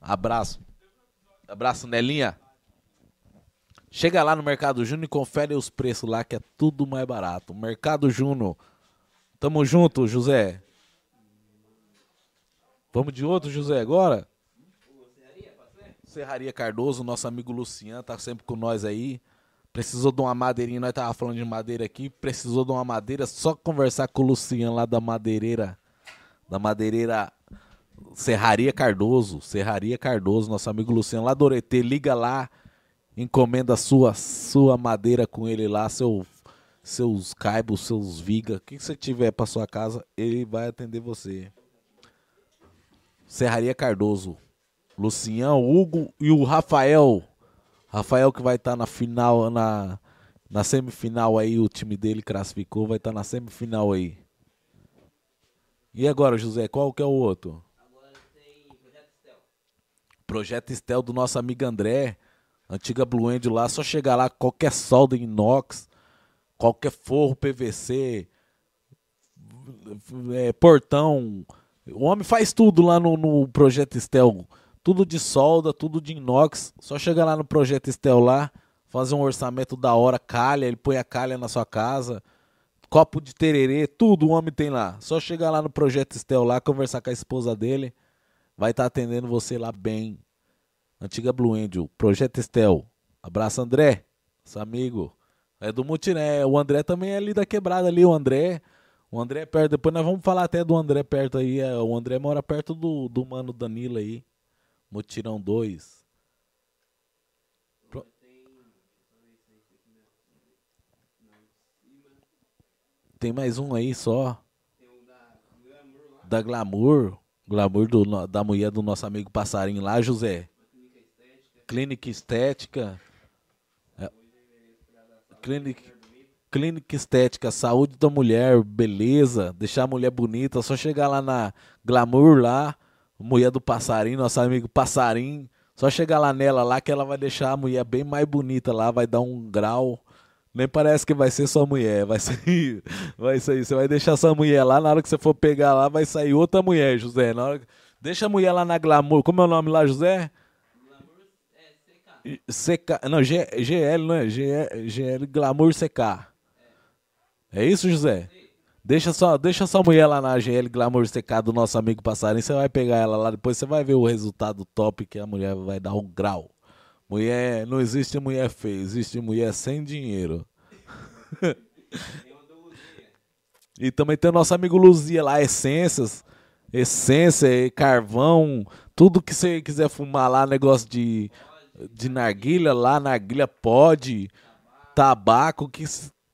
Abraço. Abraço, Nelinha. Chega lá no Mercado Júnior e confere os preços lá, que é tudo mais barato. Mercado Júnior. Tamo junto, José. Vamos de outro, José, agora? Serraria Cardoso, nosso amigo Luciano, tá sempre com nós aí. Precisou de uma madeirinha, nós tava falando de madeira aqui. Precisou de uma madeira, só conversar com o Luciano lá da madeireira. Da madeireira Serraria Cardoso. Serraria Cardoso, nosso amigo Luciano lá do Oretê. Liga lá, encomenda sua, sua madeira com ele lá, seu, seus caibos, seus vigas. O que você tiver pra sua casa, ele vai atender você. Serraria Cardoso. Lucião, Hugo e o Rafael. Rafael que vai estar na final, na, na semifinal aí, o time dele classificou, vai estar na semifinal aí. E agora, José, qual que é o outro? Agora tem Projeto Estel. Projeto Estel do nosso amigo André, antiga Blue Angel lá, só chegar lá, qualquer solda inox, qualquer forro PVC, é, portão, o homem faz tudo lá no, no Projeto Estel, tudo de solda, tudo de inox, só chegar lá no Projeto Estel lá, fazer um orçamento da hora, calha, ele põe a calha na sua casa, copo de tererê, tudo o homem tem lá, só chegar lá no Projeto Estel lá, conversar com a esposa dele, vai estar atendendo você lá bem. Antiga Blue Angel, Projeto Estel. Abraço, André, seu amigo. É do Mutiné. O André também é ali da quebrada ali, o André. O André é perto. Depois nós vamos falar até do André perto aí. É, O André mora perto do, do mano Danilo aí. Mutirão 2. Pro- Tem mais um aí só. Da Glamour. Glamour do, da mulher do nosso amigo passarinho lá, José. Clínica Estética. É. Clínica, Clínica Estética, saúde da mulher, beleza, deixar a mulher bonita, só chegar lá na Glamour lá, mulher do passarinho, nosso amigo passarinho, só chegar lá nela lá que ela vai deixar a mulher bem mais bonita lá, vai dar um grau. Nem parece que vai ser sua mulher, vai ser, vai ser, você vai deixar sua mulher lá, na hora que você for pegar lá, vai sair outra mulher, José. Na hora Deixa a mulher lá na Glamour. Como é o nome lá, José? CK. Não, G, GL, não é? GL, GL Glamour CK. É isso, José? Deixa só, deixa sua mulher lá na GL Glamour CK do nosso amigo passarinho. Você vai pegar ela lá, depois você vai ver o resultado top que a mulher vai dar um grau. Mulher, não existe mulher feia, existe mulher sem dinheiro. E também tem o nosso amigo Luzia lá, essências, essência, carvão, tudo que você quiser fumar lá, negócio de, de narguilha lá, narguilha pode, tabaco, que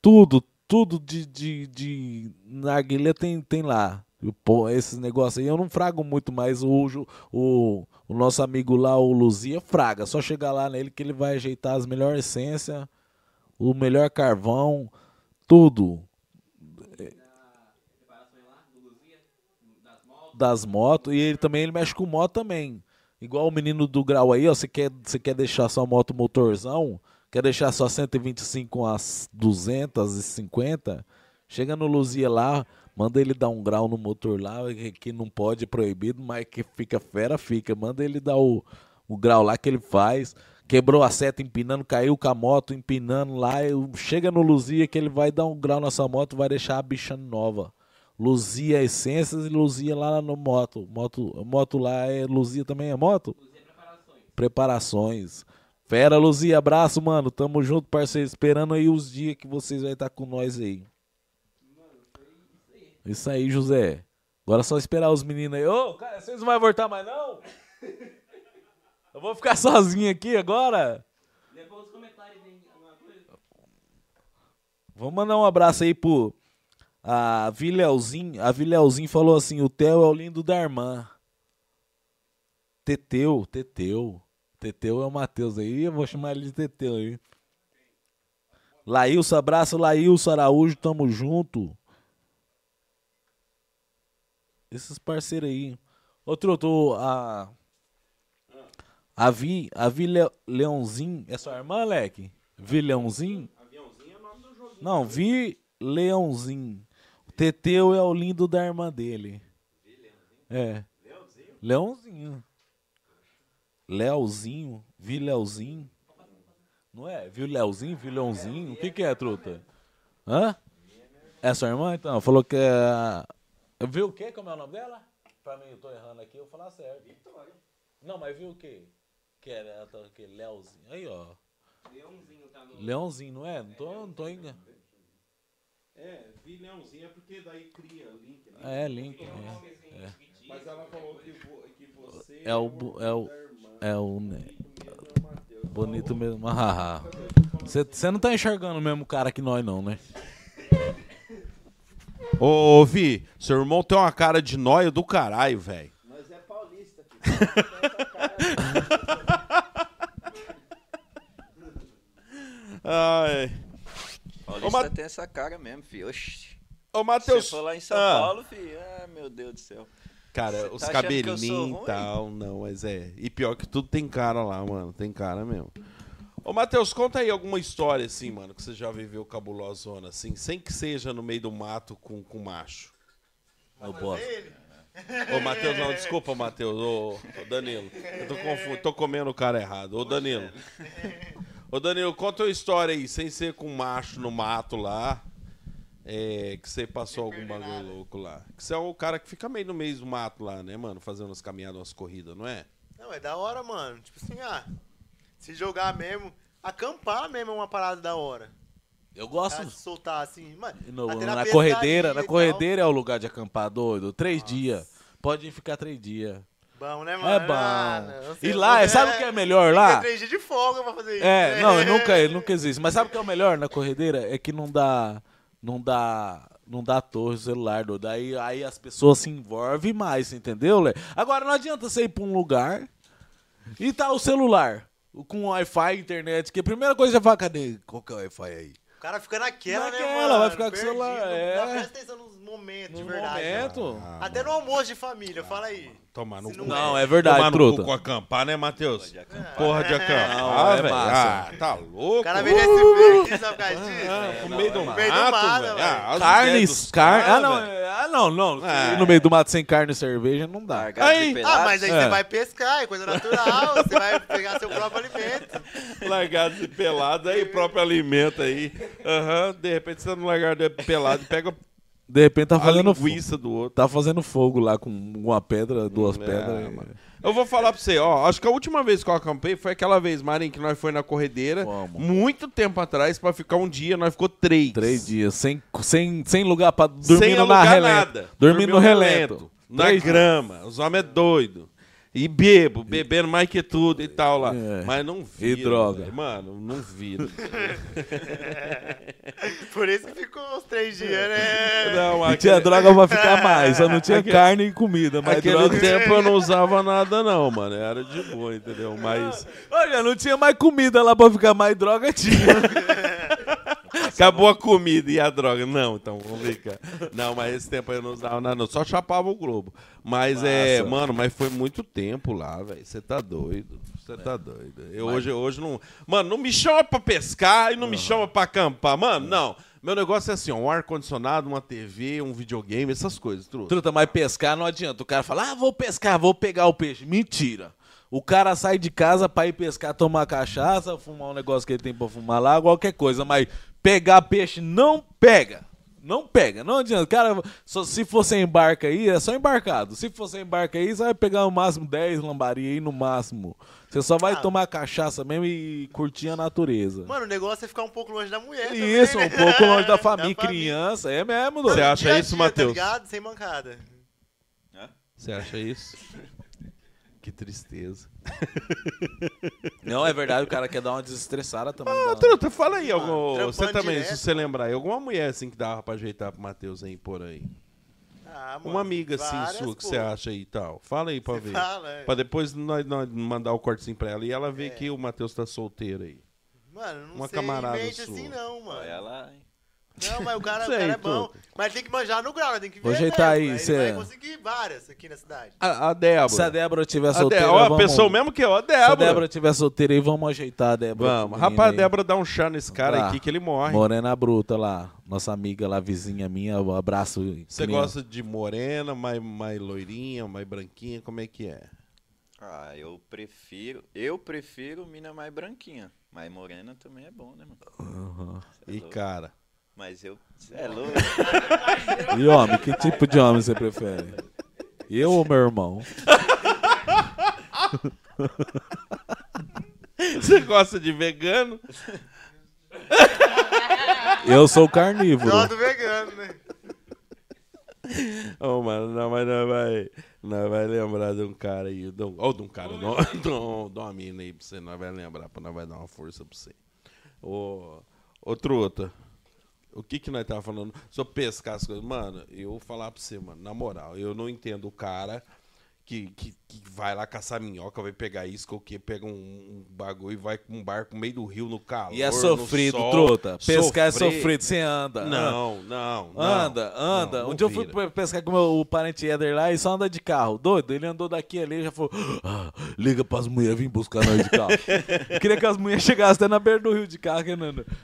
tudo, tudo de, de, de narguilha tem, tem lá. Pô, esses negócios aí eu não frago muito, mas o, o, o nosso amigo lá, o Luzia, fraga. Só chegar lá nele que ele vai ajeitar as melhores essências, o melhor carvão, tudo. das motos e ele também ele mexe com moto também. Igual o menino do grau aí, ó, você quer, você quer deixar sua moto motorzão, quer deixar sua 125 com as 250, chega no Luzia lá, manda ele dar um grau no motor lá, que, não pode, é proibido, mas que fica fera, fica. Manda ele dar o, o grau lá que ele faz. Quebrou a seta empinando, caiu com a moto empinando lá. Chega no Luzia que ele vai dar um grau nessa moto, vai deixar a bicha nova. Luzia Essências e Luzia lá no moto. Moto, moto lá é Luzia também é moto? Preparações. Fera, Luzia, abraço, mano. Tamo junto, parceiro. Esperando aí os dias que vocês vão estar com nós aí. Isso aí, José. Agora é só esperar os meninos aí. Ô, cara, vocês não vão voltar mais não? Eu vou ficar sozinho aqui agora? Depois os comentários coisa. Vamos mandar um abraço aí pro a Vilhelzinho. A Vilhelzinho falou assim: o Theo é o lindo da irmã. Teteu, Teteu. Teteu é o Matheus aí. Eu vou chamar ele de Teteu aí. Laílson, abraço, Laílson Araújo, tamo junto. Esses parceiros aí. Outro, outro, a. A Vi, a Vi Le- Leãozinho. É sua irmã, Leque? Vi Leãozinho? Não, Vi Leãozinho. Teteu é o lindo da irmã dele. É. Leãozinho. Leozinho. Vi Leozinho. Não é? Viu Leozinho? Viu Leãozinho? O que que é, truta? Hã? É sua irmã, então? Falou que é... Viu o quê? Como é o nome dela? Pra mim, eu tô errando aqui, eu vou falar certo. Vitória. Não, mas viu o quê? Que era ela tá, Leozinho. Aí, ó. Leãozinho tá no. Leãozinho, não é? Não tô, não tô enganando. É, vi Leãozinho é porque daí cria o link, né? É, Link. É, assim, fictício. Mas ela falou que, vo- que você é o. bu- É o. É o. né, Bonito mesmo. Ah, Você não tá enxergando o mesmo cara que nós, não, né? Ô, Vi, seu irmão tem uma cara de nóia do caralho, velho. Nós é paulista, filho. Ai. Paulista Ô, Ma- tem essa cara mesmo, filho. Oxi. Ô, Se Matheus. você for lá em São Ah, Paulo, filho, ah, meu Deus do céu. Cara, Você os tá cabelinhos e tal, não, mas é. E pior que tudo tem cara lá, mano. Tem cara mesmo. Ô, Matheus, conta aí alguma história, assim, mano, que você já viveu cabulosona, assim, sem que seja no meio do mato com, com macho. Eu posso. Ô, Matheus, não, desculpa, Matheus. Ô, ô, Danilo. Eu tô confuso, tô comendo o cara errado. Ô, Danilo. Ô, Danilo, conta uma história aí, sem ser com macho no mato lá. É, que você passou algum bagulho louco lá. Que você é o cara que fica meio no meio do mato lá, né, mano? Fazendo umas caminhadas, umas corridas, não é? Não, é da hora, mano. Tipo assim, ah, se jogar mesmo, acampar mesmo é uma parada da hora. Eu gosto. Se soltar assim, mano. No- na corredeira, na corredeira é o lugar de acampar, doido. Três dias. Pode ficar três dias. Bom, né, mano? É bom. Ah, não, E lá, você sabe o que é melhor lá? três dias de folga pra fazer isso. É, né? não, nunca, nunca existe. Mas sabe o que é o melhor na corredeira? É que não dá. Não dá. Não dá torre celular, doido. Aí, aí as pessoas se envolvem mais, entendeu, Lé? Agora não adianta você ir pra um lugar e tá o celular. Com Wi-Fi, internet, que a primeira coisa que você fala, cadê? Qual que é o Wi-Fi aí? O cara fica naquela, né, Naquela, mano? vai ficar com o Perdido, celular, não é. dá- Presta atenção nos momentos, de No verdade. momento. mano. Até no almoço de família, fala aí. Tomar no cu. não Não, é verdade, Tomar no truta. cu com acampar, né, Matheus? Porra de acampar, Não, é velho. Ah, tá louco? O cara vem nesse meio aqui, sabe por disso? Ah, no meio do No mato, velho. Ah, Carnes, dos carne. Ah, não. velho. é- Ah, não. Ah. No meio do mato sem carne e cerveja não dá. Aí- de. Ah, mas aí É. você vai pescar, é coisa natural. você vai pegar seu próprio alimento. Largado de pelado aí, próprio alimento aí. Aham, de repente você tá no largado de pelado e pega De repente tá fazendo fogo. do outro. Tá fazendo fogo lá com uma pedra, duas É, pedras. mano. Eu vou falar pra você, ó, acho que a última vez que eu acampei foi aquela vez, Marinho, que nós foi na corredeira, Vamos. muito tempo atrás, pra ficar um dia, nós ficou três. Três dias, sem, sem, sem lugar pra dormir Sem na relento. nada. Dormindo no Dormiu relento. Na Três grama. Os homens é doido. E bebo, bebendo mais que tudo e tal lá. É. Mas não vira. E droga. velho. Mano, não vira. Por isso que ficou uns três dias, né? não, E tinha aquele, droga pra ficar mais, só não tinha Aquele- carne e comida, mas aquele droga... tempo eu não usava nada não, mano. Era de boa, entendeu? Mas Olha, não tinha mais comida lá pra ficar mais droga, tinha. acabou a comida e a droga. Não, então vamos ficar. Não, mas esse tempo eu não usava nada não. Só chapava o globo. Mas é, mano, mas foi muito tempo lá, velho. Você tá doido. Você tá doido. Eu hoje, hoje não. Mano, não me chama pra pescar e não me chama pra acampar. Mano, não. Meu negócio é assim, ó, um ar-condicionado, uma TV, um videogame, essas coisas, truta. Truta, mas pescar não adianta. O cara fala, ah, vou pescar, vou pegar o peixe. Mentira. O cara sai de casa pra ir pescar, tomar cachaça, fumar um negócio que ele tem pra fumar lá, qualquer coisa. Mas pegar peixe não pega. Não pega, não adianta. Cara, só- se for sem embarca aí, é só embarcado. Se for sem embarca aí, você vai pegar no máximo 10 lambari aí no máximo. Você só vai Ah. tomar cachaça mesmo e curtir a natureza. Mano, o negócio é ficar um pouco longe da mulher. também, Isso, né? um pouco longe da família, família. criança, é mesmo, Você doido. acha Dia isso, Matheus? Tá ligado? Sem mancada. Você acha isso? Que tristeza. Não, é verdade, o cara quer dar uma desestressada também. Ah, Truta, fala aí. Algum, trampando você também, direto. se você lembrar aí, alguma mulher assim que dava pra ajeitar pro Matheus aí por aí. Ah, mano, Uma amiga assim várias, sua que pô. você acha aí e tal. Fala aí pra Você ver. fala, é. Pra depois nós, nós mandar o cortezinho pra ela e ela ver É. que o Matheus tá solteiro aí. Mano, não Uma sei camarada mente sua. assim não, mano. Olha lá, hein? Não, mas o cara, o cara é bom. Tuta. Mas tem que manjar no grau, né? tem que ver. Vou ajeitar mesmo. aí, Ele cê- vai conseguir várias aqui na cidade. A, a Débora. Se a Débora estiver A solteira, Débora, ó, vamos... a pessoa mesmo que eu, a Se a Débora. Débora estiver solteira aí, vamos ajeitar a Débora. Vamos. Rapaz, a aí. Débora dá um chá nesse cara Tá. aqui que ele morre. Morena Bruta lá, nossa amiga lá, vizinha minha, um abraço. Você gosta de morena, mais, mais loirinha, mais branquinha? Como é que é? Ah, eu prefiro. Eu prefiro mina mais branquinha. Mas morena também é bom, né, mano? É E louco. cara. Mas eu. Cê é louco. E homem, que tipo de homem você prefere? Eu ou meu irmão? Você gosta de vegano? Eu sou carnívoro. Só do vegano, né? Ô, mano, não, mas não vai, não vai lembrar de um cara aí. de um- Ou de um cara, de um- de um- de uma mina aí pra você. Nós vai lembrar, pra nós vai dar uma força pra você. Ô, ô truta, o que que nós tava falando? Sobre pescar as coisas. Mano, eu vou falar pra você, mano, na moral, eu não entendo o cara que, que, que vai lá caçar minhoca, vai pegar isca ou que pega um, um bagulho e vai com um barco no meio do rio no calor. E é sofrido, sol, truta. Pescar é sofrer. sofrido, você anda. Não, não, não. Anda, anda. não, um dia eu fui pescar com meu, o parente Eder lá e só anda de carro. Doido, ele andou daqui ali e já falou: "Ah, liga pras mulheres vir buscar nós de carro. Queria que as mulheres chegassem até na beira do rio de carro. que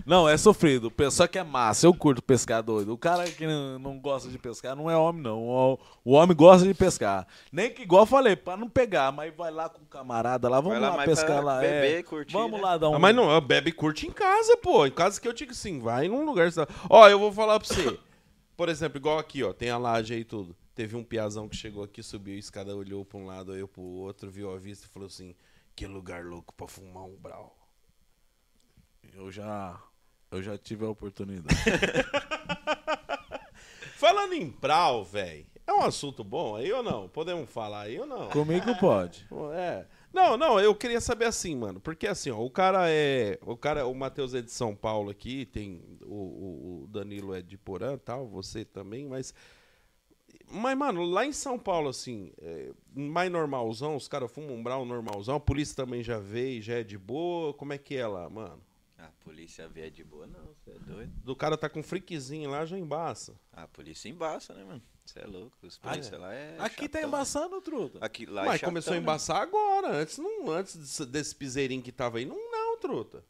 Não, é sofrido. Só que é massa. Eu curto pescar doido. O cara que não, gosta de pescar não é homem, não. O, o homem gosta de pescar. Nem que, igual eu falei, pra não pegar, mas vai lá com o camarada lá, vamos Vai lá lá, pescar lá. beber, é. curtir, Vamos né? lá dar um. Ah, mas não, bebe e curte em casa, pô. Em casa que eu digo assim, vai num lugar. Ó, eu vou falar pra você. Por exemplo, igual aqui, ó, tem a laje aí e tudo. Teve um piazão que chegou aqui, subiu a escada, olhou pra um lado, olhou pro outro, viu a vista e falou assim: que lugar louco pra fumar um brau. Eu já. Eu já tive a oportunidade. Falando em brau, velho, é um assunto bom aí ou não? Podemos falar aí ou não? Comigo pode. É. Não, não, eu queria saber assim, mano. Porque assim, ó, o cara é. O cara, o Matheus é de São Paulo aqui, tem. O, o- Danilo é de Porã tal, você também, mas. Mas, mano, lá em São Paulo, assim, é, mais normalzão, os caras fumam um brau normalzão, a polícia também já veio, já é de boa. Como é que é lá, mano? A polícia vier de boa, não, você é doido. Do cara tá com um friquezinho lá, já embaça. A polícia embaça, né, mano? Você é louco. Os polícia lá é. Aqui tá chatão. embaçando, truta. Aqui, lá é Mas chatão, começou a né? embaçar agora. Antes, não, antes desse, desse piseirinho que tava aí, não, não, truta.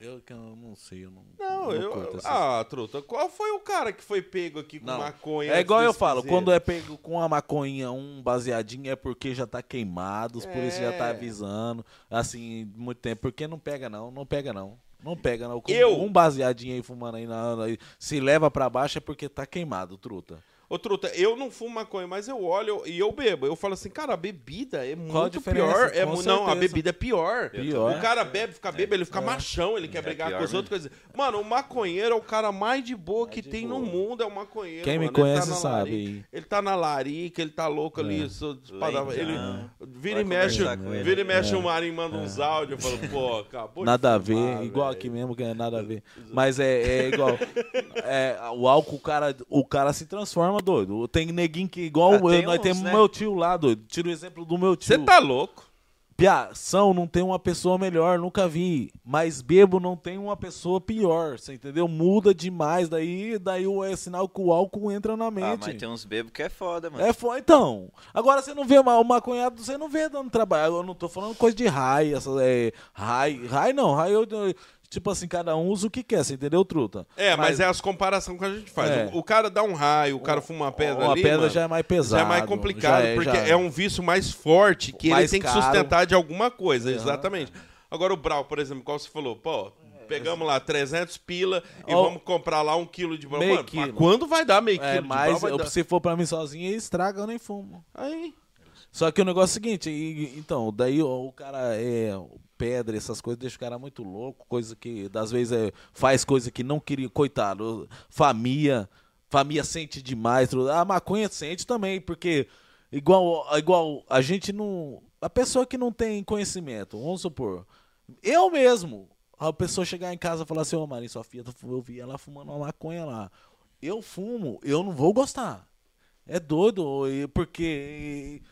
Eu que eu não sei, eu não. Não, eu. curto essas- Ah, truta, qual foi o cara que foi pego aqui com Não. maconha? É igual eu falo, piseiro? quando é pego com a maconha, um baseadinho, é porque já tá queimado, os polícia já tá É. avisando, assim, muito tempo. Porque não pega não, não pega não. Não pega não. Com Eu- Um baseadinho aí fumando aí, na, na- se leva pra baixo é porque tá queimado, truta. Ô, truta, eu não fumo maconha, mas eu olho e eu bebo. Eu falo assim, cara, a bebida é muito pior. É, Com não, a bebida é pior. Pior. O cara bebe, fica bêbado, ele fica machão, ele quer É brigar pior com os mesmo. outros. Coisa. Mano, o maconheiro é o cara mais de boa que de tem boa. no mundo, é o maconheiro. Quem me mano. Ele conhece na sabe larica. Ele tá na larica, ele tá louco ali. só- espadava- ele vira e mexe, vira e mexe o Marinho manda uns áudios. Eu falo, pô, acabou de Nada a ver, igual aqui mesmo, que é nada a ver. Mas é, é igual. É, o álcool, o cara, o cara se transforma, doido. Tem neguinho que, igual Ah, tem eu, nós uns, temos né? meu tio lá, doido. Tira o exemplo do meu tio. Você tá louco? Piação não tem uma pessoa melhor, nunca vi. Mas bebo não tem uma pessoa pior, você entendeu? Muda demais, daí, daí o- é sinal que o álcool entra na Ah, mente. mas tem uns bebos que é foda, mano. É foda, então. Agora você não vê uma cunhada, você não vê dando trabalho. Eu não tô falando coisa de raio, essa, é, raio, raio não, raio, eu- tipo assim, cada um usa o que quer, você entendeu, truta? É, mas, é as comparações que a gente faz. É. O, o cara dá um raio, o cara fuma uma pedra Uma ali, pedra mano, já é mais pesado. já é mais complicado, é- porque já é um vício mais forte que Mais ele tem que caro. sustentar de alguma coisa, exatamente. Agora o Brau, por exemplo, qual você falou, pô, pegamos lá 300 pila e Ó, vamos comprar lá um quilo de Brau. meio Mano, mas quilo. quando vai dar meio É, quilo de mas Brau? Eu- dar... se for pra mim sozinho, estraga, eu nem fumo. Aí, Só que o negócio é o seguinte, e- então, daí o cara é pedra, essas coisas, deixa o cara muito louco, coisa que, das vezes, é, faz coisa que não queria, coitado, família, família sente demais, a maconha sente também, porque igual, igual a gente não, a pessoa que não tem conhecimento, vamos supor, eu mesmo, a pessoa chegar em casa e falar assim, ô Marinho, sua filha, eu vi ela fumando uma maconha lá, eu fumo, eu não vou gostar. É doido, porque.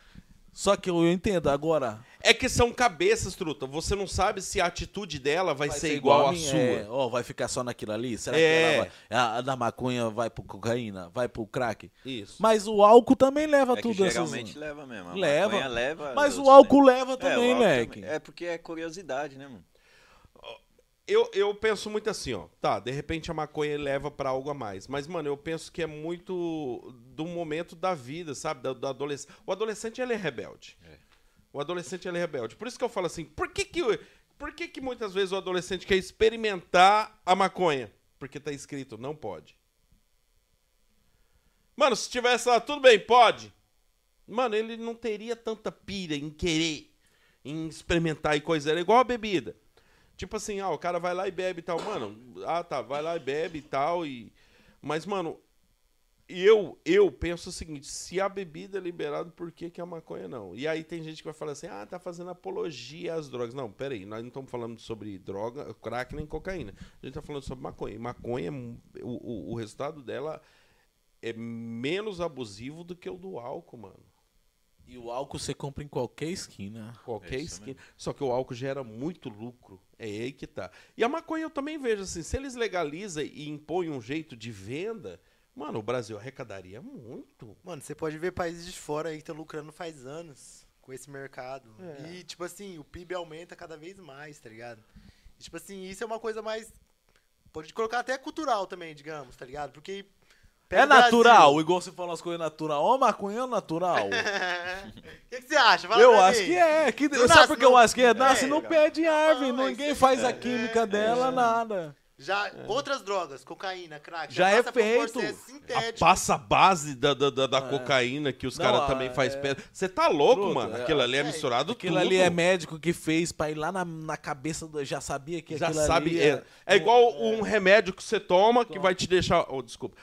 Só que eu entendo, agora. é que são cabeças, truta. Você não sabe se a atitude dela vai, ser, igual, à minha, sua. é, ó, vai ficar só naquilo ali? Será É. que ela vai, a, a da maconha vai pro cocaína? Vai pro crack? Isso. Mas o álcool também leva É tudo essas. geralmente leva mesmo. A Leva. leva. Mas o álcool leva É, o também, álcool leque. também. É porque é curiosidade, né, mano? Eu, eu penso muito assim, ó. Tá, de repente a maconha leva pra algo a mais. Mas, mano, eu penso que é muito do momento da vida, sabe? Da, adolescente. O adolescente, ele é rebelde. O adolescente, ele é rebelde. Por isso que eu falo assim, por que que, por que que muitas vezes o adolescente quer experimentar a maconha? Porque tá escrito, não pode. Mano, se tivesse lá, tudo bem, pode. Mano, ele não teria tanta pira em querer, em experimentar e coisa. Era igual a bebida. Tipo assim, ah, o cara vai lá e bebe e tal. Mano, ah, tá, vai lá e bebe e tal. E... Mas, mano, eu, eu penso o seguinte: se a bebida é liberada, por que, que a maconha não? E aí tem gente que vai falar assim: ah, tá fazendo apologia às drogas. Não, peraí, nós não estamos falando sobre droga, crack nem cocaína. A gente tá falando sobre maconha. E maconha, o, o, o resultado dela é menos abusivo do que o do álcool, mano. E o álcool você compra em qualquer esquina. Qualquer É esquina. Só que o álcool gera muito lucro. É aí que tá. E a maconha eu também vejo assim, se eles legalizam e impõem um jeito de venda, mano, o Brasil arrecadaria muito. Mano, você pode ver países de fora aí que estão lucrando faz anos com esse mercado. É. E, tipo assim, o PIB aumenta cada vez mais, tá ligado? E, tipo assim, isso é uma coisa mais. Pode colocar até cultural também, digamos, tá ligado? Porque. É Brasil. natural, igual você falou as coisas natural. Ó, maconha é natural. O que, que você acha? Fala eu pra acho mim. que é. Que, sabe nasce por que eu acho que é? Nasce É, no pé de árvore. Não, ninguém isso faz é- a química dela, nada. Já outras drogas, cocaína, crack, Já é feito. A sintético. passa base da, da, da, da cocaína que os caras a- também faz é- pedra. Você tá louco, Bruto, mano? é- Aquilo ali é é, misturado Aquilo tudo. ali é médico que fez pra ir lá na, na cabeça do. Já sabia que Já aquilo sabe. ali É, é igual um remédio que você toma que vai te deixar. Oh, desculpa.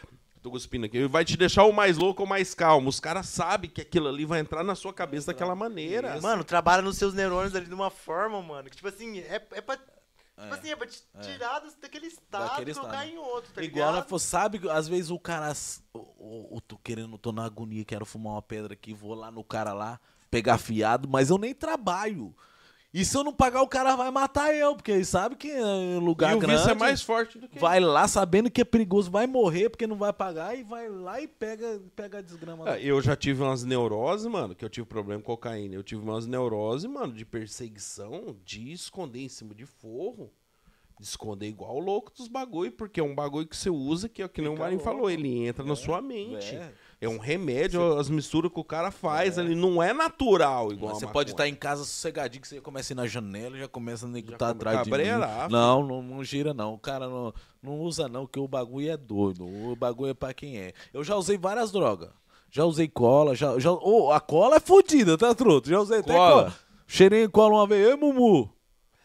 Tô cuspindo aqui. Vai te deixar o mais louco ou mais calmo. Os caras sabem que aquilo ali vai entrar na sua cabeça daquela maneira. Mano, trabalha nos seus neurônios ali de uma forma, mano, que tipo assim, é, é pra. Tipo assim, é pra te tirar dos- daquele estado Daquele e colocar estado. em outro, tá Igual ela ligado? falou, sabe, que às vezes o cara. Eu tô querendo, tô na agonia, quero fumar uma pedra aqui, vou lá no cara lá, pegar fiado, mas eu nem trabalho. E se eu não pagar, o cara vai matar eu, porque ele sabe que em lugar e o grande. vício é mais forte do que. Vai lá sabendo que é perigoso, vai morrer porque não vai pagar e vai lá e pega, pega a desgrama. É, eu já tive umas neuroses, mano, que eu tive problema com cocaína. Eu tive umas neuroses, mano, de perseguição, de esconder em cima de forro. de esconder igual o louco dos bagulho, porque é um bagulho que você usa, que é o que nem o Marinho falou, ele entra na sua mente. É. É, um remédio, as misturas que o cara faz ali não é natural igual Mas você pode estar em casa sossegadinho, que você começa a ir na janela e já começa a tá come- atrás de mim. cabreira, Não, não, não gira não. O cara não, não usa não, que o bagulho é doido. O bagulho é pra quem é. Eu já usei várias drogas. Já usei cola, já... já oh, a cola é fodida, tá, truto? Já usei até Cola? cola. Cheirei cola uma vez. Ei, Mumu!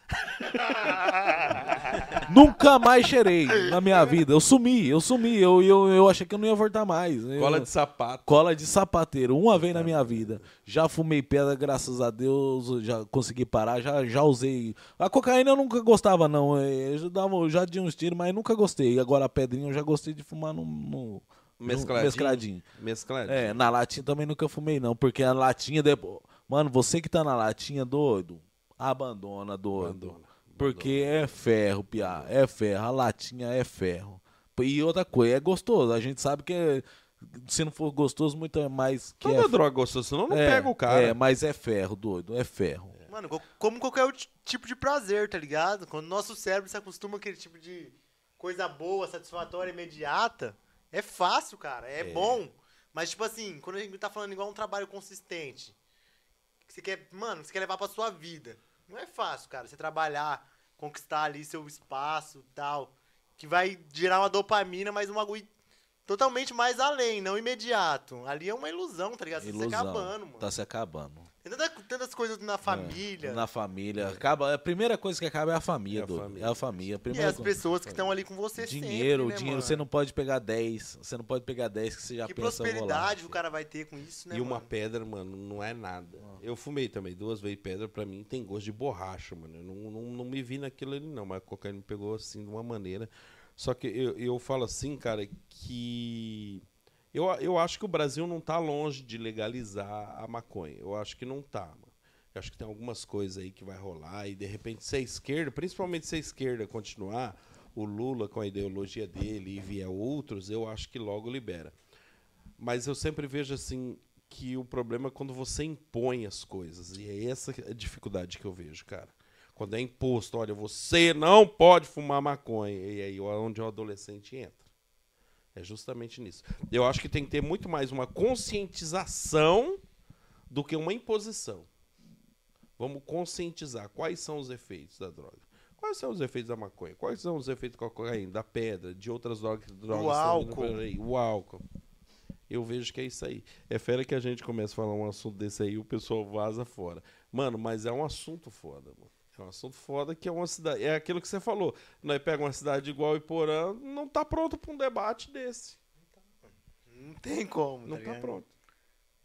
Nunca mais cheirei na minha vida. Eu sumi, eu sumi. Eu, eu, eu achei que eu não ia voltar mais. Eu- Cola de sapato. Cola de sapateiro, uma vez na minha vida. Já fumei pedra, graças a Deus, já consegui parar, já, já usei. A cocaína eu nunca gostava, não. Eu já, dava, eu já dei uns tiros, mas nunca gostei. Agora a pedrinha eu já gostei de fumar no. no Mescladinho. mescladinho. Mescladinho. É, na latinha também nunca fumei, não. Porque a latinha. depois Mano, você que tá na latinha, doido, abandona, doido. Abandona, Porque é ferro, piá. É ferro. A latinha é ferro. E outra coisa, é gostoso. A gente sabe que é- se não for gostoso, muito é mais que Toda é, droga gostosa, senão não é, pega o cara. É, mas é ferro, doido. É ferro. Mano, co- como qualquer outro tipo de prazer, tá ligado? Quando o nosso cérebro se acostuma com aquele tipo de coisa boa, satisfatória, imediata, é fácil, cara. É, bom. Mas, tipo assim, quando a gente tá falando igual um trabalho consistente, que você quer, mano, você quer levar pra sua vida. Não é fácil, cara. Você trabalhar, conquistar ali seu espaço tal. Que vai gerar uma dopamina, mas um bagulho totalmente mais além, não imediato. Ali é uma ilusão, tá ligado? Você tá se Ilusão. acabando, mano. Tá se acabando. Tantas coisas na família. Na família. Acaba, a primeira coisa que acaba é a família, É a família. É a família. A E primeira as coisa. pessoas que estão ali com você Dinheiro, sempre, né, dinheiro. mano? Você não pode pegar 10. Você não pode pegar 10 que você já Que pensa, prosperidade o cara vai ter com isso, né, E uma mano? pedra, mano, não é nada. Eu fumei também duas vezes pedra, pra mim tem gosto de borracha, mano. Eu não, não, não me vi naquilo ali, não. Mas a cocaína me pegou assim de uma maneira. Só que eu, eu falo assim, cara, que. Eu, eu acho que o Brasil não tá longe de legalizar a maconha. Eu acho que não tá, mano. Eu acho que tem algumas coisas aí que vai rolar e de repente se a esquerda, principalmente se a esquerda continuar, o Lula com a ideologia dele e vier outros, eu acho que logo libera. Mas eu sempre vejo assim que o problema é quando você impõe as coisas. E é essa a dificuldade que eu vejo, cara. Quando é imposto, olha, você não pode fumar maconha. E aí é onde o adolescente entra. É justamente nisso. Eu acho que tem que ter muito mais uma conscientização do que uma imposição. Vamos conscientizar quais são os efeitos da droga. Quais são os efeitos da maconha? Quais são os efeitos da cocaína, da pedra, de outras drogas? drogas vindo álcool. O álcool. Eu vejo que é isso aí. É fera que a gente começa a falar um assunto desse aí e o pessoal vaza fora. Mano, mas é um assunto foda, mano. É um assunto foda que é uma cidade. É aquilo que você falou. Nós pega uma cidade igual Iporã, não tá pronto pra um debate desse. Não tem como, Não tá tá pronto.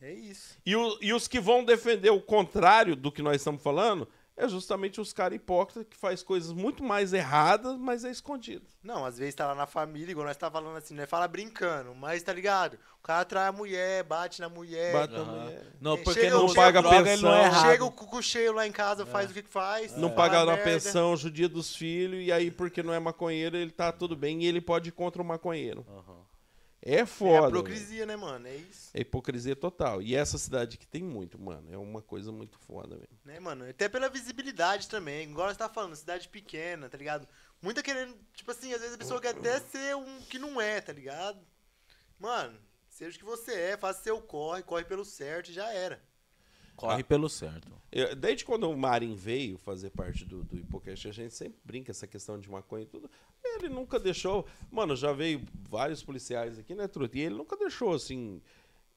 É isso. E, o- e os que vão defender o contrário do que nós estamos falando é justamente os caras hipócritas que faz coisas muito mais erradas, mas é escondido. Não, às vezes tá lá na família, igual nós tá falando assim, nós fala brincando, mas tá ligado? O cara trai a mulher, bate na mulher. Bate na mulher. Não, porque chega- não chega- paga droga, ele não é pensão. Chega o cuco cheio lá em casa, faz o que que faz. Não fala paga merda. pensão, judia dos filhos, e aí, porque não é maconheiro, ele tá tudo bem e ele pode ir contra o maconheiro. É É foda. a velho. hipocrisia, né, mano? É isso. É hipocrisia total. E essa cidade que tem muito, mano. É uma coisa muito foda, velho. Né, mano? Até pela visibilidade também. Igual você tá falando, cidade pequena, tá ligado? Muita querendo, tipo assim, às vezes a pessoa quer até ser um que não é, tá ligado? Mano, seja o que você é, faça seu corre, corre pelo certo e já era. Corre pelo certo. Eu- desde quando o Marin veio fazer parte do, do Hipocast, a gente sempre brinca essa questão de maconha e tudo. Ele nunca deixou. Mano, já veio vários policiais aqui, né, Truta? E ele nunca deixou assim.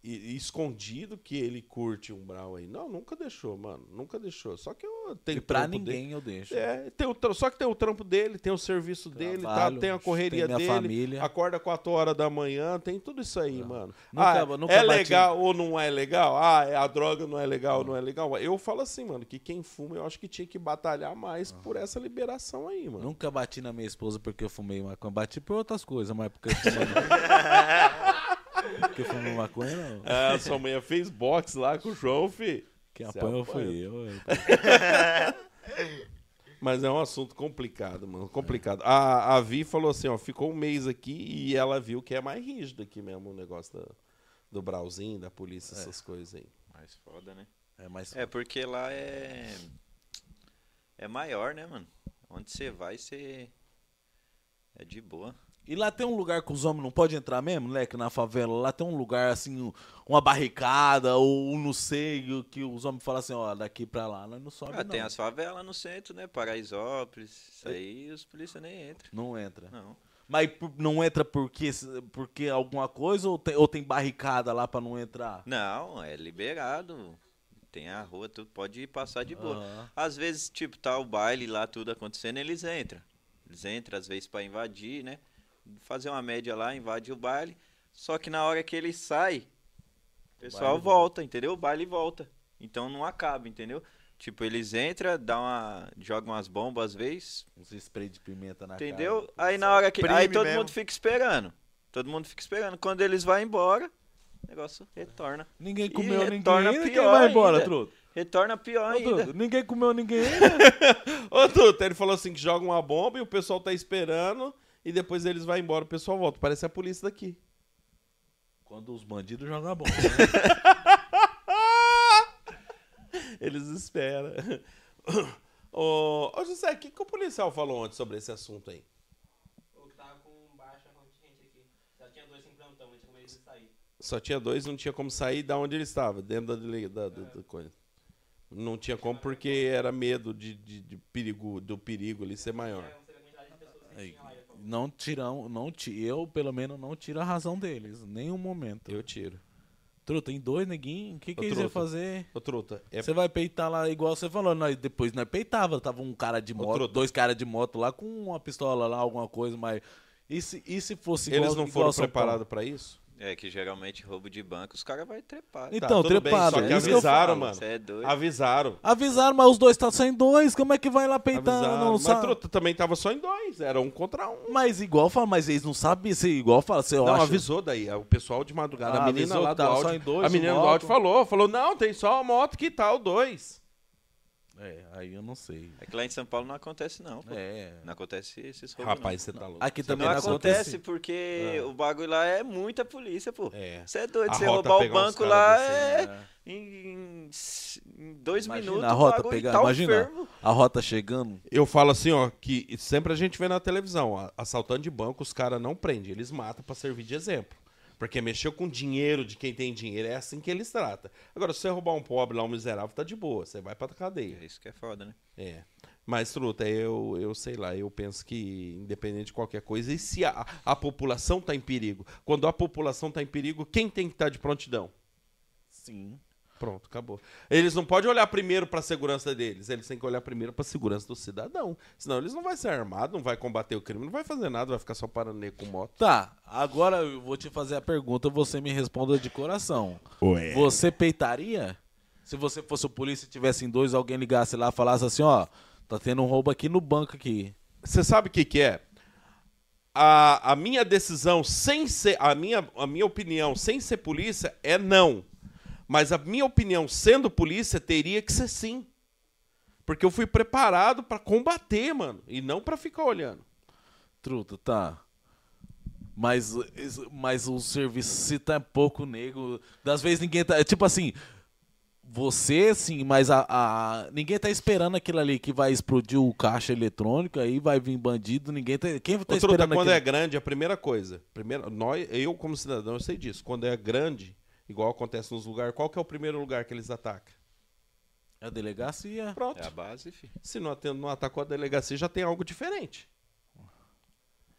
E- escondido que ele curte um brau aí. Não, nunca deixou, mano. Nunca deixou. Só que eu tenho E pra trampo dele. ninguém eu deixo. É, tem o, só que tem o trampo dele, tem o serviço dele, tá? Trabalho, tem a correria tem dele, família. acorda 4 horas da manhã, tem tudo isso aí, mano. Nunca- ah, nunca é bati- legal ou não é legal? Ah, é- a droga não é legal ou não é legal? Eu falo assim, mano, que quem fuma eu acho que tinha que batalhar mais por essa liberação aí, mano. Nunca bati na minha esposa porque eu fumei maconha. Bati por outras coisas, mas porque eu fumei, porque fumei maconha, não. Ah, sua mãe fez boxe lá com o João, fi. Quem Você apanhou foi eu. Mas é um assunto complicado, mano. Complicado. A, a Vi falou assim, ó, ficou um mês aqui e ela viu que é mais rígido aqui mesmo o negócio da- do brauzinho, da polícia, essas coisas aí. Mais foda, né? É, mas É, porque lá é. É maior, né, mano? Onde você vai, você. É de boa. E lá tem um lugar que os homens não podem entrar mesmo, né? Que na favela, lá tem um lugar assim, um- uma barricada ou um não sei, que os homens falam assim, ó, daqui pra lá, nós não sobe Ah, não. tem as favelas no centro, né? Paraisópolis. Isso aí os polícia nem entram. Não entra. Não. Mas não entra porque, porque alguma coisa ou tem, ou tem barricada lá pra não entrar? Não, é liberado. Tem a rua, tudo pode passar de boa. Aham. Às vezes, tipo, tá o baile lá, tudo acontecendo, eles entram. Eles entram, às vezes, pra invadir, né? Fazer uma média lá, invade o baile. Só que na hora que ele sai, o pessoal baile volta, entendeu? O baile volta. Então não acaba, entendeu? Tipo, eles entram, dá uma, jogam umas bombas às vezes, Uns spray de pimenta na entendeu? cara. Aí na hora que. Aí todo mesmo. mundo fica esperando. Todo mundo fica esperando. Quando eles vão embora, o negócio retorna. Ninguém E comeu ninguém retorna ainda, quem pior vai embora, ainda. truto? Retorna pior Ô, ainda. Ninguém comeu ninguém ainda. Ô, Tuta, ele falou assim que joga uma bomba e o pessoal tá esperando e depois eles vão embora, o pessoal volta. Parece a polícia daqui. Quando os bandidos jogam a bomba. Eles esperam. Ô, ô José, o que, que o policial falou ontem sobre esse assunto aí? O que tava com baixa contingente aqui. Já tinha dois em plantão, mas tinha como eles sair. Só tinha dois, não tinha como sair da onde ele estava, dentro da, da, da- da coisa. Não tinha como porque era medo de, de- de perigo, do perigo ali ser maior. Não que Aí, não tiram, não ti- eu pelo menos não tiro a razão deles, em nenhum momento. Eu tiro. Truta, tem dois neguinhos, o que, que Ô, eles iam fazer? Ô, Truta, é Você vai peitar lá igual você falou, nós, depois nós peitava, tava um cara de moto, truta. dois caras de moto lá com uma pistola lá, alguma coisa, mas e se, e se fosse igual, eles não foram preparados pra isso? É que geralmente roubo de banco, os caras vão trepar. Então, tudo bem, trepado, só que é que avisaram, falo. mano. Você é doido. Avisaram. Avisaram, mas os dois tá só em dois, como é que vai lá peitando? Avisaram. Não Mas sabe? Truta também tava só em dois, era um contra um. Mas igual fala, mas eles não sabem se igual fala, você Não, acha... avisou daí. O pessoal de madrugada. Ah, a menina avisou lá que do áudio. só em dois, a menina do áudio falou. Falou, não, tem só a moto que tal, dois. É, aí eu não sei. É que lá em São Paulo não acontece, não. pô. É. Não acontece esses roubos. Rapaz, você tá louco. Aqui não. também não não acontece porque o bagulho lá é muita polícia, pô. É. Você é doido, você roubar o banco lá é. É. Em, em- em dois Imagina minutos a rota pegar, tá imagina fervo. a rota chegando. Eu falo assim, ó, que sempre a gente vê na televisão, ó, assaltando de banco, os caras não prendem, eles matam pra servir de exemplo. Porque mexeu com dinheiro de quem tem dinheiro, é assim que eles tratam. Agora, se você roubar um pobre lá, um miserável, tá de boa, você vai pra cadeia. É isso que é foda, né? É. Mas, Truta, eu, eu sei lá, eu penso que, independente de qualquer coisa, e se a, a população tá em perigo? Quando a população tá em perigo, quem tem que estar de prontidão? Sim. Pronto, acabou. Eles não podem olhar primeiro para a segurança deles, eles têm que olhar primeiro para a segurança do cidadão. Senão eles não vão ser armados, não vai combater o crime, não vai fazer nada, vai ficar só parando com moto. Tá, agora eu vou te fazer a pergunta, você me responda de coração. Ué. Você peitaria? Se você fosse o polícia e tivesse em dois, alguém ligasse lá e falasse assim, ó, tá tendo um roubo aqui no banco aqui. Você sabe o que, que é? A, a minha decisão, sem ser. A minha, a minha opinião, sem ser polícia, é não. Mas a minha opinião, sendo polícia, teria que ser sim. Porque eu fui preparado para combater, mano. E não para ficar olhando. Truta, tá. Mas, mas o serviço se tá pouco nego. Das vezes ninguém tá. Tipo assim. Você sim, mas a, a- ninguém tá esperando aquilo ali que vai explodir o caixa eletrônico, aí vai vir bandido, ninguém tá. Quem tá Ô, Truta, esperando quando aquilo? é grande, a primeira coisa. Primeiro, nós, eu, como cidadão, eu sei disso. Quando é grande, igual acontece nos lugares, qual que é o primeiro lugar que eles atacam? É a delegacia. Pronto. É a base, filho. Se não, aten- não atacou a delegacia, já tem algo diferente.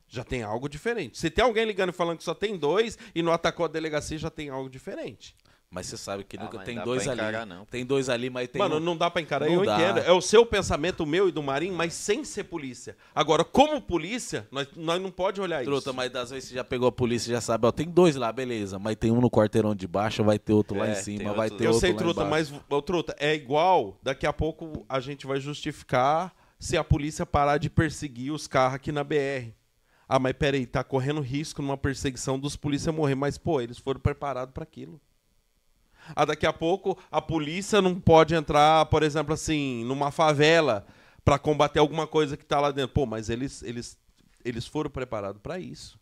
Já tem algo diferente. Se tem alguém ligando e falando que só tem dois e não atacou a delegacia, já tem algo diferente. Mas você sabe que Ah, nunca tem dá dois pra ali. encarar, não. Tem dois ali, mas tem. Mano, um- não dá pra encarar, não eu dá. entendo. É o seu pensamento, o meu e do Marinho, mas sem ser polícia. Agora, como polícia, nós, nós não pode olhar Truta, isso. mas das vezes você já pegou a polícia, já sabe, ó, tem dois lá, beleza. Mas tem um no quarteirão de baixo, vai ter outro lá É, em tem cima, outro vai lá. ter Eu outro sei, lá Truta, embaixo. mas, ô, Truta, é igual, daqui a pouco a gente vai justificar se a polícia parar de perseguir os carros aqui na BR. Ah, mas peraí, tá correndo risco numa perseguição dos polícia morrer, mas, pô, eles foram preparados para aquilo. Ah, daqui a pouco a polícia não pode entrar, por exemplo, assim, numa favela para combater alguma coisa que tá lá dentro. Pô, mas eles, eles, eles foram preparados para isso.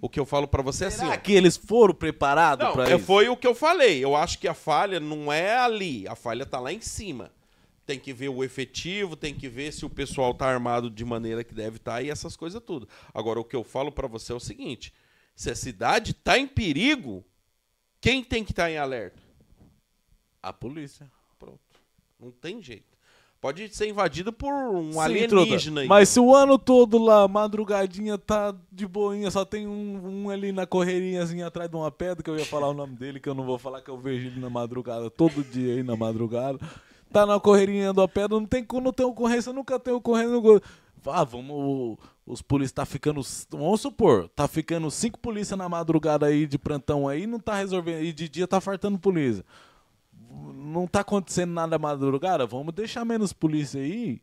O que eu falo para você é assim, Será que eles foram preparados é, isso? foi o que eu falei. Eu acho que a falha não é ali. A falha tá lá em cima. tem que ver o efetivo, tem que ver se o pessoal tá armado de maneira que deve estar e essas coisas tudo. Agora, o que eu falo para você é o seguinte: se a cidade tá em perigo, quem tem que estar em alerta? A polícia. Pronto. Não tem jeito. Pode ser invadido por um Sim, alienígena aí. Mas se o ano todo lá, madrugadinha, tá de boinha, só tem um, um ali na correrinhazinha atrás de uma pedra, que eu ia falar o nome dele, que eu não vou falar que eu vejo ele na madrugada, todo dia aí na madrugada. Tá na correrinha da pedra, não tem, não tem ocorrência, nunca tem ocorrência. no- Ah, vamos. Os polícias tá ficando. Vamos supor, tá ficando cinco polícias na madrugada aí de plantão aí, não tá resolvendo. E de dia tá fartando polícia não tá acontecendo nada madrugada, vamos deixar menos polícia aí.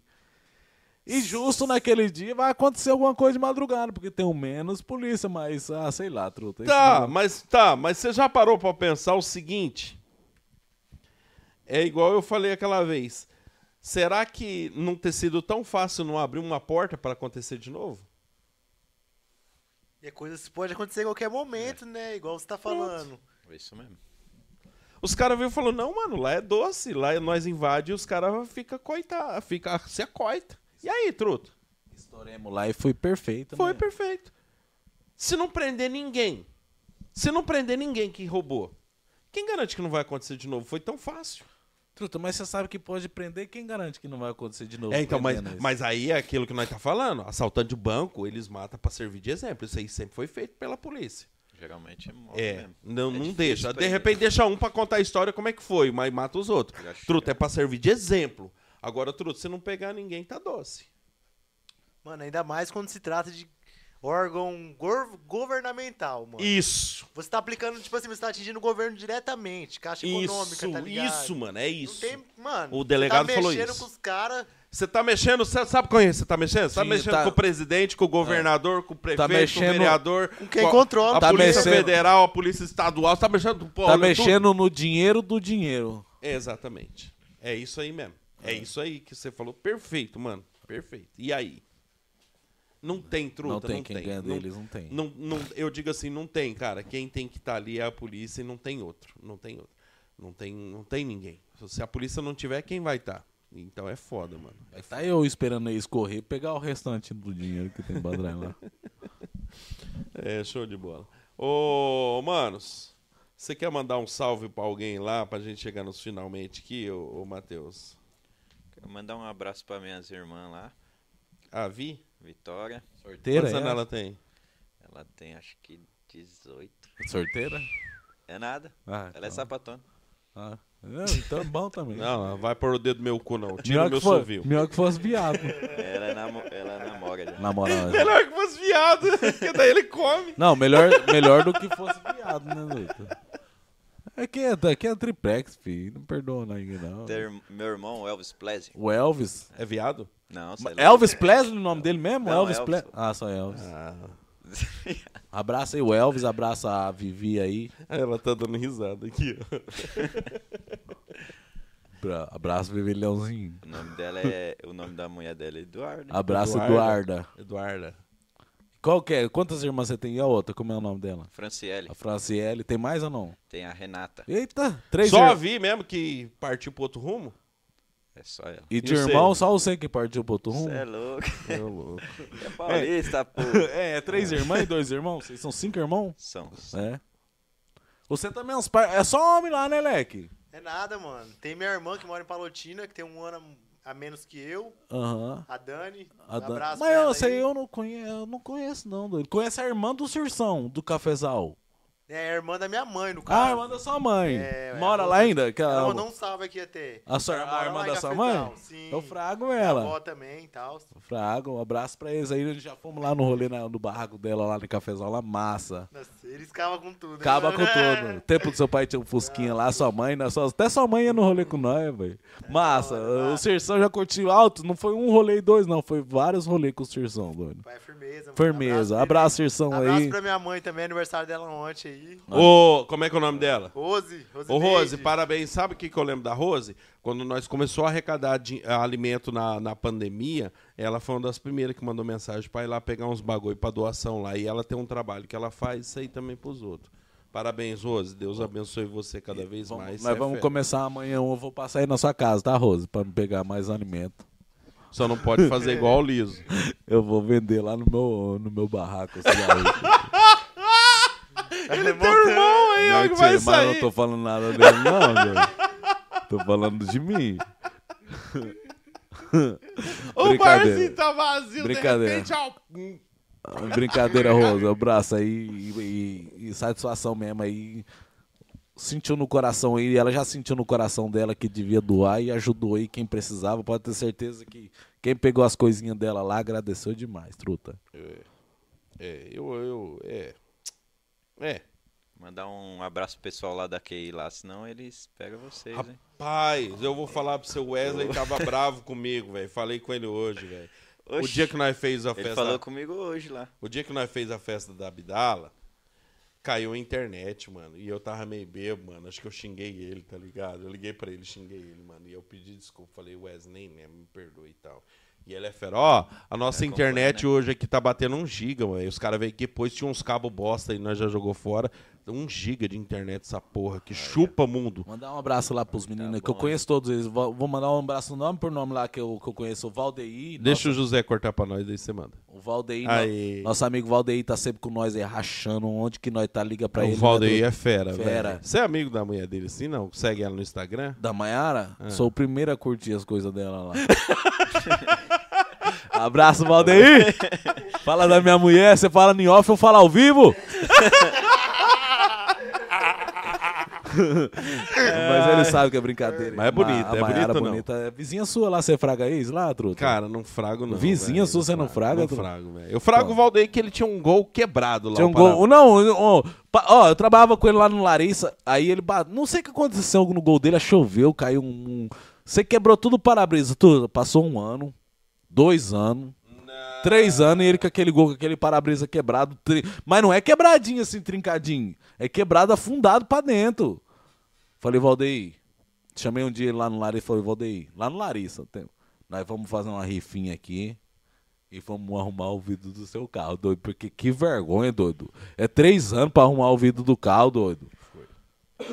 E justo naquele dia vai acontecer alguma coisa de madrugada, porque tem um menos polícia, mas, ah, sei lá, truta. Tá, não- mas tá, mas você já parou pra pensar o seguinte? É igual eu falei aquela vez. Será que não ter sido tão fácil não abrir uma porta para acontecer de novo? E é coisa que pode acontecer em qualquer momento, né? Igual você tá falando. É Isso mesmo. Os caras viram e falaram, não, mano, lá é doce, lá nós invade e os caras ficam coita, fica, se acoita. E aí, truto? Estouremos lá e foi perfeito. Foi né? perfeito. Se não prender ninguém, se não prender ninguém que roubou, quem garante que não vai acontecer de novo? Foi tão fácil. Truta, mas você sabe que pode prender, quem garante que não vai acontecer de novo? É, então, mas, isso? mas aí é aquilo que nós tá falando. Assaltante de banco, eles matam pra servir de exemplo. Isso aí sempre foi feito pela polícia. Geralmente é É, mesmo. não, É não deixa. De repente deixa um pra contar a história como é que foi, mas mata os outros. Truta, é pra servir de exemplo. Agora, Truta, se não pegar ninguém, tá doce. Mano, ainda mais quando se trata de órgão governamental, mano. Isso. Você tá aplicando, tipo assim, você tá atingindo o governo diretamente, caixa econômica, Isso, tá ligado? isso, mano, é isso. Tem, mano, O delegado você tá falou mexendo isso. com os caras, Você tá mexendo, você sabe com isso? Você tá mexendo? Você tá Sim, mexendo tá- com o presidente, com o governador, com o prefeito, com mexendo- o vereador, com quem a- controla. a Tá polícia mexendo- federal, a polícia estadual, você tá mexendo pô, Tá mexendo no dinheiro do dinheiro. tudo. Exatamente. É isso aí mesmo. É isso aí que você falou. Perfeito, mano. Perfeito. E aí? Não tem truta, não tem não quem tem. ganha Não- deles, não tem. Não, não, eu digo assim, não tem, cara. Quem tem que estar ali é a polícia e não tem outro. Não tem outro. Não tem, não tem ninguém. Se a polícia não tiver, quem vai estar? Então é foda, mano. É Tá eu esperando eles correr e pegar o restante do dinheiro que tem pra trás lá. É, show de bola. Ô, manos, você quer mandar um salve pra alguém lá pra gente chegar nos finalmente aqui, ô, ô Matheus? Quero mandar um abraço pra minhas irmãs lá. A Vi? Vitória. Sorteira? Quantos é? anos ela tem? Ela tem acho que 18. Sorteira? É nada. Ah, Ela é então. sapatona. Ah, não, então é bom também. Não, não vai pôr o dedo no meu cu, não. Tira melhor o meu for, sovio. melhor que fosse viado. Ela, é namo- ela namora já. Na moral. Melhor que fosse viado, porque daí ele come. Não, melhor, melhor do que fosse viado, né, Luta? É que é, aqui é triplex, filho. Não perdoa ninguém, não. Tem ir- meu irmão, o Elvis Plesio. O Elvis. É viado? Não, sei lá. Elvis Presley o nome dele mesmo? Não, Elvis, Elvis. Presley. Ah, só Elvis. Ah, Abraça aí o Elvis, abraça a Vivi aí. ela tá dando risada aqui, ó. Bra- Abraça a Vivi Leãozinho. O nome dela é. O nome da mulher dela é Eduardo. Abraça Eduarda. Eduarda. Eduarda. Qual que é? Quantas irmãs você tem? E a outra? Como é o nome dela? Franciele. A Franciele. Tem mais ou não? Tem a Renata. Eita, três Só a. Vi mesmo que partiu pro outro rumo? É só ela. E de E você? irmão, só você que partiu pro outro rumo? Você é louco. É louco. É paulista, pô. É, é três irmãs e dois irmãos? Vocês são cinco irmãos? São. É. Você também é uns par... É só homem lá, né, Leque? É nada, mano. Tem minha irmã que mora em Palotina, que tem um ano a menos que eu, Aham. a Dani. A um Dan- abraço Mas eu aí. eu não conheço, eu não conheço, não, doido. Conhece a irmã do Cirsão, do Cafezal. É a irmã da minha mãe, no Ah, caso. a irmã da sua mãe. É, Mora ela lá ainda? Que Ela ela- mandou um salve aqui até. A, sua, Ela a irmã da sua mãe? Sim. Eu frago Minha ela. avó também e tal. Frago, um abraço pra eles aí. Já fomos lá no rolê na- no barraco dela, lá no Cafezal, lá massa. Nossa, eles cavam com tudo. Acaba com tudo. O tempo do seu pai tinha um Fusquinha lá, sua mãe, né? Até sua mãe ia no rolê com nós, velho. Massa. da hora, O massa. Cirsão já curtiu alto. Não foi um rolê e dois, não. Foi vários rolês com o Cirsão, doido. Pai, firmeza. mano. Firmeza. pra Abraço, ele. Cirsão Abraço aí. pra minha mãe também, aniversário dela ontem aí. Ô, como é que é o nome dela? Rose. Rose. Ô, Rose, Neide. parabéns. Sabe o que, que eu lembro da Rose? Quando nós começou a arrecadar a alimento na, na pandemia, ela foi uma das primeiras que mandou mensagem pra ir lá pegar uns bagulho pra doação lá. E ela tem um trabalho que ela faz isso aí também pros outros. Parabéns, Rose. Deus abençoe você cada vez Vamos- mais. nós Cê é vamos fera. começar amanhã, eu vou passar aí na sua casa, tá, Rose? Pra me pegar mais alimento. Só não pode fazer igual o Liso. Eu vou vender lá no meu, no meu barraco. Ele tem um irmão aí, ó, Não, que vai tio, mas eu não sair. tô falando nada dele, não, velho. Tô falando de mim. O Brincadeira. barzinho tá vazio, Brincadeira. de repente, ó. Brincadeira, Rosa. Abraço aí e, e- e satisfação mesmo aí. Sentiu no coração aí, ela já sentiu no coração dela que devia doar e ajudou aí quem precisava. Pode ter certeza que quem pegou as coisinhas dela lá agradeceu demais, truta. É, eu, eu, é. É. Mandar um abraço pro pessoal lá da QI lá, senão eles pegam vocês, hein? Rapaz, eu vou falar pro seu Wesley tava bravo comigo, velho. Falei com ele hoje, velho. O dia que nós fez a Ele festa. falou comigo hoje lá. O dia que nós fez a festa da Abdala, caiu a internet, mano. E eu tava meio bebo, mano. Acho que eu xinguei ele, tá ligado? Eu liguei pra ele, xinguei ele, mano. E eu pedi desculpa. Falei, Wesley, nem mesmo, me perdoe e tal. E ele é fera. Ó, a nossa É, internet acompanha, hoje aqui tá batendo um giga, mano. Os caras veio aqui, depois tinha uns cabos bosta e nós já jogou fora. Um giga de internet essa porra que chupa mundo. Mandar um abraço lá pros meninos, que eu bom, conheço todos eles. Vou mandar um abraço nome por nome lá que eu, que eu conheço. O Valdeir. Deixa nossa- o José cortar pra nós, daí você manda. O Valdeir, Aí. no- nosso amigo Valdeir tá sempre com nós aí, rachando onde que nós tá, liga pra o ele. Valdeir né, é fera, Fera. velho. Você é amigo da mulher dele assim, não? Segue ela no Instagram? Da Maiara? Ah. Sou o primeiro a curtir as coisas dela lá. Abraço, Valdeir! Fala da minha mulher, você fala em off, eu falo ao vivo? Mas ele sabe que é brincadeira. Mas é bonita, A é Maiara bonita não? bonita. É vizinha sua lá, você fraga ex lá, truta? Cara, não frago não. Vizinha velho. sua, você não fraga, Não frago, velho. Eu frago Ó. o Valdeir que ele tinha um gol quebrado lá. Tinha um gol. Não, ó, ó, eu trabalhava com ele lá no Larissa, aí ele. Não sei o que aconteceu no gol dele, choveu, caiu um. um- Você quebrou tudo o para-brisa, tudo. Passou um ano, dois anos. Três anos e ele com aquele gol, com aquele para-brisa quebrado. tri- Mas não é quebradinho assim, trincadinho. É quebrado afundado pra dentro. Falei, Valdeir. Chamei um dia lá no Larissa e falei, Valdeir, lá no Larissa, tem- nós vamos fazer uma rifinha aqui e vamos arrumar o vidro do seu carro, doido. Porque que vergonha, doido. É três anos pra arrumar o vidro do carro, doido.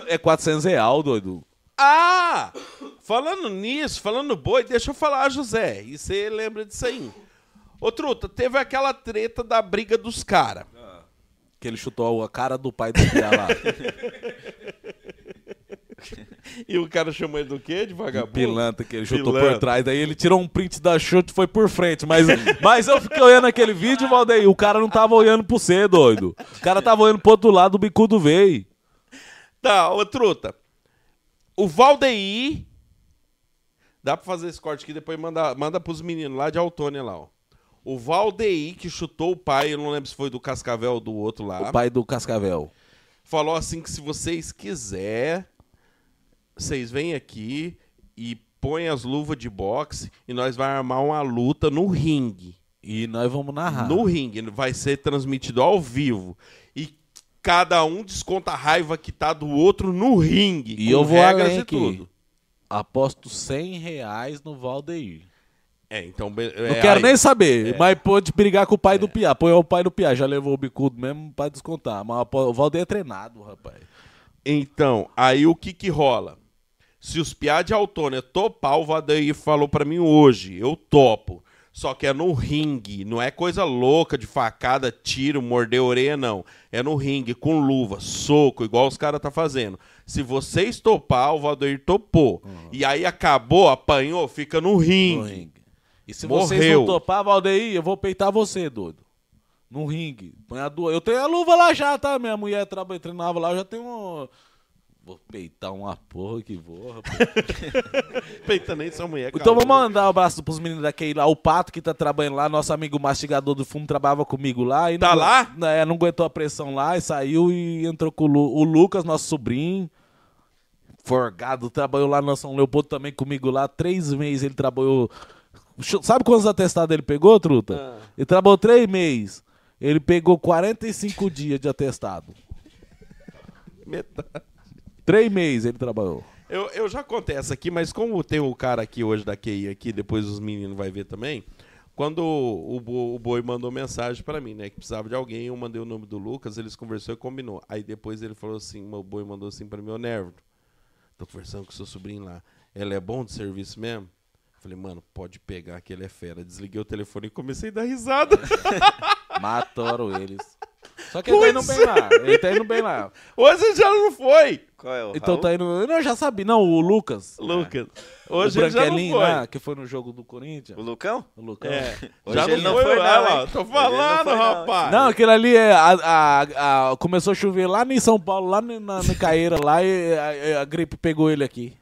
É 400 real, doido. Ah! Falando nisso, falando boi, deixa eu falar, José. E você lembra disso aí? Ô, Truta, teve aquela treta da briga dos caras. Que ele chutou a cara do pai do Piá lá. E o cara chamou ele do quê? De vagabundo? Pilantra que ele chutou Pilantra. por trás. Daí ele tirou um print da chute e foi por frente. Mas, mas eu fiquei olhando aquele vídeo, Valdeir. O cara não tava olhando pro você, doido. O cara tava olhando pro outro lado, o bicudo veio. Tá, ô, Truta. O Valdeir... Dá pra fazer esse corte aqui, depois manda, manda pros meninos lá de Autônia lá, ó. O Valdeir, que chutou o pai, eu não lembro se foi do Cascavel ou do outro lá. O pai do Cascavel. falou assim que se vocês quiser, vocês vêm aqui e põem as luvas de boxe e nós vamos armar uma luta no ringue. E nós vamos narrar. No ringue, vai ser transmitido ao vivo. Cada um desconta a raiva que tá do outro no ringue. E eu vou regras além e aqui. tudo. Aposto 100 reais no Valdeir. É, então... be- Não é, quero aí- nem saber, mas pode brigar com o pai do Piá. Põe o pai do Piá, já levou o bicudo mesmo pra descontar. Mas o Valdeir é treinado, rapaz. Então, aí o que que rola? Se os piá de Autônia topar, o Valdeir falou pra mim hoje, eu topo. Só que é no ringue, não é coisa louca de facada, tiro, morder a orelha, não. É no ringue, com luva, soco, igual os caras tá fazendo. Se vocês topar, o Valdeir topou. E aí acabou, apanhou, fica no ringue. No ringue. E se vocês Morreu. não topar, Valdeir, eu vou peitar você, doido. No ringue. Põe a du- Eu tenho a luva lá já, tá? Minha mulher traba... treinava lá, eu já tenho um... Vou peitar uma porra que vou. Peita nem sua mulher, Então vou calma. mandar um abraço pros meninos daquele lá. O Pato que tá trabalhando lá, nosso amigo mastigador do fumo, trabalhava comigo lá. E Tá não, lá? É, não aguentou a pressão lá e saiu e entrou com o, Lu- o Lucas, nosso sobrinho. Forgado, trabalhou lá no São Leopoldo também comigo lá. Três meses ele trabalhou. Sabe quantos atestados ele pegou, truta? Ele trabalhou três meses. Ele pegou 45 dias de atestado. Metade. Três meses ele trabalhou. Eu, eu já contei essa aqui, mas como tem o cara aqui hoje da QI aqui, depois os meninos vai ver também. quando o, o o Boi mandou mensagem pra mim, né? Que precisava de alguém, eu mandei o nome do Lucas, eles conversou e combinou. Aí depois ele falou assim, o Boi mandou assim pra mim, ô Nervo, tô conversando com seu sobrinho lá. Ela é bom de serviço mesmo? Falei, mano, pode pegar que ele é fera. Desliguei o telefone e comecei a dar risada. Mataram eles. Só que ele tá indo bem lá. Ele tá indo bem lá. Hoje já não foi, Qual é o Então Raul? tá indo. Eu já sabia. Não, o Lucas. Lucas. O Hoje ele já não Branquelinho foi. lá, que foi no jogo do Corinthians. O Lucão? O Lucão. É. Hoje já ele não não foi, foi, lá, não, ó. hein? Tô não falando, foi, não. rapaz. Não, aquele ali é. A, a- a- começou a chover lá em São Paulo, lá na, na, na Caeira, lá, e a, a gripe pegou ele aqui.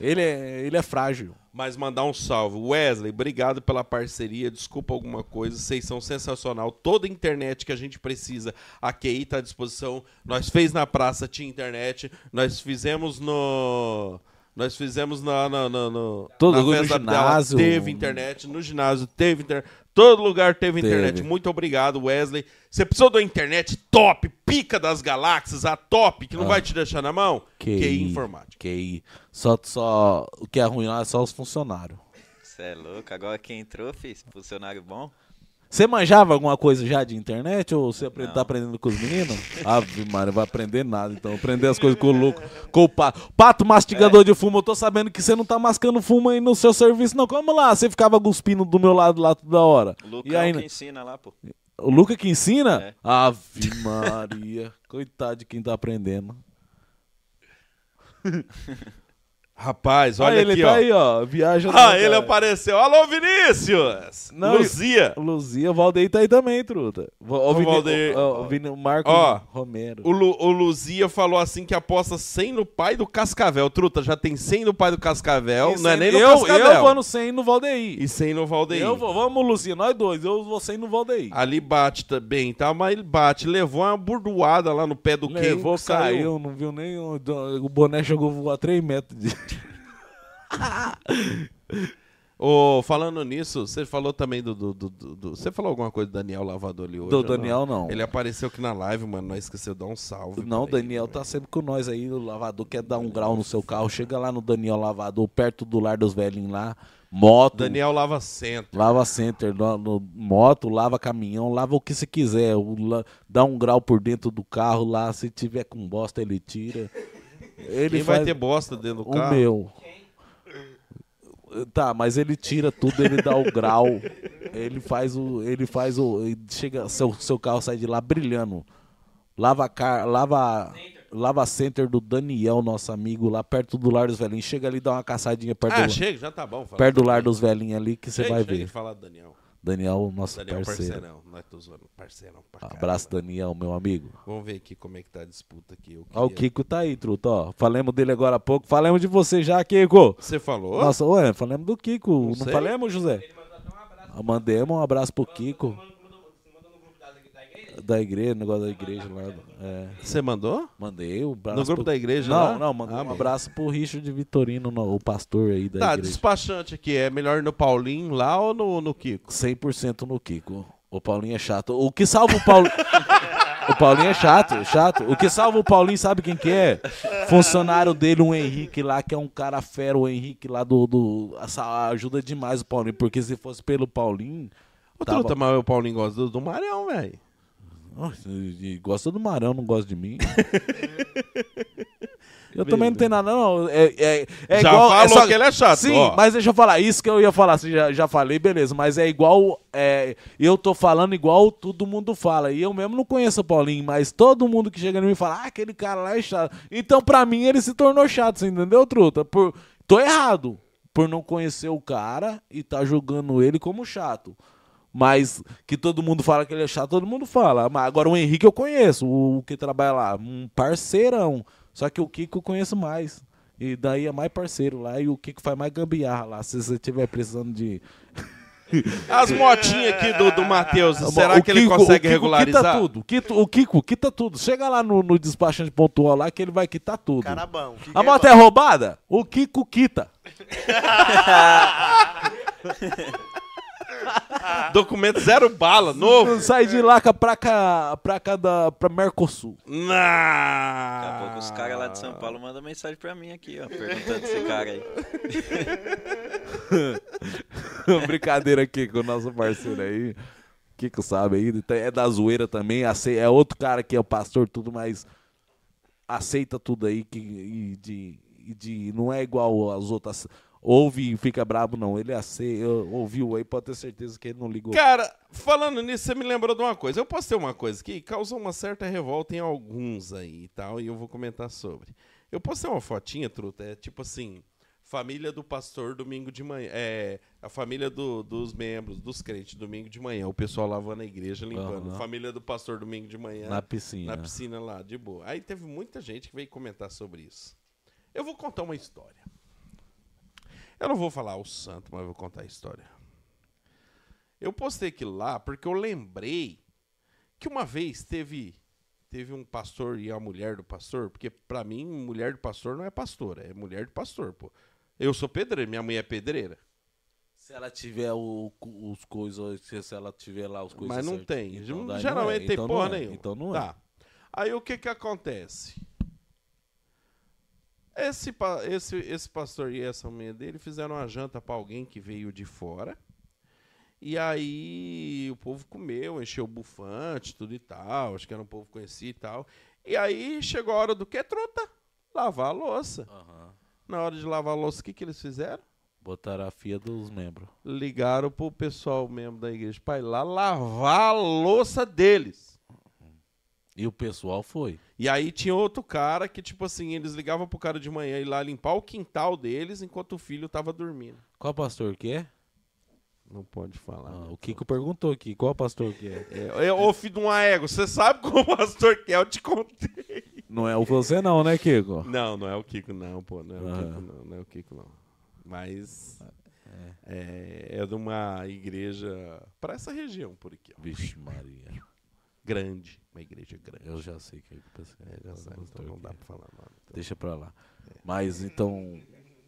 Ele é, ele é frágil. Mas mandar um salve. Wesley, obrigado pela parceria. Desculpa alguma coisa. Vocês são sensacional. Toda a internet que a gente precisa, a QI está à disposição. Nós fez na praça, tinha internet. Nós fizemos no. Nós fizemos na, na, na- no, Todo na festa dela, ginásio. Teve internet. No ginásio teve internet. Todo lugar teve, Teve. internet. Muito obrigado, Wesley. Você precisou da internet top, pica das galáxias, a top, que não Ah. vai te deixar na mão? QI. QI Informática. QI. Só, só, o que é ruim lá é só os funcionários. Você é louco. Agora quem entrou, fiz funcionário bom. Você manjava alguma coisa já de internet ou você Não. tá aprendendo com os meninos? Ave Maria, vai aprender nada. Então, aprender as coisas com o Luco, com o pato. Pato mastigador de fumo, eu tô sabendo que você não tá mascando fumo aí no seu serviço, não. Como lá? Você ficava cuspindo do meu lado lá toda hora. O E Lucão aí, que ensina lá, pô. o Luca que ensina? É. Ave Maria. Coitado de quem tá aprendendo. Rapaz, olha Olha ele aqui, tá ó. aí, ó. Viaja. Ah, ele apareceu. Alô, Vinícius! Não, Luzia! Luzia, o Valdeir tá aí também, truta. O, o, Vini- Valdeir- o, o Vini- o Marco Ó, Romero. O, Lu, o Luzia falou assim que aposta 100 no pai do Cascavel. Truta, já tem 100 no pai do Cascavel. E não é cem- nem no eu, Cascavel. Eu vou no 100 no Valdeir. E 100 no Valdeir. Eu vou, vamos, Lucinha, nós dois. Eu vou 100 no Valdeir. Ali bate também, tá? Mas ele bate. Levou uma burdoada lá no pé do Ken. Levou, saiu. caiu, não viu nem. O, o boné chegou a voar 3 metros. De... Ô, falando nisso, você falou também do, do, do- do- Você falou alguma coisa do Daniel Lavador ali hoje? Do Daniel, não. Ele apareceu aqui na live, mano. Nós esqueceu de dar um salve. Não, o ele, Daniel tá sempre com nós aí. O lavador quer dar um grau no seu carro. Chega lá no Daniel Lavador, perto do lar dos velhinhos lá. Moto. Daniel Lava Centro. Lava center, no, no- moto, lava caminhão, lava o que você quiser. O la- dá um grau por dentro do carro lá. Se tiver com bosta, ele tira. Ele Quem faz vai ter bosta dentro do o carro? meu. Tá, mas ele tira tudo, ele dá o grau. Ele faz o. Ele faz o. ele Chega, seu, seu carro sai de lá brilhando. Lava car, lava. Lava Center do Daniel, nosso amigo, lá perto do Lar dos Velhinhos. Chega ali e dá uma caçadinha perto, Ah, do, chega, já tá bom. perto do. Lar dos Velhinhos ali que você vai chega ver. falar do Daniel. Daniel, nosso Daniel, parceiro. parceirão. Nós tô zoando. Parceirão pra caramba. Abraço, Daniel, meu amigo. Vamos ver aqui como é que tá a disputa aqui. Eu Ó, o queria- Kiko tá aí, truta, ó. Falamos dele agora há pouco. Falamos de você já, Kiko. Você falou? Nossa, ué, falamos do Kiko. Não, sei. falamos, José? Ah, Mandemos um abraço pro Kiko. Da igreja, negócio da igreja lá. É. Você mandou? Mandei um abraço. No grupo pro- da igreja Não, lá? não, mandei Ah, um abraço pro Richard Vitorino, no- o pastor aí da Tá, igreja. despachante aqui. É melhor no Paulinho lá ou no, no Kiko? 100% no Kiko. O Paulinho é chato. O que salva o Paulinho. o Paulinho é chato, chato. O que salva o Paulinho, sabe quem que é? Funcionário dele, um Henrique lá, que é um cara fera, o Henrique lá do. do ajuda demais o Paulinho, porque se fosse pelo Paulinho. Ô, tava- Truta, mas o Paulinho gosta do, do Marião, velho. Gosta do Marão, não gosta de mim. Eu também não tenho nada, não. É, é, é Já igual, é falou só- que ele é chato, Sim, ó. mas deixa eu falar. Isso que eu ia falar, assim, já, já falei, beleza. Mas é igual. é, eu tô falando igual todo mundo fala. E eu mesmo não conheço o Paulinho, mas todo mundo que chega em mim fala: ah, aquele cara lá é chato. Então, pra mim, ele se tornou chato, você entendeu, truta? Por, tô errado por não conhecer o cara e tá julgando ele como chato. Mas que todo mundo fala que ele é chato, todo mundo fala. Mas agora o Henrique eu conheço, o que trabalha lá, um parceirão. Só que o Kiko eu conheço mais. E daí é mais parceiro lá. E o Kiko faz mais gambiarra lá. Se você estiver precisando de. As motinhas aqui do, do Matheus, será O que ele Kiko- consegue o Kiko regularizar? Quita tudo. Quita, o Kiko quita tudo. Chega lá no, no despachante pontual lá que ele vai quitar tudo. Cara bom. que A que moto é roubada? O Kiko quita. Documento zero bala, novo. Sai de lá com a placa, a placa da, pra Mercosul. Não. Daqui a pouco os caras lá de São Paulo mandam mensagem pra mim aqui, ó, perguntando esse cara aí. Brincadeira aqui com o nosso parceiro aí. Kiko sabe aí. É da zoeira também. ace- É outro cara que é o pastor, tudo mais. Aceita tudo aí. Que, e de, e de, não é igual as outras. Ouve e fica brabo, não. Ele aceita, ouviu aí, pode ter certeza que ele não ligou. Cara, falando nisso, você me lembrou de uma coisa. Eu postei uma coisa que causou uma certa revolta em alguns aí e tal, e eu vou comentar sobre. Eu postei uma fotinha, truta, é tipo assim, família do pastor domingo de manhã, é, a família do- dos membros, dos crentes domingo de manhã, o pessoal lavando a igreja, limpando. Aham. Família do pastor domingo de manhã, Na piscina. na piscina lá, de boa. Aí teve muita gente que veio comentar sobre isso. Eu vou contar uma história. Eu não vou falar o santo, mas eu vou contar a história. Eu postei aquilo lá porque eu lembrei que uma vez teve teve um pastor e a mulher do pastor, porque pra mim mulher do pastor não é pastora, é mulher do pastor, pô. Eu sou pedreiro, minha mãe é pedreira. Se ela tiver o- os coisas, se ela tiver lá os coisas Mas não tem. então Geralmente não é, tem então porra é, nenhuma. Então não é. Tá. Aí o que que acontece? Esse, esse, esse pastor e essa mulher dele fizeram uma janta pra alguém que veio de fora. E aí o povo comeu, encheu o bufante, tudo e tal. Acho que era um povo conhecido e tal. E aí chegou a hora do que, truta? Lavar a louça. Aham. Na hora de lavar a louça, o que, que eles fizeram? Botaram a fia dos membros. Ligaram pro pessoal mesmo da igreja pra ir lá lavar a louça deles. E o pessoal foi. E aí tinha outro cara que, tipo assim, eles ligavam pro cara de manhã ir lá limpar o quintal deles enquanto o filho tava dormindo. Qual pastor que é? Não pode falar. Ah, o Kiko perguntou aqui. Qual pastor que é? É, é, ô filho de uma égua, você sabe o pastor que é, eu te contei. Não é o você não, né, Kiko? Não, não é o Kiko não, pô, não é o Aham. Kiko não, não é o Kiko não. Mas é, é de uma igreja pra essa região por aqui, ó. Vixe Maria. Grande, uma igreja grande. Eu já sei que é que você É, já sabe, então não dá pra falar nada. então. Deixa pra lá. Mas então.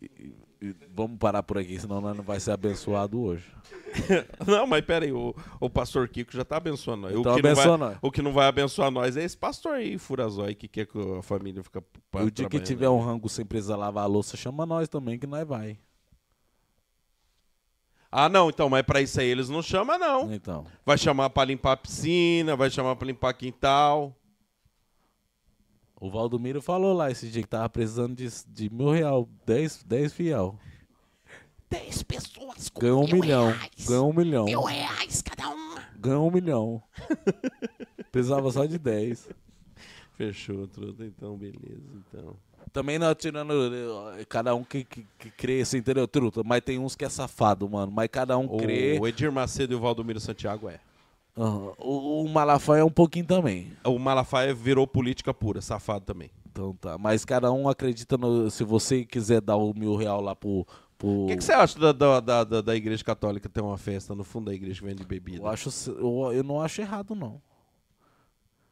e- e- Vamos parar por aqui, senão nós não vai ser abençoado hoje. Não, mas pera aí, o, o pastor Kiko já tá abençoando nós. Então o, que não abençoa vai, nós. o que não vai abençoar nós é esse pastor aí, furazói, que quer que a família fica o dia que tiver um rango sem precisar lavar a louça, chama nós também, que nós vai. Ah, não, então, mas pra isso aí eles não chamam, não. Então. Vai chamar pra limpar a piscina, vai chamar pra limpar quintal. O Valdomiro falou lá esse dia que tava precisando de, de mil real, 10, 10 fiel. 10 pessoas com Ganhou um mil milhão. reais. Ganhou um milhão. Mil reais cada uma. Ganhou um milhão. Precisava só de 10. Fechou, truta, então, beleza, então. Também não tirando eh, cada um que, que, que crê, assim, entendeu? Truta, mas tem uns que é safado, mano. Mas cada um crê. O Edir Macedo e o Valdomiro Santiago é. Aham. O, o Malafaia é um pouquinho também. O Malafaia virou política pura, safado também. Então tá. Mas cada um acredita no. Se você quiser dar o mil real lá pro. pro O que, que você acha da, da, da, da- da igreja católica ter uma festa no fundo da igreja que vende bebida? eu, acho, eu, eu não acho errado, não.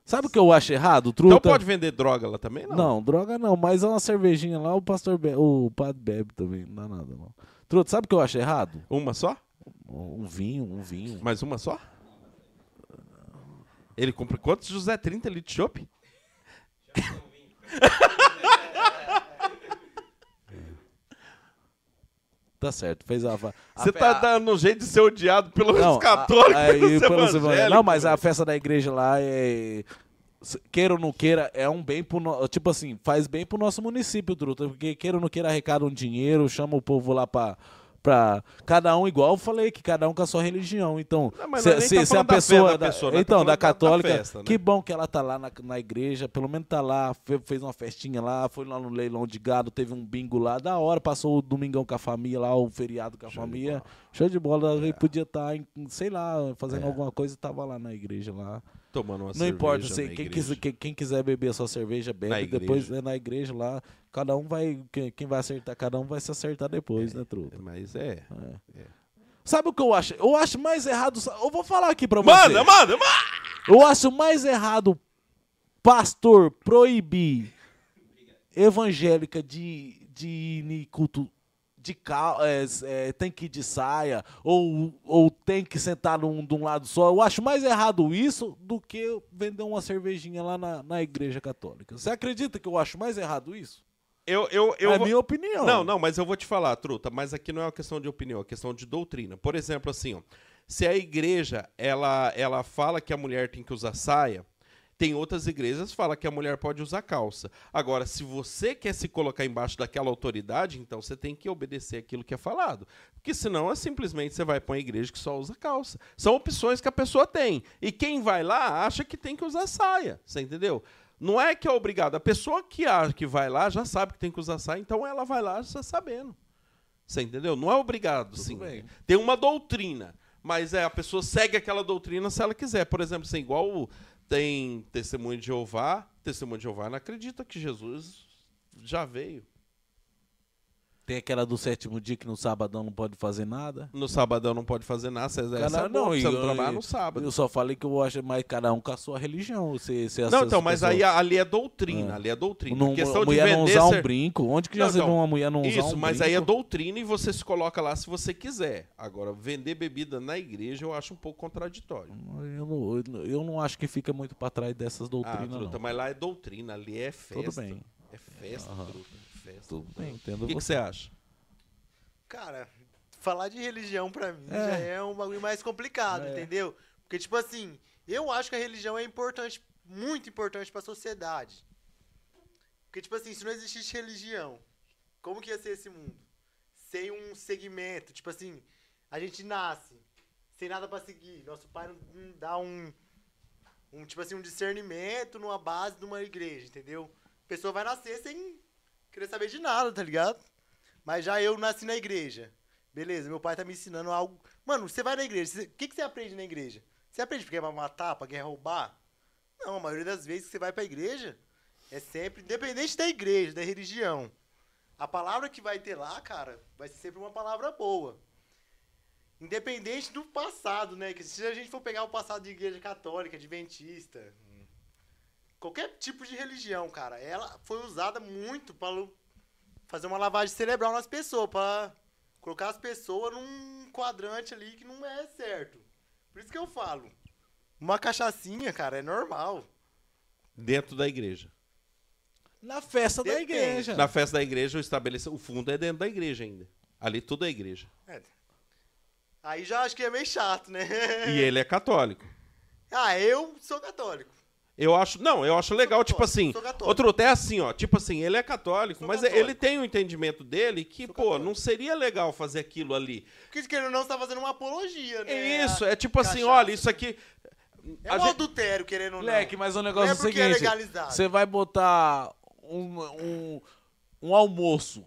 Sabe o que eu acho errado, truta? Então pode vender droga lá também? Não. Não, droga não, mas é uma cervejinha lá, o pastor bebe, o padre bebe também, não dá nada não. Truta, sabe o que eu acho errado? Uma só? Um vinho, um vinho. Mais uma só? Ele compra quantos, José? 30 litros de chopp? Tá certo, fez a... a Você tá a- dando jeito de ser odiado pelos Não, católicos a- aí, pelos pelos evangélicos. Não, mas a festa da igreja lá é. Queira ou não queira, é um bem pro. No... Tipo assim, faz bem pro nosso município, Truta. Porque queira ou não queira, arrecada um dinheiro, chama o povo lá pra. Pra cada um, igual eu falei, que cada um com a sua religião. Então, Não, se, se- tá se a da fé pessoa. da da- pessoa, tá então, falando da da- da católica, festa, né? que bom que ela tá lá na, na igreja, pelo menos tá lá, fe- fez uma festinha lá, foi lá no leilão de gado, teve um bingo lá, da hora, passou o domingão com a família lá, o feriado com a família. Show de bola, ele podia estar, sei lá, fazendo alguma coisa e tava lá na igreja lá. Tomando uma Não importa, na quem, quiser, quem, quem quiser beber a sua cerveja, bebe, Na depois igreja. é na igreja lá, cada um vai, quem, quem vai acertar, cada um vai se acertar depois, né, truta? Mas é. Sabe o que eu acho? Eu acho mais errado, eu vou falar aqui pra você. Manda, manda, manda! Eu acho mais errado pastor proibir evangélica de, de ir em culto de cal, é, é, tem que ir de saia ou, ou tem que sentar num, de um lado só. Eu acho mais errado isso do que vender uma cervejinha lá na, na igreja católica. Você acredita que eu acho mais errado isso? Eu, eu, eu é vou- minha opinião. Não, não, mas eu vou te falar, truta, mas aqui não é uma questão de opinião, é questão de doutrina. Por exemplo, assim, ó, se a igreja ela, ela fala que a mulher tem que usar saia, tem outras igrejas que falam que a mulher pode usar calça. Agora, se você quer se colocar embaixo daquela autoridade, então você tem que obedecer aquilo que é falado. Porque senão é simplesmente você vai para uma igreja que só usa calça. São opções que a pessoa tem. E quem vai lá acha que tem que usar saia. Você entendeu? Não é que é obrigado. A pessoa que acha que vai lá já sabe que tem que usar saia, então ela vai lá já sabendo. Você entendeu? Não é obrigado, sim. bem. Tem uma doutrina, mas é a pessoa segue aquela doutrina se ela quiser. Por exemplo, assim, igual o- tem testemunho de Jeová, testemunho de Jeová não acredita que Jesus já veio. Tem aquela do sétimo dia que no sabadão não pode fazer nada. No sabadão não pode fazer nada, você Cada- essa é boa, você não eu- trabalhar no sábado. Eu só falei que eu acho mais cada um com a sua religião. Você, você Não, então, mas pessoas- aí ali é doutrina, É. ali é doutrina. Não, a questão a de mulher vender não usar ser- um brinco. Onde que já Não, você então, viu uma mulher não usar Isso, um mas brinco? aí é doutrina e você se coloca lá se você quiser. Agora, vender bebida na igreja eu acho um pouco contraditório. Eu não, eu não- acho que fica muito pra trás dessas Ah, doutrinas, truta, não. mas lá é doutrina, ali é festa. Tudo bem. É festa, Aham. truta, festa. Tudo bem, entendo O que, que você. acha? Cara, falar de religião pra mim É. já é um bagulho mais complicado, É. entendeu? Porque, tipo assim, eu acho que a religião é importante, muito importante pra sociedade. Porque, tipo assim, se não existisse religião, como que ia ser esse mundo? Sem um segmento, tipo assim, a gente nasce sem nada pra seguir. Nosso pai não, não dá um, um, tipo assim, um discernimento numa base de uma igreja, entendeu? A pessoa vai nascer sem querer saber de nada, tá ligado? Mas já eu nasci na igreja. Beleza, meu pai tá me ensinando algo. Mano, você vai na igreja, o que, que você aprende na igreja? Você aprende porque é pra matar, pra querer roubar? Não, a maioria das vezes que você vai pra igreja é sempre, independente da igreja, da religião. A palavra que vai ter lá, cara, vai ser sempre uma palavra boa. Independente do passado, né? Que se a gente for pegar o passado de igreja católica, adventista, qualquer tipo de religião, cara, ela foi usada muito para fazer uma lavagem cerebral nas pessoas, para colocar as pessoas num quadrante ali que não é certo. Por isso que eu falo, uma cachaçinha, cara, é normal. Dentro da igreja. Na festa da Depende. igreja. Na festa da igreja, o estabelecido, o fundo é dentro da igreja ainda. Ali tudo é igreja. Aí já acho que é meio chato, né? E ele é católico. ah, eu sou católico. Eu acho, não, eu acho legal, tipo assim, sou católico. outro até assim, ó, tipo assim, ele é católico, Sou mas católico. ele tem o entendimento dele que, Sou pô, católico. não seria legal fazer aquilo ali. Porque querendo ou não, você tá fazendo uma apologia, né? É isso, é tipo assim, cachaça. olha, isso aqui É um gente- adultério, querendo ou não. Moleque, mas o negócio é, é o porque é seguinte: legalizado. você vai botar um, um, um almoço.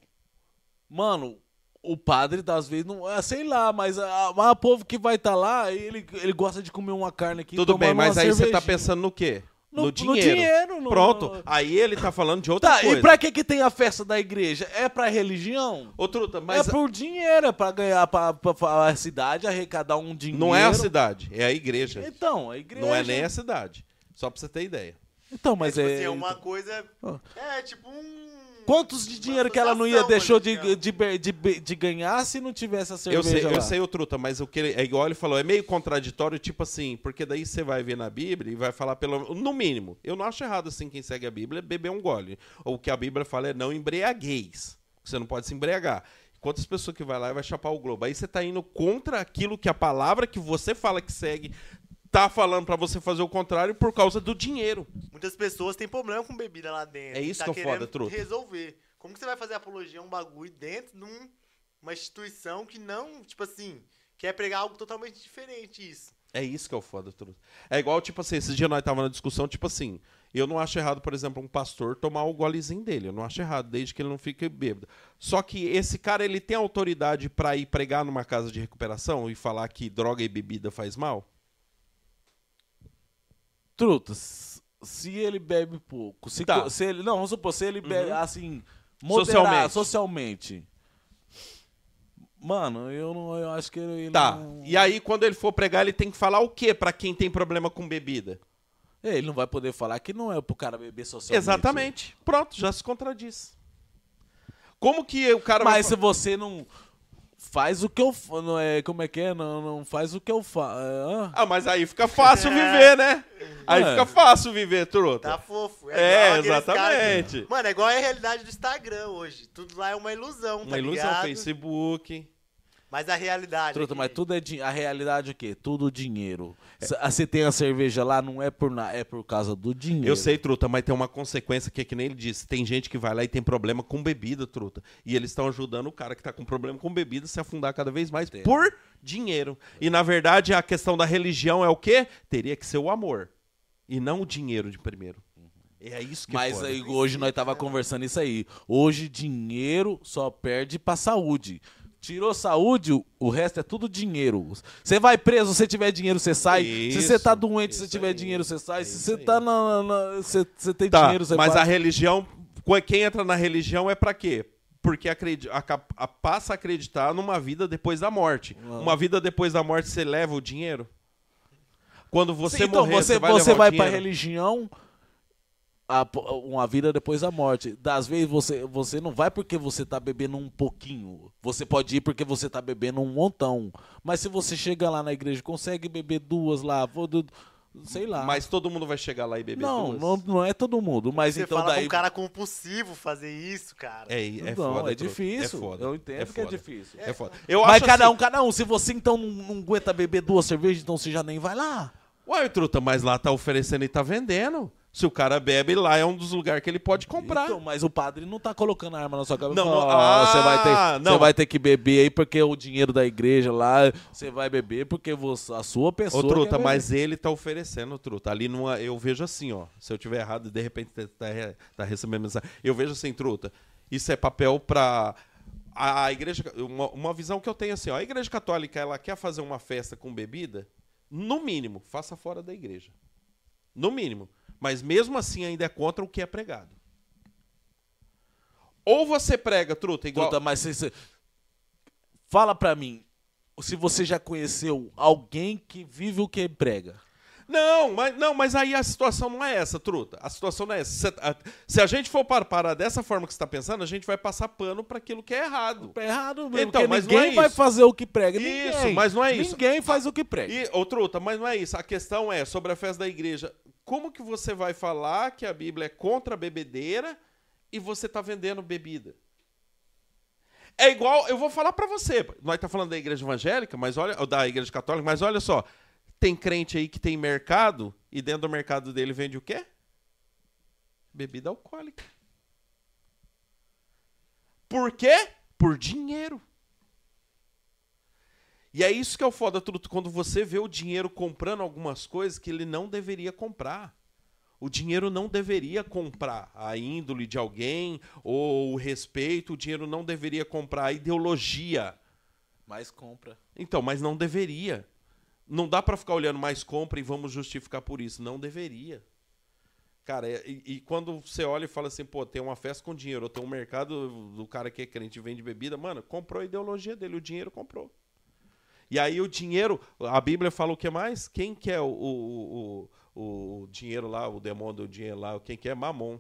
Mano, o padre, às vezes, não. é, Sei lá, mas a, mas o povo que vai estar lá, ele, ele gosta de comer uma carne aqui. Tudo bem, mas aí você tá pensando no quê? No- No, no dinheiro. dinheiro, no- Pronto. Aí ele tá falando de outra Tá, coisa. e pra que que tem a festa da igreja? É pra religião? Ô, Truta, mas é por dinheiro, é pra ganhar pra, pra- pra a cidade, arrecadar um dinheiro. não é a cidade, é a igreja. Então, a igreja. Não é nem a cidade. Só pra você ter ideia. Então, mas é, é. tipo assim, é uma coisa... Ó. É, tipo um... Quantos de dinheiro que ela não ia deixou de, de, de, de ganhar se não tivesse a Eu cerveja sei, lá? eu sei, o Truta, mas o que ele, é igual ele falou, é meio contraditório, tipo assim, porque daí você vai ver na Bíblia e vai falar pelo no mínimo. Eu não acho errado assim quem segue a Bíblia beber um gole. Ou o que a Bíblia fala é não embriagueis. Você não pode se embriagar. Quantas pessoas que vai lá e vai chapar o globo? Aí você tá indo contra aquilo que a palavra que você fala que segue tá falando pra você fazer o contrário por causa do dinheiro. Muitas pessoas têm problema com bebida lá dentro. É isso tá que é o foda, truta. resolver. Como que você vai fazer apologia a um bagulho dentro de um- uma instituição que não, tipo assim, quer pregar algo totalmente diferente isso? É isso que é o foda, Truta. É igual, tipo assim, esses dias nós tava na discussão, tipo assim, eu não acho errado, por exemplo, um pastor tomar o golezinho dele. Eu não acho errado, desde que ele não fique bêbado. Só que esse cara, ele tem autoridade pra ir pregar numa casa de recuperação e falar que droga e bebida faz mal? Truta, se ele bebe pouco, se, Tá. se ele. Não, vamos supor, se ele bebe Uhum. assim. Socialmente. Moderado, socialmente. Mano, eu não eu acho que ele. Tá. Não, E aí, quando ele for pregar, ele tem que falar o quê pra quem tem problema com bebida? É, ele não vai poder falar que não é pro cara beber socialmente. Exatamente. Pronto, já se contradiz. Como que o cara vai Mas se você não faz o que eu. fa- Não é, como é que é? Não, não faz o que eu faço. Ah, mas aí fica fácil viver, né? Aí É. fica fácil viver, truta. Tá fofo. É, aqueles exatamente. que- Mano, é igual a realidade do Instagram hoje. Tudo lá é uma ilusão, Uma tá ilusão, ligado? Facebook. Mas a realidade. Truta, aqui- mas tudo é a realidade é o quê? Tudo dinheiro. Ah, Você tem a cerveja lá, não é por nada, é por causa do dinheiro. Eu sei, truta, mas tem uma consequência que é que nem ele disse. Tem gente que vai lá e tem problema com bebida, truta. E eles estão ajudando o cara que tá com problema com bebida a se afundar cada vez mais Tem. por dinheiro. E na verdade a questão da religião é o quê? Teria que ser o amor. E não o dinheiro de primeiro. É isso que Mas foda. aí, hoje nós tava conversando isso aí. Hoje dinheiro só perde pra saúde. Tirou saúde, o- resto é tudo dinheiro. Você vai preso, se tiver dinheiro, você sai. se você tá Isso, doente, se isso tiver aí, dinheiro, você sai. Se isso você aí. tá na. na- você você tem Tá, dinheiro, você mas vai. a religião, quem entra na religião é pra quê? Porque acredi- aca- a- passa a acreditar numa vida depois da morte. Uma vida depois da morte, você leva o dinheiro? Quando você Sim, então, morrer, você, você vai, você vai pra religião, a- uma vida depois da morte. Das vezes você, você não vai porque você tá bebendo um pouquinho. Você pode ir porque você tá bebendo um montão. Mas se você chega lá na igreja, consegue beber duas lá, vou do- sei lá. Mas todo mundo vai chegar lá e beber não, duas? não, não é todo mundo. Mas Você então fala daí. um cara compulsivo fazer isso, cara. É, é não, foda. é difícil. É foda. Eu entendo que é foda. difícil. É foda. Eu Mas acho cada assim- um, cada um. Se você então não, não aguenta beber duas cervejas, então você já nem vai lá. Ué, truta, mas lá tá oferecendo e tá vendendo. Se o cara bebe, lá é um dos lugares que ele pode comprar. Então, mas o padre não tá colocando arma na sua cabeça. Não, Não, ah, você vai ter, não. você vai ter que beber aí porque o dinheiro da igreja lá, você vai beber porque você, a sua pessoa Ô, Truta, mas ele tá oferecendo, Truta. Ali numa, eu vejo assim, ó. Se eu tiver errado, de repente tá, tá, tá recebendo mensagem. Eu vejo assim, Truta. Isso é papel pra. A, a igreja. Uma, uma visão que eu tenho assim, ó. A igreja católica, ela quer fazer uma festa com bebida, no mínimo, faça fora da igreja. No mínimo. Mas mesmo assim ainda é contra o que é pregado. Ou você prega, Truta, igual. Truta, mas você, você- fala pra mim, se você já conheceu alguém que vive o que prega. Não, mas, não, mas aí a situação não é essa, truta. A situação não é essa. Se a, se a gente for par- parar dessa forma que você está pensando, a gente vai passar pano para aquilo que é errado. É errado mesmo, Então, mas não ninguém é vai isso. fazer o que prega. Isso, ninguém. mas não é isso. Ninguém faz o que prega. E, ô, truta, mas não é isso. A questão é sobre a festa da igreja. Como que você vai falar que a Bíblia é contra a bebedeira e você está vendendo bebida? É igual, eu vou falar para você. Nós tá falando da igreja evangélica, mas olha, da igreja católica, mas olha só. Tem crente aí que tem mercado e dentro do mercado dele vende o quê? Bebida alcoólica. Por quê? Por dinheiro. E é isso que é o foda, Truto, quando você vê o dinheiro comprando algumas coisas que ele não deveria comprar. O dinheiro não deveria comprar a índole de alguém ou o respeito, o dinheiro não deveria comprar a ideologia. Mas compra. Então, mas não deveria. Não dá pra ficar olhando mais compra e vamos justificar por isso. Não deveria. Cara, é- e, e quando você olha e fala assim, pô, tem uma festa com dinheiro, ou tem um mercado do cara que é crente e vende bebida, mano, comprou a ideologia dele, o dinheiro comprou. E aí o dinheiro, a Bíblia fala o que mais? Quem quer o, o, o, o dinheiro lá, o demônio do dinheiro lá, quem quer Mamon,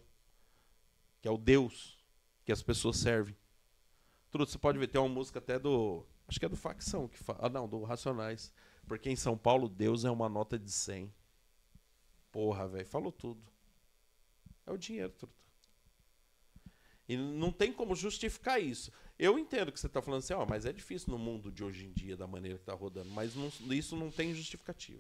que é o Deus que as pessoas servem. Tudo, você pode ver, tem uma música até do, acho que é do Facção, que fala, ah não, do Racionais. Porque em São Paulo, Deus é uma nota de 100. Porra, velho, falou tudo. É o dinheiro, truta. E não tem como justificar isso. Eu entendo que você está falando assim, ó, mas é difícil no mundo de hoje em dia, da maneira que está rodando. Mas não- isso não tem justificativa.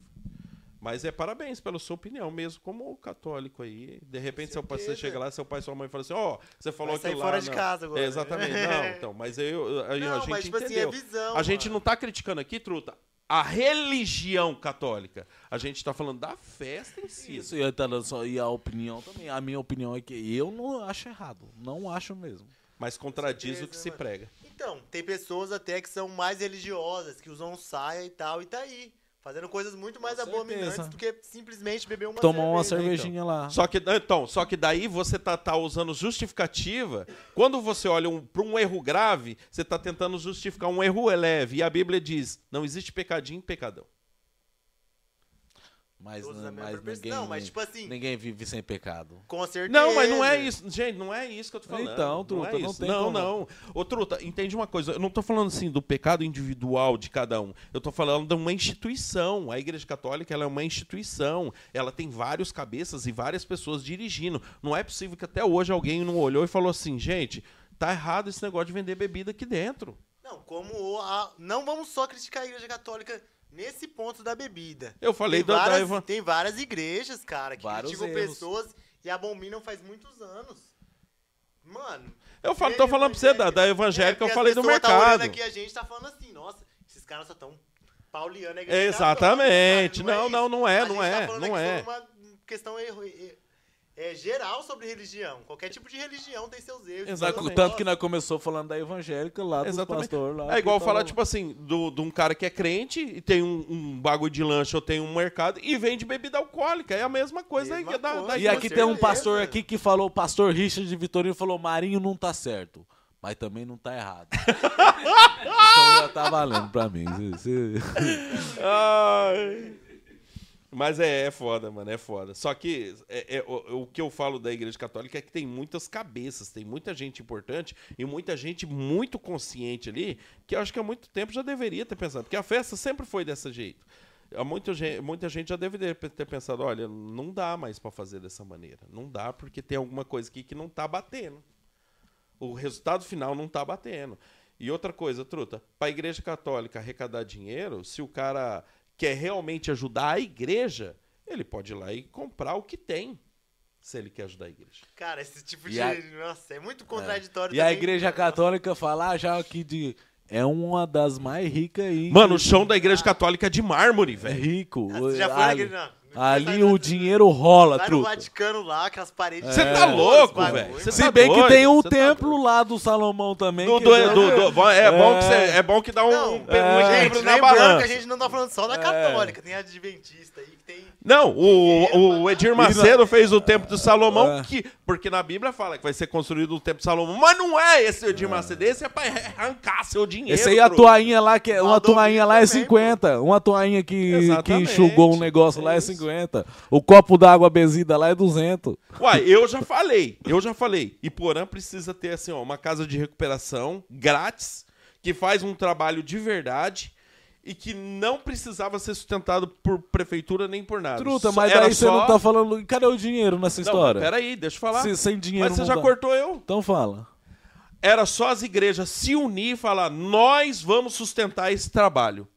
Mas é parabéns pela sua opinião, mesmo como católico aí. De repente, seu pai, você chega lá, seu pai e sua mãe falam assim, ó, você falou aquilo lá. fora de não. casa agora. É, exatamente. Não, então, mas eu, aí a Não, gente mas tipo assim, é visão. a gente mano. não tá criticando aqui, truta, a religião católica. A gente tá falando da festa em si. Isso, e a opinião também. A minha opinião é que eu não acho errado. Não acho mesmo. Mas contradiz certeza, o que se prega. Então, tem pessoas até que são mais religiosas, que usam saia e tal, e tá aí. Fazendo coisas muito mais abominantes do que simplesmente beber uma Tomar uma cerveja. cervejinha lá. Só que, então, só que daí você tá, tá usando justificativa. Quando você olha um, para um erro grave, você tá tentando justificar um erro leve. E a Bíblia diz: não existe pecadinho e pecadão. Mas, Todos não- mas ninguém, Não, mas tipo assim, ninguém vive sem pecado. com certeza. Não, mas não é isso. Gente, não é isso que eu tô falando. Então, Truta, não, é não isso. tem Não, como. não. Ô, Truta, entende uma coisa. Eu não tô falando assim do pecado individual de cada um. Eu tô falando de uma instituição. A Igreja Católica ela é uma instituição. Ela tem vários cabeças e várias pessoas dirigindo. Não é possível que até hoje alguém não olhou e falou assim, gente, tá errado esse negócio de vender bebida aqui dentro. Não, como a- não vamos só criticar a Igreja Católica nesse ponto da bebida. Eu falei tem, da, da várias, Eva- tem várias igrejas, cara, que Vários criticam erros. pessoas e abominam faz muitos anos. Mano. Eu falo, e tô falando pra você da, da evangélica, é, eu falei do pessoas Tá olhando mercado. aqui a gente tá falando assim, nossa, esses caras só tão pauliano a Exatamente. Não, não, não é, não é, tá falando não é. sobre uma questão erro- é, é, geral sobre religião. Qualquer tipo de religião tem seus erros. Seus Tanto que nós começou falando da evangélica lá, dos Exatamente. pastores lá. É igual falar, tipo assim, do- de um cara que é crente e tem um, um bagulho de lanche ou tem um mercado e vende bebida alcoólica. É a mesma coisa aí Mesma da, coisa. da E com aqui tem um pastor aqui que falou, o pastor Richard de Vitorino falou, Marinho não tá certo. Mas também não tá errado. então já tá valendo pra mim. Ai. Mas é, é foda, mano, é foda. Só que é- é, o, o que eu falo da Igreja Católica é que tem muitas cabeças, tem muita gente importante e muita gente muito consciente ali, que eu acho que há muito tempo já deveria ter pensado. Porque a festa sempre foi desse jeito. Há muita gente, muita gente já deveria ter pensado, olha, não dá mais pra fazer dessa maneira. Não dá porque tem alguma coisa aqui que não tá batendo. O resultado final não tá batendo. E outra coisa, truta, para a Igreja Católica arrecadar dinheiro, se o cara quer realmente ajudar a igreja, ele pode ir lá e comprar o que tem. Se ele quer ajudar a igreja. Cara, esse tipo E de. a- Nossa, é muito contraditório E a também. igreja católica falar já aqui de... É uma das mais ricas aí. Mano, o chão da Igreja Católica é de mármore, É velho. rico. Ah, Você já foi ali naquele. Ali o dinheiro rola, Lá no truta. Vaticano lá, aquelas paredes. Você tá ouro, louco, os bagulho, velho. mano. Você Se tá bem que doido, tem o você tá templo lá do Salomão também. Do, que do- já- do- do- é, bom que É. cê- é bom que dá um, Não, um, um é. equilíbrio Gente, na lembrando balança. que a gente não tá falando só da católica, tem a adventista aí que tem. Não, o, o Edir Macedo fez o Templo de Salomão, É. que, porque na Bíblia fala que vai ser construído o Templo de Salomão, mas não é esse Edir Macedo, esse é pra arrancar seu dinheiro. Esse aí, a truta. toalhinha lá, que é, uma toalhinha lá é também, 50. Uma toalhinha que, que enxugou um negócio lá é é isso. 50. O copo d'água benzida lá é 200. Uai, eu já falei, eu já falei. Iporã precisa ter, assim, ó, uma casa de recuperação grátis, que faz um trabalho de verdade e que não precisava ser sustentado por prefeitura nem por nada. Truta, mas era daí você só- não tá falando. Cadê o dinheiro nessa Não, história? peraí, deixa eu falar. Se- sem dinheiro mas você já dá. cortou eu. Então fala. Era só as igrejas se unir e falar: nós vamos sustentar esse trabalho.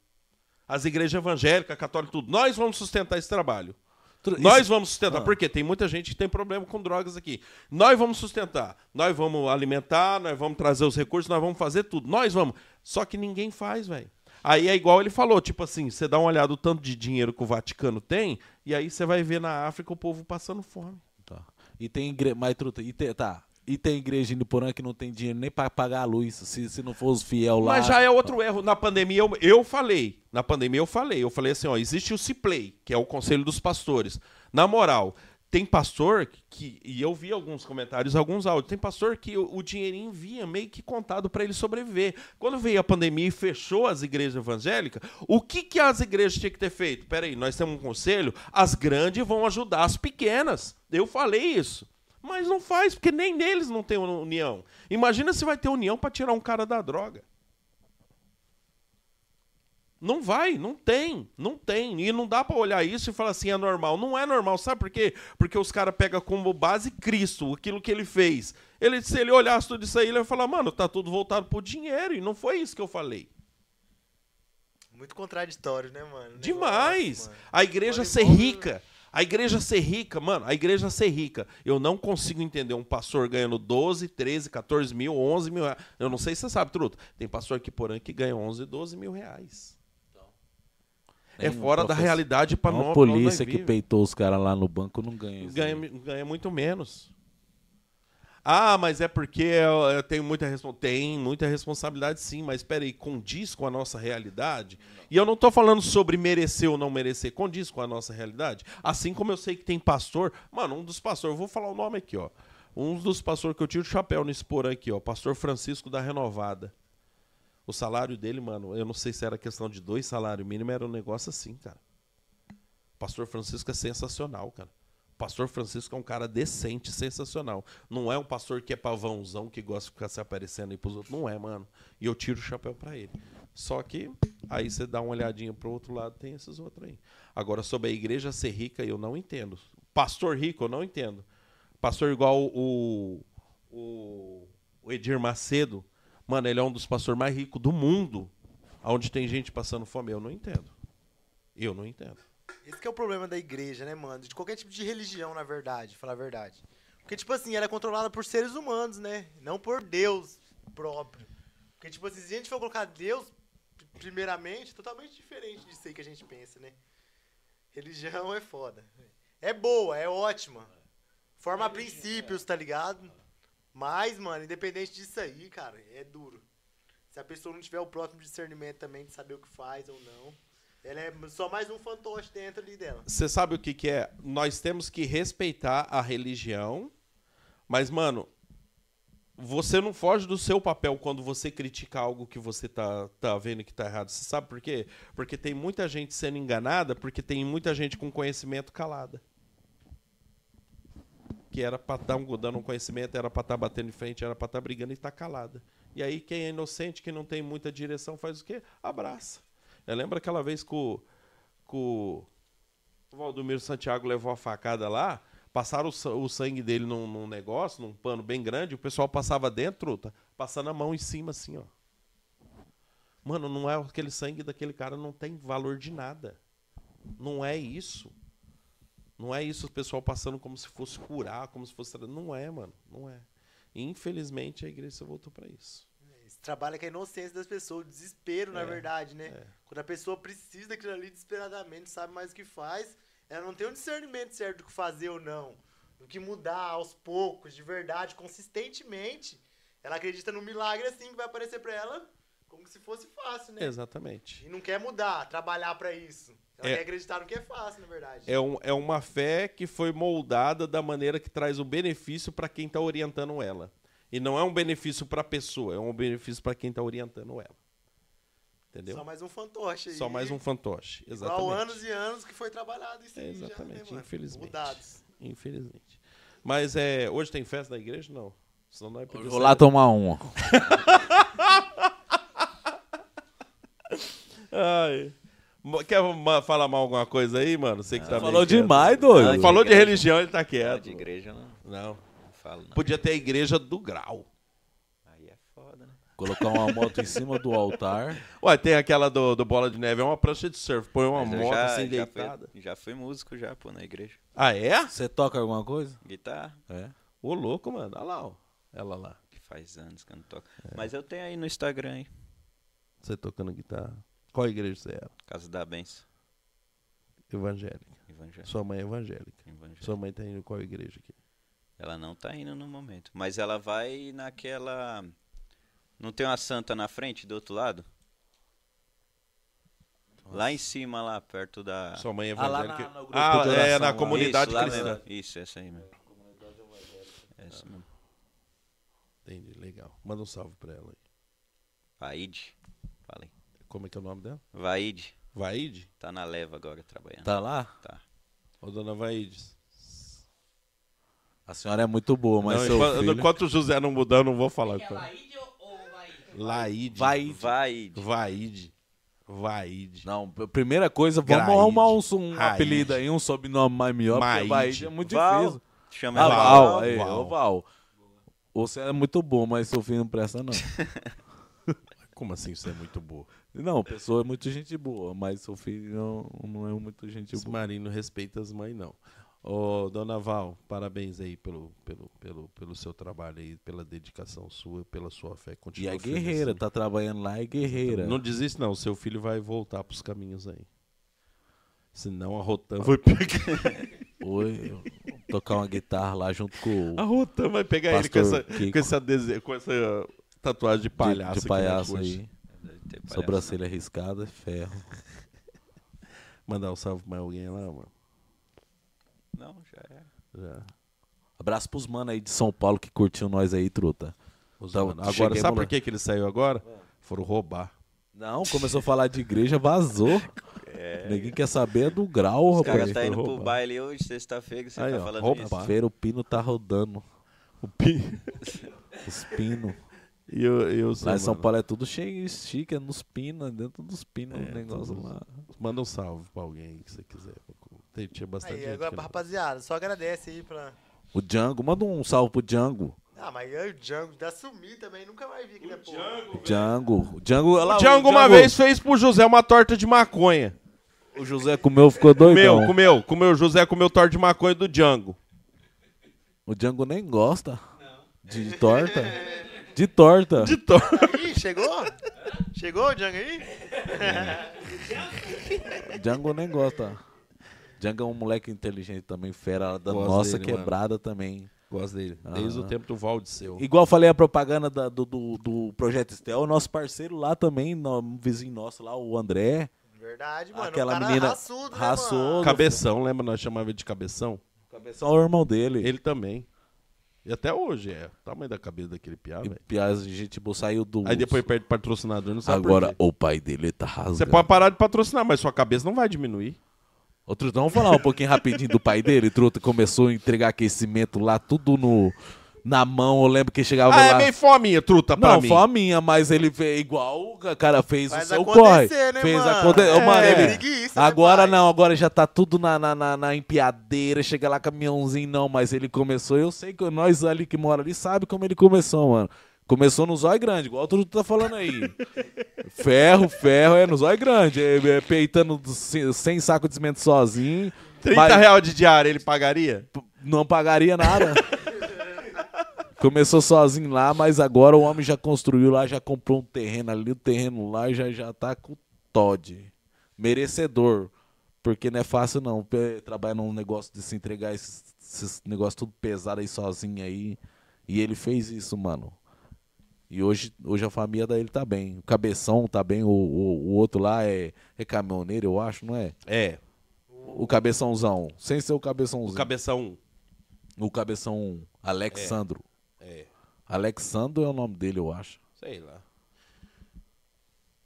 As igrejas evangélicas, católicas, tudo. Nós vamos sustentar esse trabalho. Tru- Nós isso- vamos sustentar. Ah. Porque tem muita gente que tem problema com drogas aqui. Nós vamos sustentar. Nós vamos alimentar, nós vamos trazer os recursos, nós vamos fazer tudo. Nós vamos. Só que ninguém faz, velho. Aí é igual ele falou, tipo assim, você dá uma olhada no tanto de dinheiro que o Vaticano tem, e aí você vai ver na África o povo passando fome. Tá. E tem igreja. Mas, truta, e tem, tá. E tem igreja indo Porã que não tem dinheiro nem pra pagar a luz. Se, se não for os fiel lá. Mas já é outro erro. Na pandemia, eu, eu falei. Na pandemia, eu falei. Eu falei assim: ó, existe o CIPLEI, que é o Conselho dos Pastores. Na moral, tem pastor que. E eu vi alguns comentários, alguns áudios. Tem pastor que o, o dinheirinho vinha meio que contado para ele sobreviver. Quando veio a pandemia e fechou as igrejas evangélicas, o que, que as igrejas tinham que ter feito? Peraí, nós temos um conselho, as grandes vão ajudar as pequenas. Eu falei isso. Mas não faz, porque nem neles não tem união. Imagina se vai ter união para tirar um cara da droga. Não vai, não tem, não tem. E não dá pra olhar isso e falar assim, é normal. Não é normal, sabe por quê? Porque os caras pegam como base Cristo, aquilo que ele fez. Ele, se ele olhasse tudo isso aí, ele ia falar, mano, tá tudo voltado pro dinheiro. E não foi isso que eu falei. Muito contraditório, né, mano? Demais. Mano. A igreja ser rica. A igreja ser rica, mano, a igreja ser rica. Eu não consigo entender um pastor ganhando 12, 13, 14 mil, 11 mil reais. Eu não sei se você sabe, Truto. Tem pastor aqui por ano que ganha 11, 12 mil reais. É um fora da realidade para nós. polícia nós que peitou os caras lá no banco não ganha isso. ganha, ganha muito menos. Ah, mas é porque eu, eu tenho muita responsabilidade. Tem muita responsabilidade, sim, mas espera aí, condiz com a nossa realidade? E eu não estou falando sobre merecer ou não merecer, condiz com a nossa realidade. Assim como eu sei que tem pastor. Mano, um dos pastores, eu vou falar o nome aqui, ó. Um dos pastores que eu tiro o chapéu nesse porão aqui, ó. Pastor Francisco da Renovada. O salário dele, mano, eu não sei se era questão de dois salários mínimos, era um negócio assim, cara. Pastor Francisco é sensacional, cara. O Pastor Francisco é um cara decente, sensacional. Não é um pastor que é pavãozão, que gosta de ficar se aparecendo aí pros outros. Não é, mano. E eu tiro o chapéu pra ele. Só que aí você dá uma olhadinha pro outro lado, tem esses outros aí. Agora, sobre a igreja ser rica, eu não entendo. Pastor rico, eu não entendo. Pastor igual o, o, o Edir Macedo, mano, ele é um dos pastores mais ricos do mundo. Onde tem gente passando fome, eu não entendo. Eu não entendo. Esse que é o problema da igreja, né, mano? De qualquer tipo de religião, na verdade, falar a verdade. Porque, tipo assim, ela é controlada por seres humanos, né? Não por Deus próprio. Porque, tipo assim, se a gente for colocar Deus, primeiramente, é totalmente diferente disso aí que a gente pensa, né? Religião é foda. É boa, é ótima. Forma princípios, tá ligado? Mas, mano, independente disso aí, cara, é duro. Se a pessoa não tiver o próximo discernimento também de saber o que faz ou não, ela é só mais um fantoche dentro ali dela. Você sabe o que, que é? Nós temos que respeitar a religião, mas, mano, você não foge do seu papel quando você critica algo que você tá, tá vendo que tá errado. Você sabe por quê? Porque tem muita gente sendo enganada, porque tem muita gente com conhecimento calada. Que era pra estar um, dando um conhecimento, era pra estar batendo em frente, era pra estar brigando e tá calada. E aí quem é inocente, quem não tem muita direção, faz o quê? Abraça. Eu lembro aquela vez que o, que o Valdomiro Santiago levou a facada lá, passaram o, o sangue dele num, num negócio, num pano bem grande, o pessoal passava dentro, tá, passando a mão em cima assim, ó. Mano, não é aquele sangue daquele cara, não tem valor de nada. Não é isso. Não é isso o pessoal passando como se fosse curar, como se fosse. Não é, mano. Não é. E, infelizmente a igreja voltou pra isso. Esse trabalho é com a inocência das pessoas, o desespero, na É, verdade, né? é. Quando a pessoa precisa daquilo ali desesperadamente, sabe mais o que faz, ela não tem um discernimento certo do que fazer ou não. Do que mudar aos poucos, de verdade, consistentemente. Ela acredita no milagre assim que vai aparecer pra ela como se fosse fácil, né? Exatamente. E não quer mudar, trabalhar pra isso. Ela É. quer acreditar no que é fácil, na verdade. É, um, é uma fé que foi moldada da maneira que traz o benefício para quem está orientando ela. E não é um benefício para a pessoa, é um benefício para quem está orientando ela. Entendeu? Só mais um fantoche aí. Só mais um fantoche. Igual Exatamente. anos e anos que foi trabalhado isso É, aí já, exatamente, né, mano? infelizmente. Mudados. Infelizmente. Mas é, hoje tem festa na igreja? Não. Senão não é Vou lá tomar uma. Ai. Quer falar mal alguma coisa aí, mano? Você que tá meio Falou quieto. demais, doido. Não, Falou de igreja. religião, ele tá quieto. de igreja não, Não. não falo não. Podia ter a igreja do grau. Aí é foda, né? Colocar uma moto em cima do altar. Ué, tem aquela do, do Bola de Neve, é uma prancha de surf. Põe uma Mas moto já, assim já deitada. fui, já fui músico já, pô, na igreja. Ah, é? Você toca alguma coisa? Guitarra, É. Ô, louco, mano. Olha lá, ó. Ela lá. que faz anos que eu não toco. Mas eu tenho aí no Instagram, hein? Você tocando guitarra. Qual igreja você era? Casa da Benção. Evangélica. Evangélica. Sua mãe é evangélica. Evangélica. Sua mãe tá indo em qual igreja aqui? Ela não tá indo no momento. Mas ela vai naquela. Não tem uma santa na frente do outro lado? Lá em cima, lá perto da. Sua mãe é Ah, lá evangélica. na- no grupo Ah, de é, oração na lá. comunidade Isso, lá cristã. mesmo. Isso, essa aí mesmo. Essa mesmo. Entendi, legal. Manda um salve pra ela aí. Vaide. Falei. Como é que é o nome dela? Vaide. Vaide? Tá na leva agora trabalhando. Tá lá? Tá. Ô, dona Vaide. A senhora é muito boa, mas não, seu enquanto, filho... enquanto o José não mudar, eu não vou falar Que é com ela. Laíde ou-? Laide. Vai. Vaide. Vaide. Vaide. Não, primeira coisa, vamos Graide. arrumar um, um apelido aí, um sobrenome mais melhor, porque Maide. Vaide é muito Val. difícil. Chama Ah, ela Val, Val. aí, Val. ô Val. Você é muito bom, mas seu filho não presta, não. Como assim você é muito boa? Não, a pessoa é muito gente boa, mas seu filho não, não é muito gente Esse boa. marido não respeita as mães, não. Ô, dona Val, parabéns aí pelo, pelo, pelo, pelo seu trabalho aí, pela dedicação sua, pela sua fé. E Continua é firme guerreira, assim. tá trabalhando lá, é guerreira. Não desiste, não. Seu filho vai voltar pros caminhos aí. Senão a Rotan vai pegar. Oi, tocar uma guitarra lá junto com A o Rotan vai pegar ele com essa, Kiko. com, essa com essa tatuagem de palhaço. de, de palhaço aí. Palhaço, Sobrancelha riscada, é ferro. Mandar um salve pra alguém lá, mano. Não, já é. Já. Abraço pros mano aí de São Paulo que curtiu nós aí, truta. Os Então, mano. Agora, cheguemos sabe por que, que ele saiu agora? Foram roubar. Não, começou a falar de igreja, vazou. Ninguém quer saber do grau, Os rapaz. caras tá indo pro Roubar. baile hoje, sexta-feira, você Aí, tá ó, falando roupa. isso. Roupa-feira o pino tá rodando. O Pi... Os pinos. E eu, eu Lá em São mano. Paulo é tudo cheio, chique, é nos pinos, dentro dos pinos, É, o negócio lá. Manda um salve pra alguém que você quiser. Tem, tinha bastante Aí, gente. agora, que não- rapaziada, só agradece aí pra. O Django, manda um salve pro Django. Ah, mas aí o Django tá sumido também, nunca mais vi aqui na porra. Django. O Django, olha lá, O Django uma vez fez pro José uma torta de maconha. O José comeu, ficou doidão. Comeu, comeu, comeu. O José comeu torta de maconha do Django. O Django nem gosta de torta. De torta. De torta. Ih, chegou? Chegou o Django aí? Django nem gosta. Django é um moleque inteligente também, fera da Gosto nossa dele, quebrada também. Gosto dele. Desde o tempo do Valdeceu. Igual falei a propaganda da- do, do, do Projeto Estel, o nosso parceiro lá também, no, um vizinho nosso lá, o André. Verdade, mano. Aquela o cara menina raçudo, né, raçudo. mano? Cabeção, lembra? Nós chamava ele de cabeção? Cabeção é o irmão dele. Ele também. E até hoje é. O tamanho da cabeça daquele piá, velho. Piaz, a gente tipo, saiu do. Aí depois perde patrocinador, não sabe Agora o pai dele tá rasgando. Você pode parar de patrocinar, mas sua cabeça não vai diminuir. Outro dia, vamos falar um pouquinho rapidinho do pai dele. Truta começou a entregar aquecimento lá, tudo no, na mão. Eu lembro que chegava Ah, lá. é meio fominha, truta, pra Não, mim. foi a minha, mas ele fez igual o cara fez Faz o seu acontecer, corre. né, fez mano? acontecer. É, mano, ele... preguiça, né, agora não, agora já tá tudo na, na, na, na empiadeira, chega lá caminhãozinho, não, mas ele começou, eu sei que nós ali que mora ali sabe como ele começou, mano. Começou no zóio grande, igual tu tá falando aí. ferro, ferro, é no zóio grande. É, é, peitando sem, saco de cimento sozinho. 30 mas- reais de diária ele pagaria? P- não pagaria nada. Começou sozinho lá, mas agora o homem já construiu lá, já comprou um terreno ali, o terreno lá já, já tá com Todd. Merecedor. Porque não é fácil não. Trabalhar num negócio de se entregar esses, esses negócios tudo pesado aí sozinho aí. E ele fez isso, mano. E hoje, hoje a família dele tá bem. O Cabeção tá bem, o, o, o outro lá é, é caminhoneiro, eu acho, não é? É. O Cabeçãozão. Sem ser o Cabeçãozão. O cabeção. O cabeção 1, Alexandro. É. Alexandro é o nome dele, eu acho. Sei lá.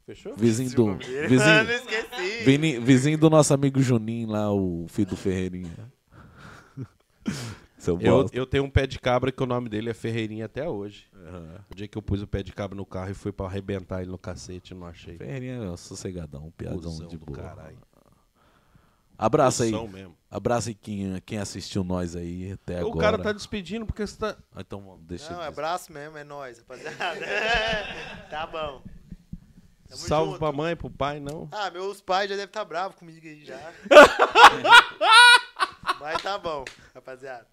Fechou? Vizinho do. Vizinho, esqueci. vini- vizinho do nosso amigo Juninho lá, o filho do Ferreirinha. Seu Eu, eu tenho um pé de cabra que o nome dele é Ferreirinha até hoje. O dia que eu pus o pé de cabra no carro e fui pra arrebentar ele no cacete, não achei. Ferreirinha é sossegadão, piadão Cusão de boa. caralho. Abraço aí. Mesmo. Abraço aí quem, quem assistiu nós aí até agora. O cara tá despedindo porque você tá. Ah, Então deixa Não, eu é dizer. braço mesmo, é nóis, rapaziada. tá bom. Tamo Salve junto. pra mãe, pro pai, não. Ah, meus pais já devem estar bravos comigo aí já. Mas tá bom, rapaziada.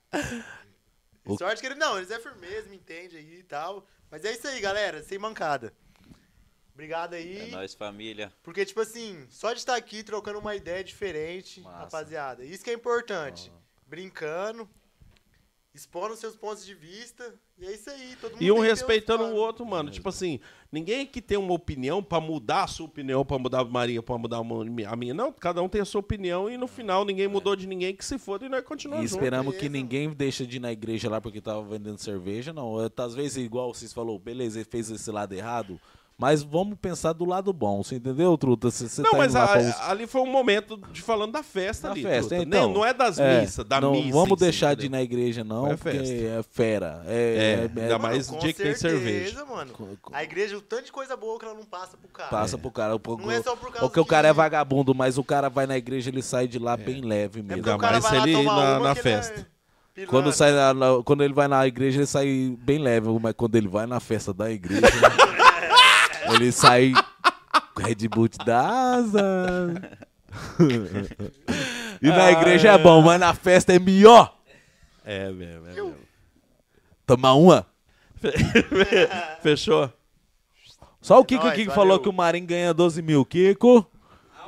O- Sorte que ele. Não, eles é firmeza, me entende aí e tal. Mas é isso aí, galera, sem mancada. Obrigado aí. É nóis, família. Porque, tipo assim, só de estar aqui trocando uma ideia diferente, Massa. rapaziada. Isso que é importante. Brincando, expondo seus pontos de vista. E é isso aí, todo mundo E um que respeitando o outro, mano. Tipo assim, ninguém que tem uma opinião pra mudar a sua opinião, pra mudar a Maria, pra mudar a minha. Não, cada um tem a sua opinião e no final ninguém mudou de ninguém que se foda e nós E continuamos juntos. esperamos que beleza. ninguém deixe de ir na igreja lá porque tava vendendo cerveja, não. É, Às vezes, igual vocês falou, beleza, ele fez esse lado errado, mas vamos pensar do lado bom, você entendeu, Truta? Você, você Não, tá mas a- ali foi um momento de falando da festa Da ali. festa, truta. então. Nem- não é das É, missas, da não missa. vamos em si, deixar de ir na igreja, não, É porque festa. é fera. É, É, é- ainda é- mais com dia que tem cerveja. mano. A igreja, o tanto de coisa boa que ela não passa pro cara. Passa pro cara. Pro, Não é só por causa porque o cara é vagabundo, mas o cara vai na igreja ele sai de lá bem leve É mesmo. Ainda o cara mais vai se ele tomar na- é festa. Quando, sai na- na- quando ele vai na igreja, ele sai bem leve, mas quando ele vai na festa da igreja, ele sai com Red Bull da asa. e na igreja é bom, mas na festa é melhor. É mesmo, é mesmo. Tomar uma. Fechou? Só o Kiko nóis, aqui que falou que o Marinho ganha 12 mil. Kiko,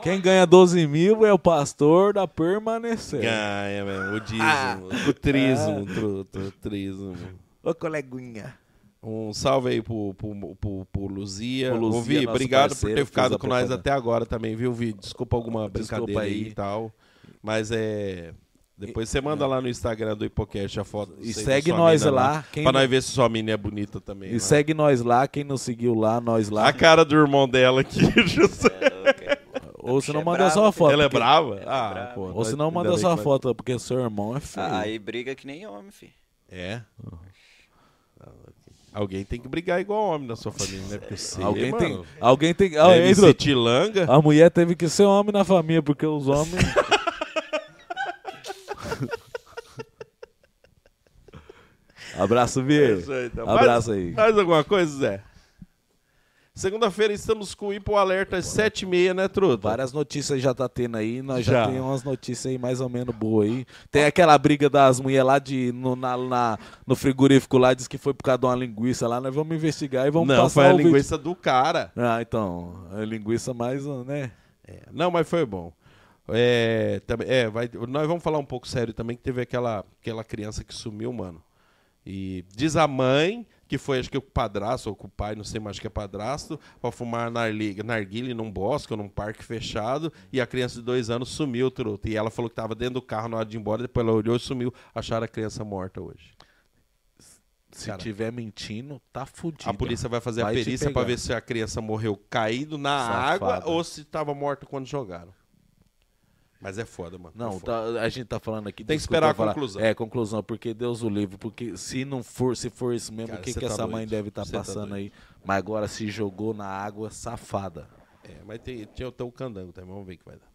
quem ganha 12 mil é o pastor da permanecer. Ganha mesmo. O dízimo. Ah. O trismo, truta, o trismo. Ô, coleguinha. Um salve aí pro, pro, pro, pro Luzia. Pro Luzia, Ô, Vi, obrigado por ter ficado a com nós até agora também, viu, Vi? Desculpa alguma Desculpa brincadeira aí aí. e tal. Mas é. Depois você manda lá no Instagram do Hipocast a foto. E segue nós mina lá. Quem Pra não- nós ver se sua mina é bonita também. E lá. segue nós lá, quem não seguiu lá, nós lá. A cara do irmão dela aqui, José. É é. ou se não é manda brava, sua filho. foto. Ela é porque- brava? é ah, brava. pô. Ou se não ainda manda que vai- foto, porque seu irmão é feio. Aí briga que nem homem, filho. É? Alguém tem que brigar igual homem na sua família, né? Porque alguém, mano, tem, alguém tem. Ah, Truta? tilanga. A mulher teve que ser homem na família, porque os homens. Abraço, É Vieira. isso aí, então. Abraço mais, aí. Mais alguma coisa, Zé? Segunda-feira estamos com o Ipo Alerta às 7h30, né, Truta? Várias notícias já tá tendo aí, nós já, Já. temos umas notícias aí mais ou menos boas aí. Tem aquela briga das mulheres lá de, no, na, na- no frigorífico lá, diz que foi por causa de uma linguiça lá, nós vamos investigar e vamos Não, passar foi a o vídeo. linguiça do cara. Ah, então, a linguiça mais, né? É, não, mas foi bom. É, também, é, vai, nós vamos falar um pouco sério também, que teve aquela, aquela criança que sumiu, mano. E diz a mãe, que foi acho que o padrasto, ou com o pai, não sei mais, que é padrasto, pra fumar narguile num bosque ou num parque fechado, e a criança de dois anos sumiu, truta. E ela falou que tava dentro do carro na hora de ir embora, depois ela olhou e sumiu, acharam a criança morta hoje. Se Cara. tiver mentindo, tá fudido. A polícia vai fazer Vai a perícia pegar. ver se a criança morreu caído na Safada. água ou se tava morta quando jogaram. Mas é foda, mano. Não, é foda. tá- a gente tá falando aqui. Tem que esperar a falar. conclusão. É, conclusão, porque Deus o livre. Porque se não for, se for isso mesmo, Cara, o que, que tá essa doido. mãe deve estar Cê tá passando aí? Mas agora se jogou na água, safada. É, mas tem, tinha até o candango também, vamos ver o que vai dar.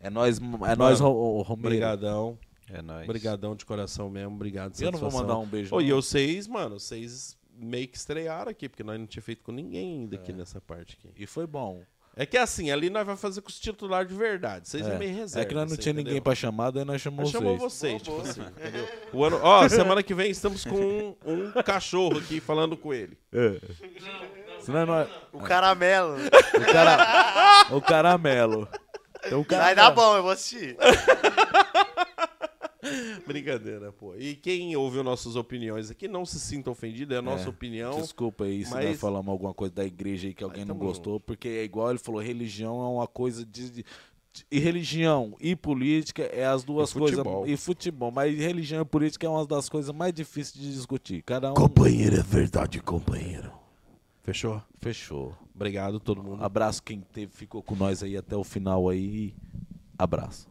É nós, é nós, Ro- Ro- Romero. Obrigadão, É nóis. obrigadão de coração mesmo, obrigado. Eu não vou satisfação. mandar um beijo. Não. e vocês, mano, vocês meio que estrearam aqui, porque nós não tinha feito com ninguém ainda É. aqui nessa parte aqui. E foi bom. É que assim, ali nós vamos fazer com os titulares de verdade. Vocês é, meio reserva. é que nós não tinha ninguém entendeu? pra chamar, daí nós chamamos vocês. chamou vocês, tipo assim, entendeu? O ano, ó, semana que vem estamos com um, um cachorro aqui falando com ele. Senão nós- O caramelo. o, cara, o caramelo. Então, o Vai caramelo. dar bom, eu vou assistir. Brincadeira, pô. E quem ouviu nossas opiniões aqui, não se sinta ofendido, é a nossa É, opinião. Desculpa aí se mas- nós falamos alguma coisa da igreja aí que alguém Mas não gostou, porque é igual ele falou, religião é uma coisa de. de- e religião e política é as duas coisas. E futebol. Mas religião e política é uma das coisas mais difíceis de discutir. Cada um. Companheiro é verdade, companheiro. Fechou? Fechou. Obrigado todo mundo. Abraço quem teve, ficou com nós aí até o final aí. Abraço.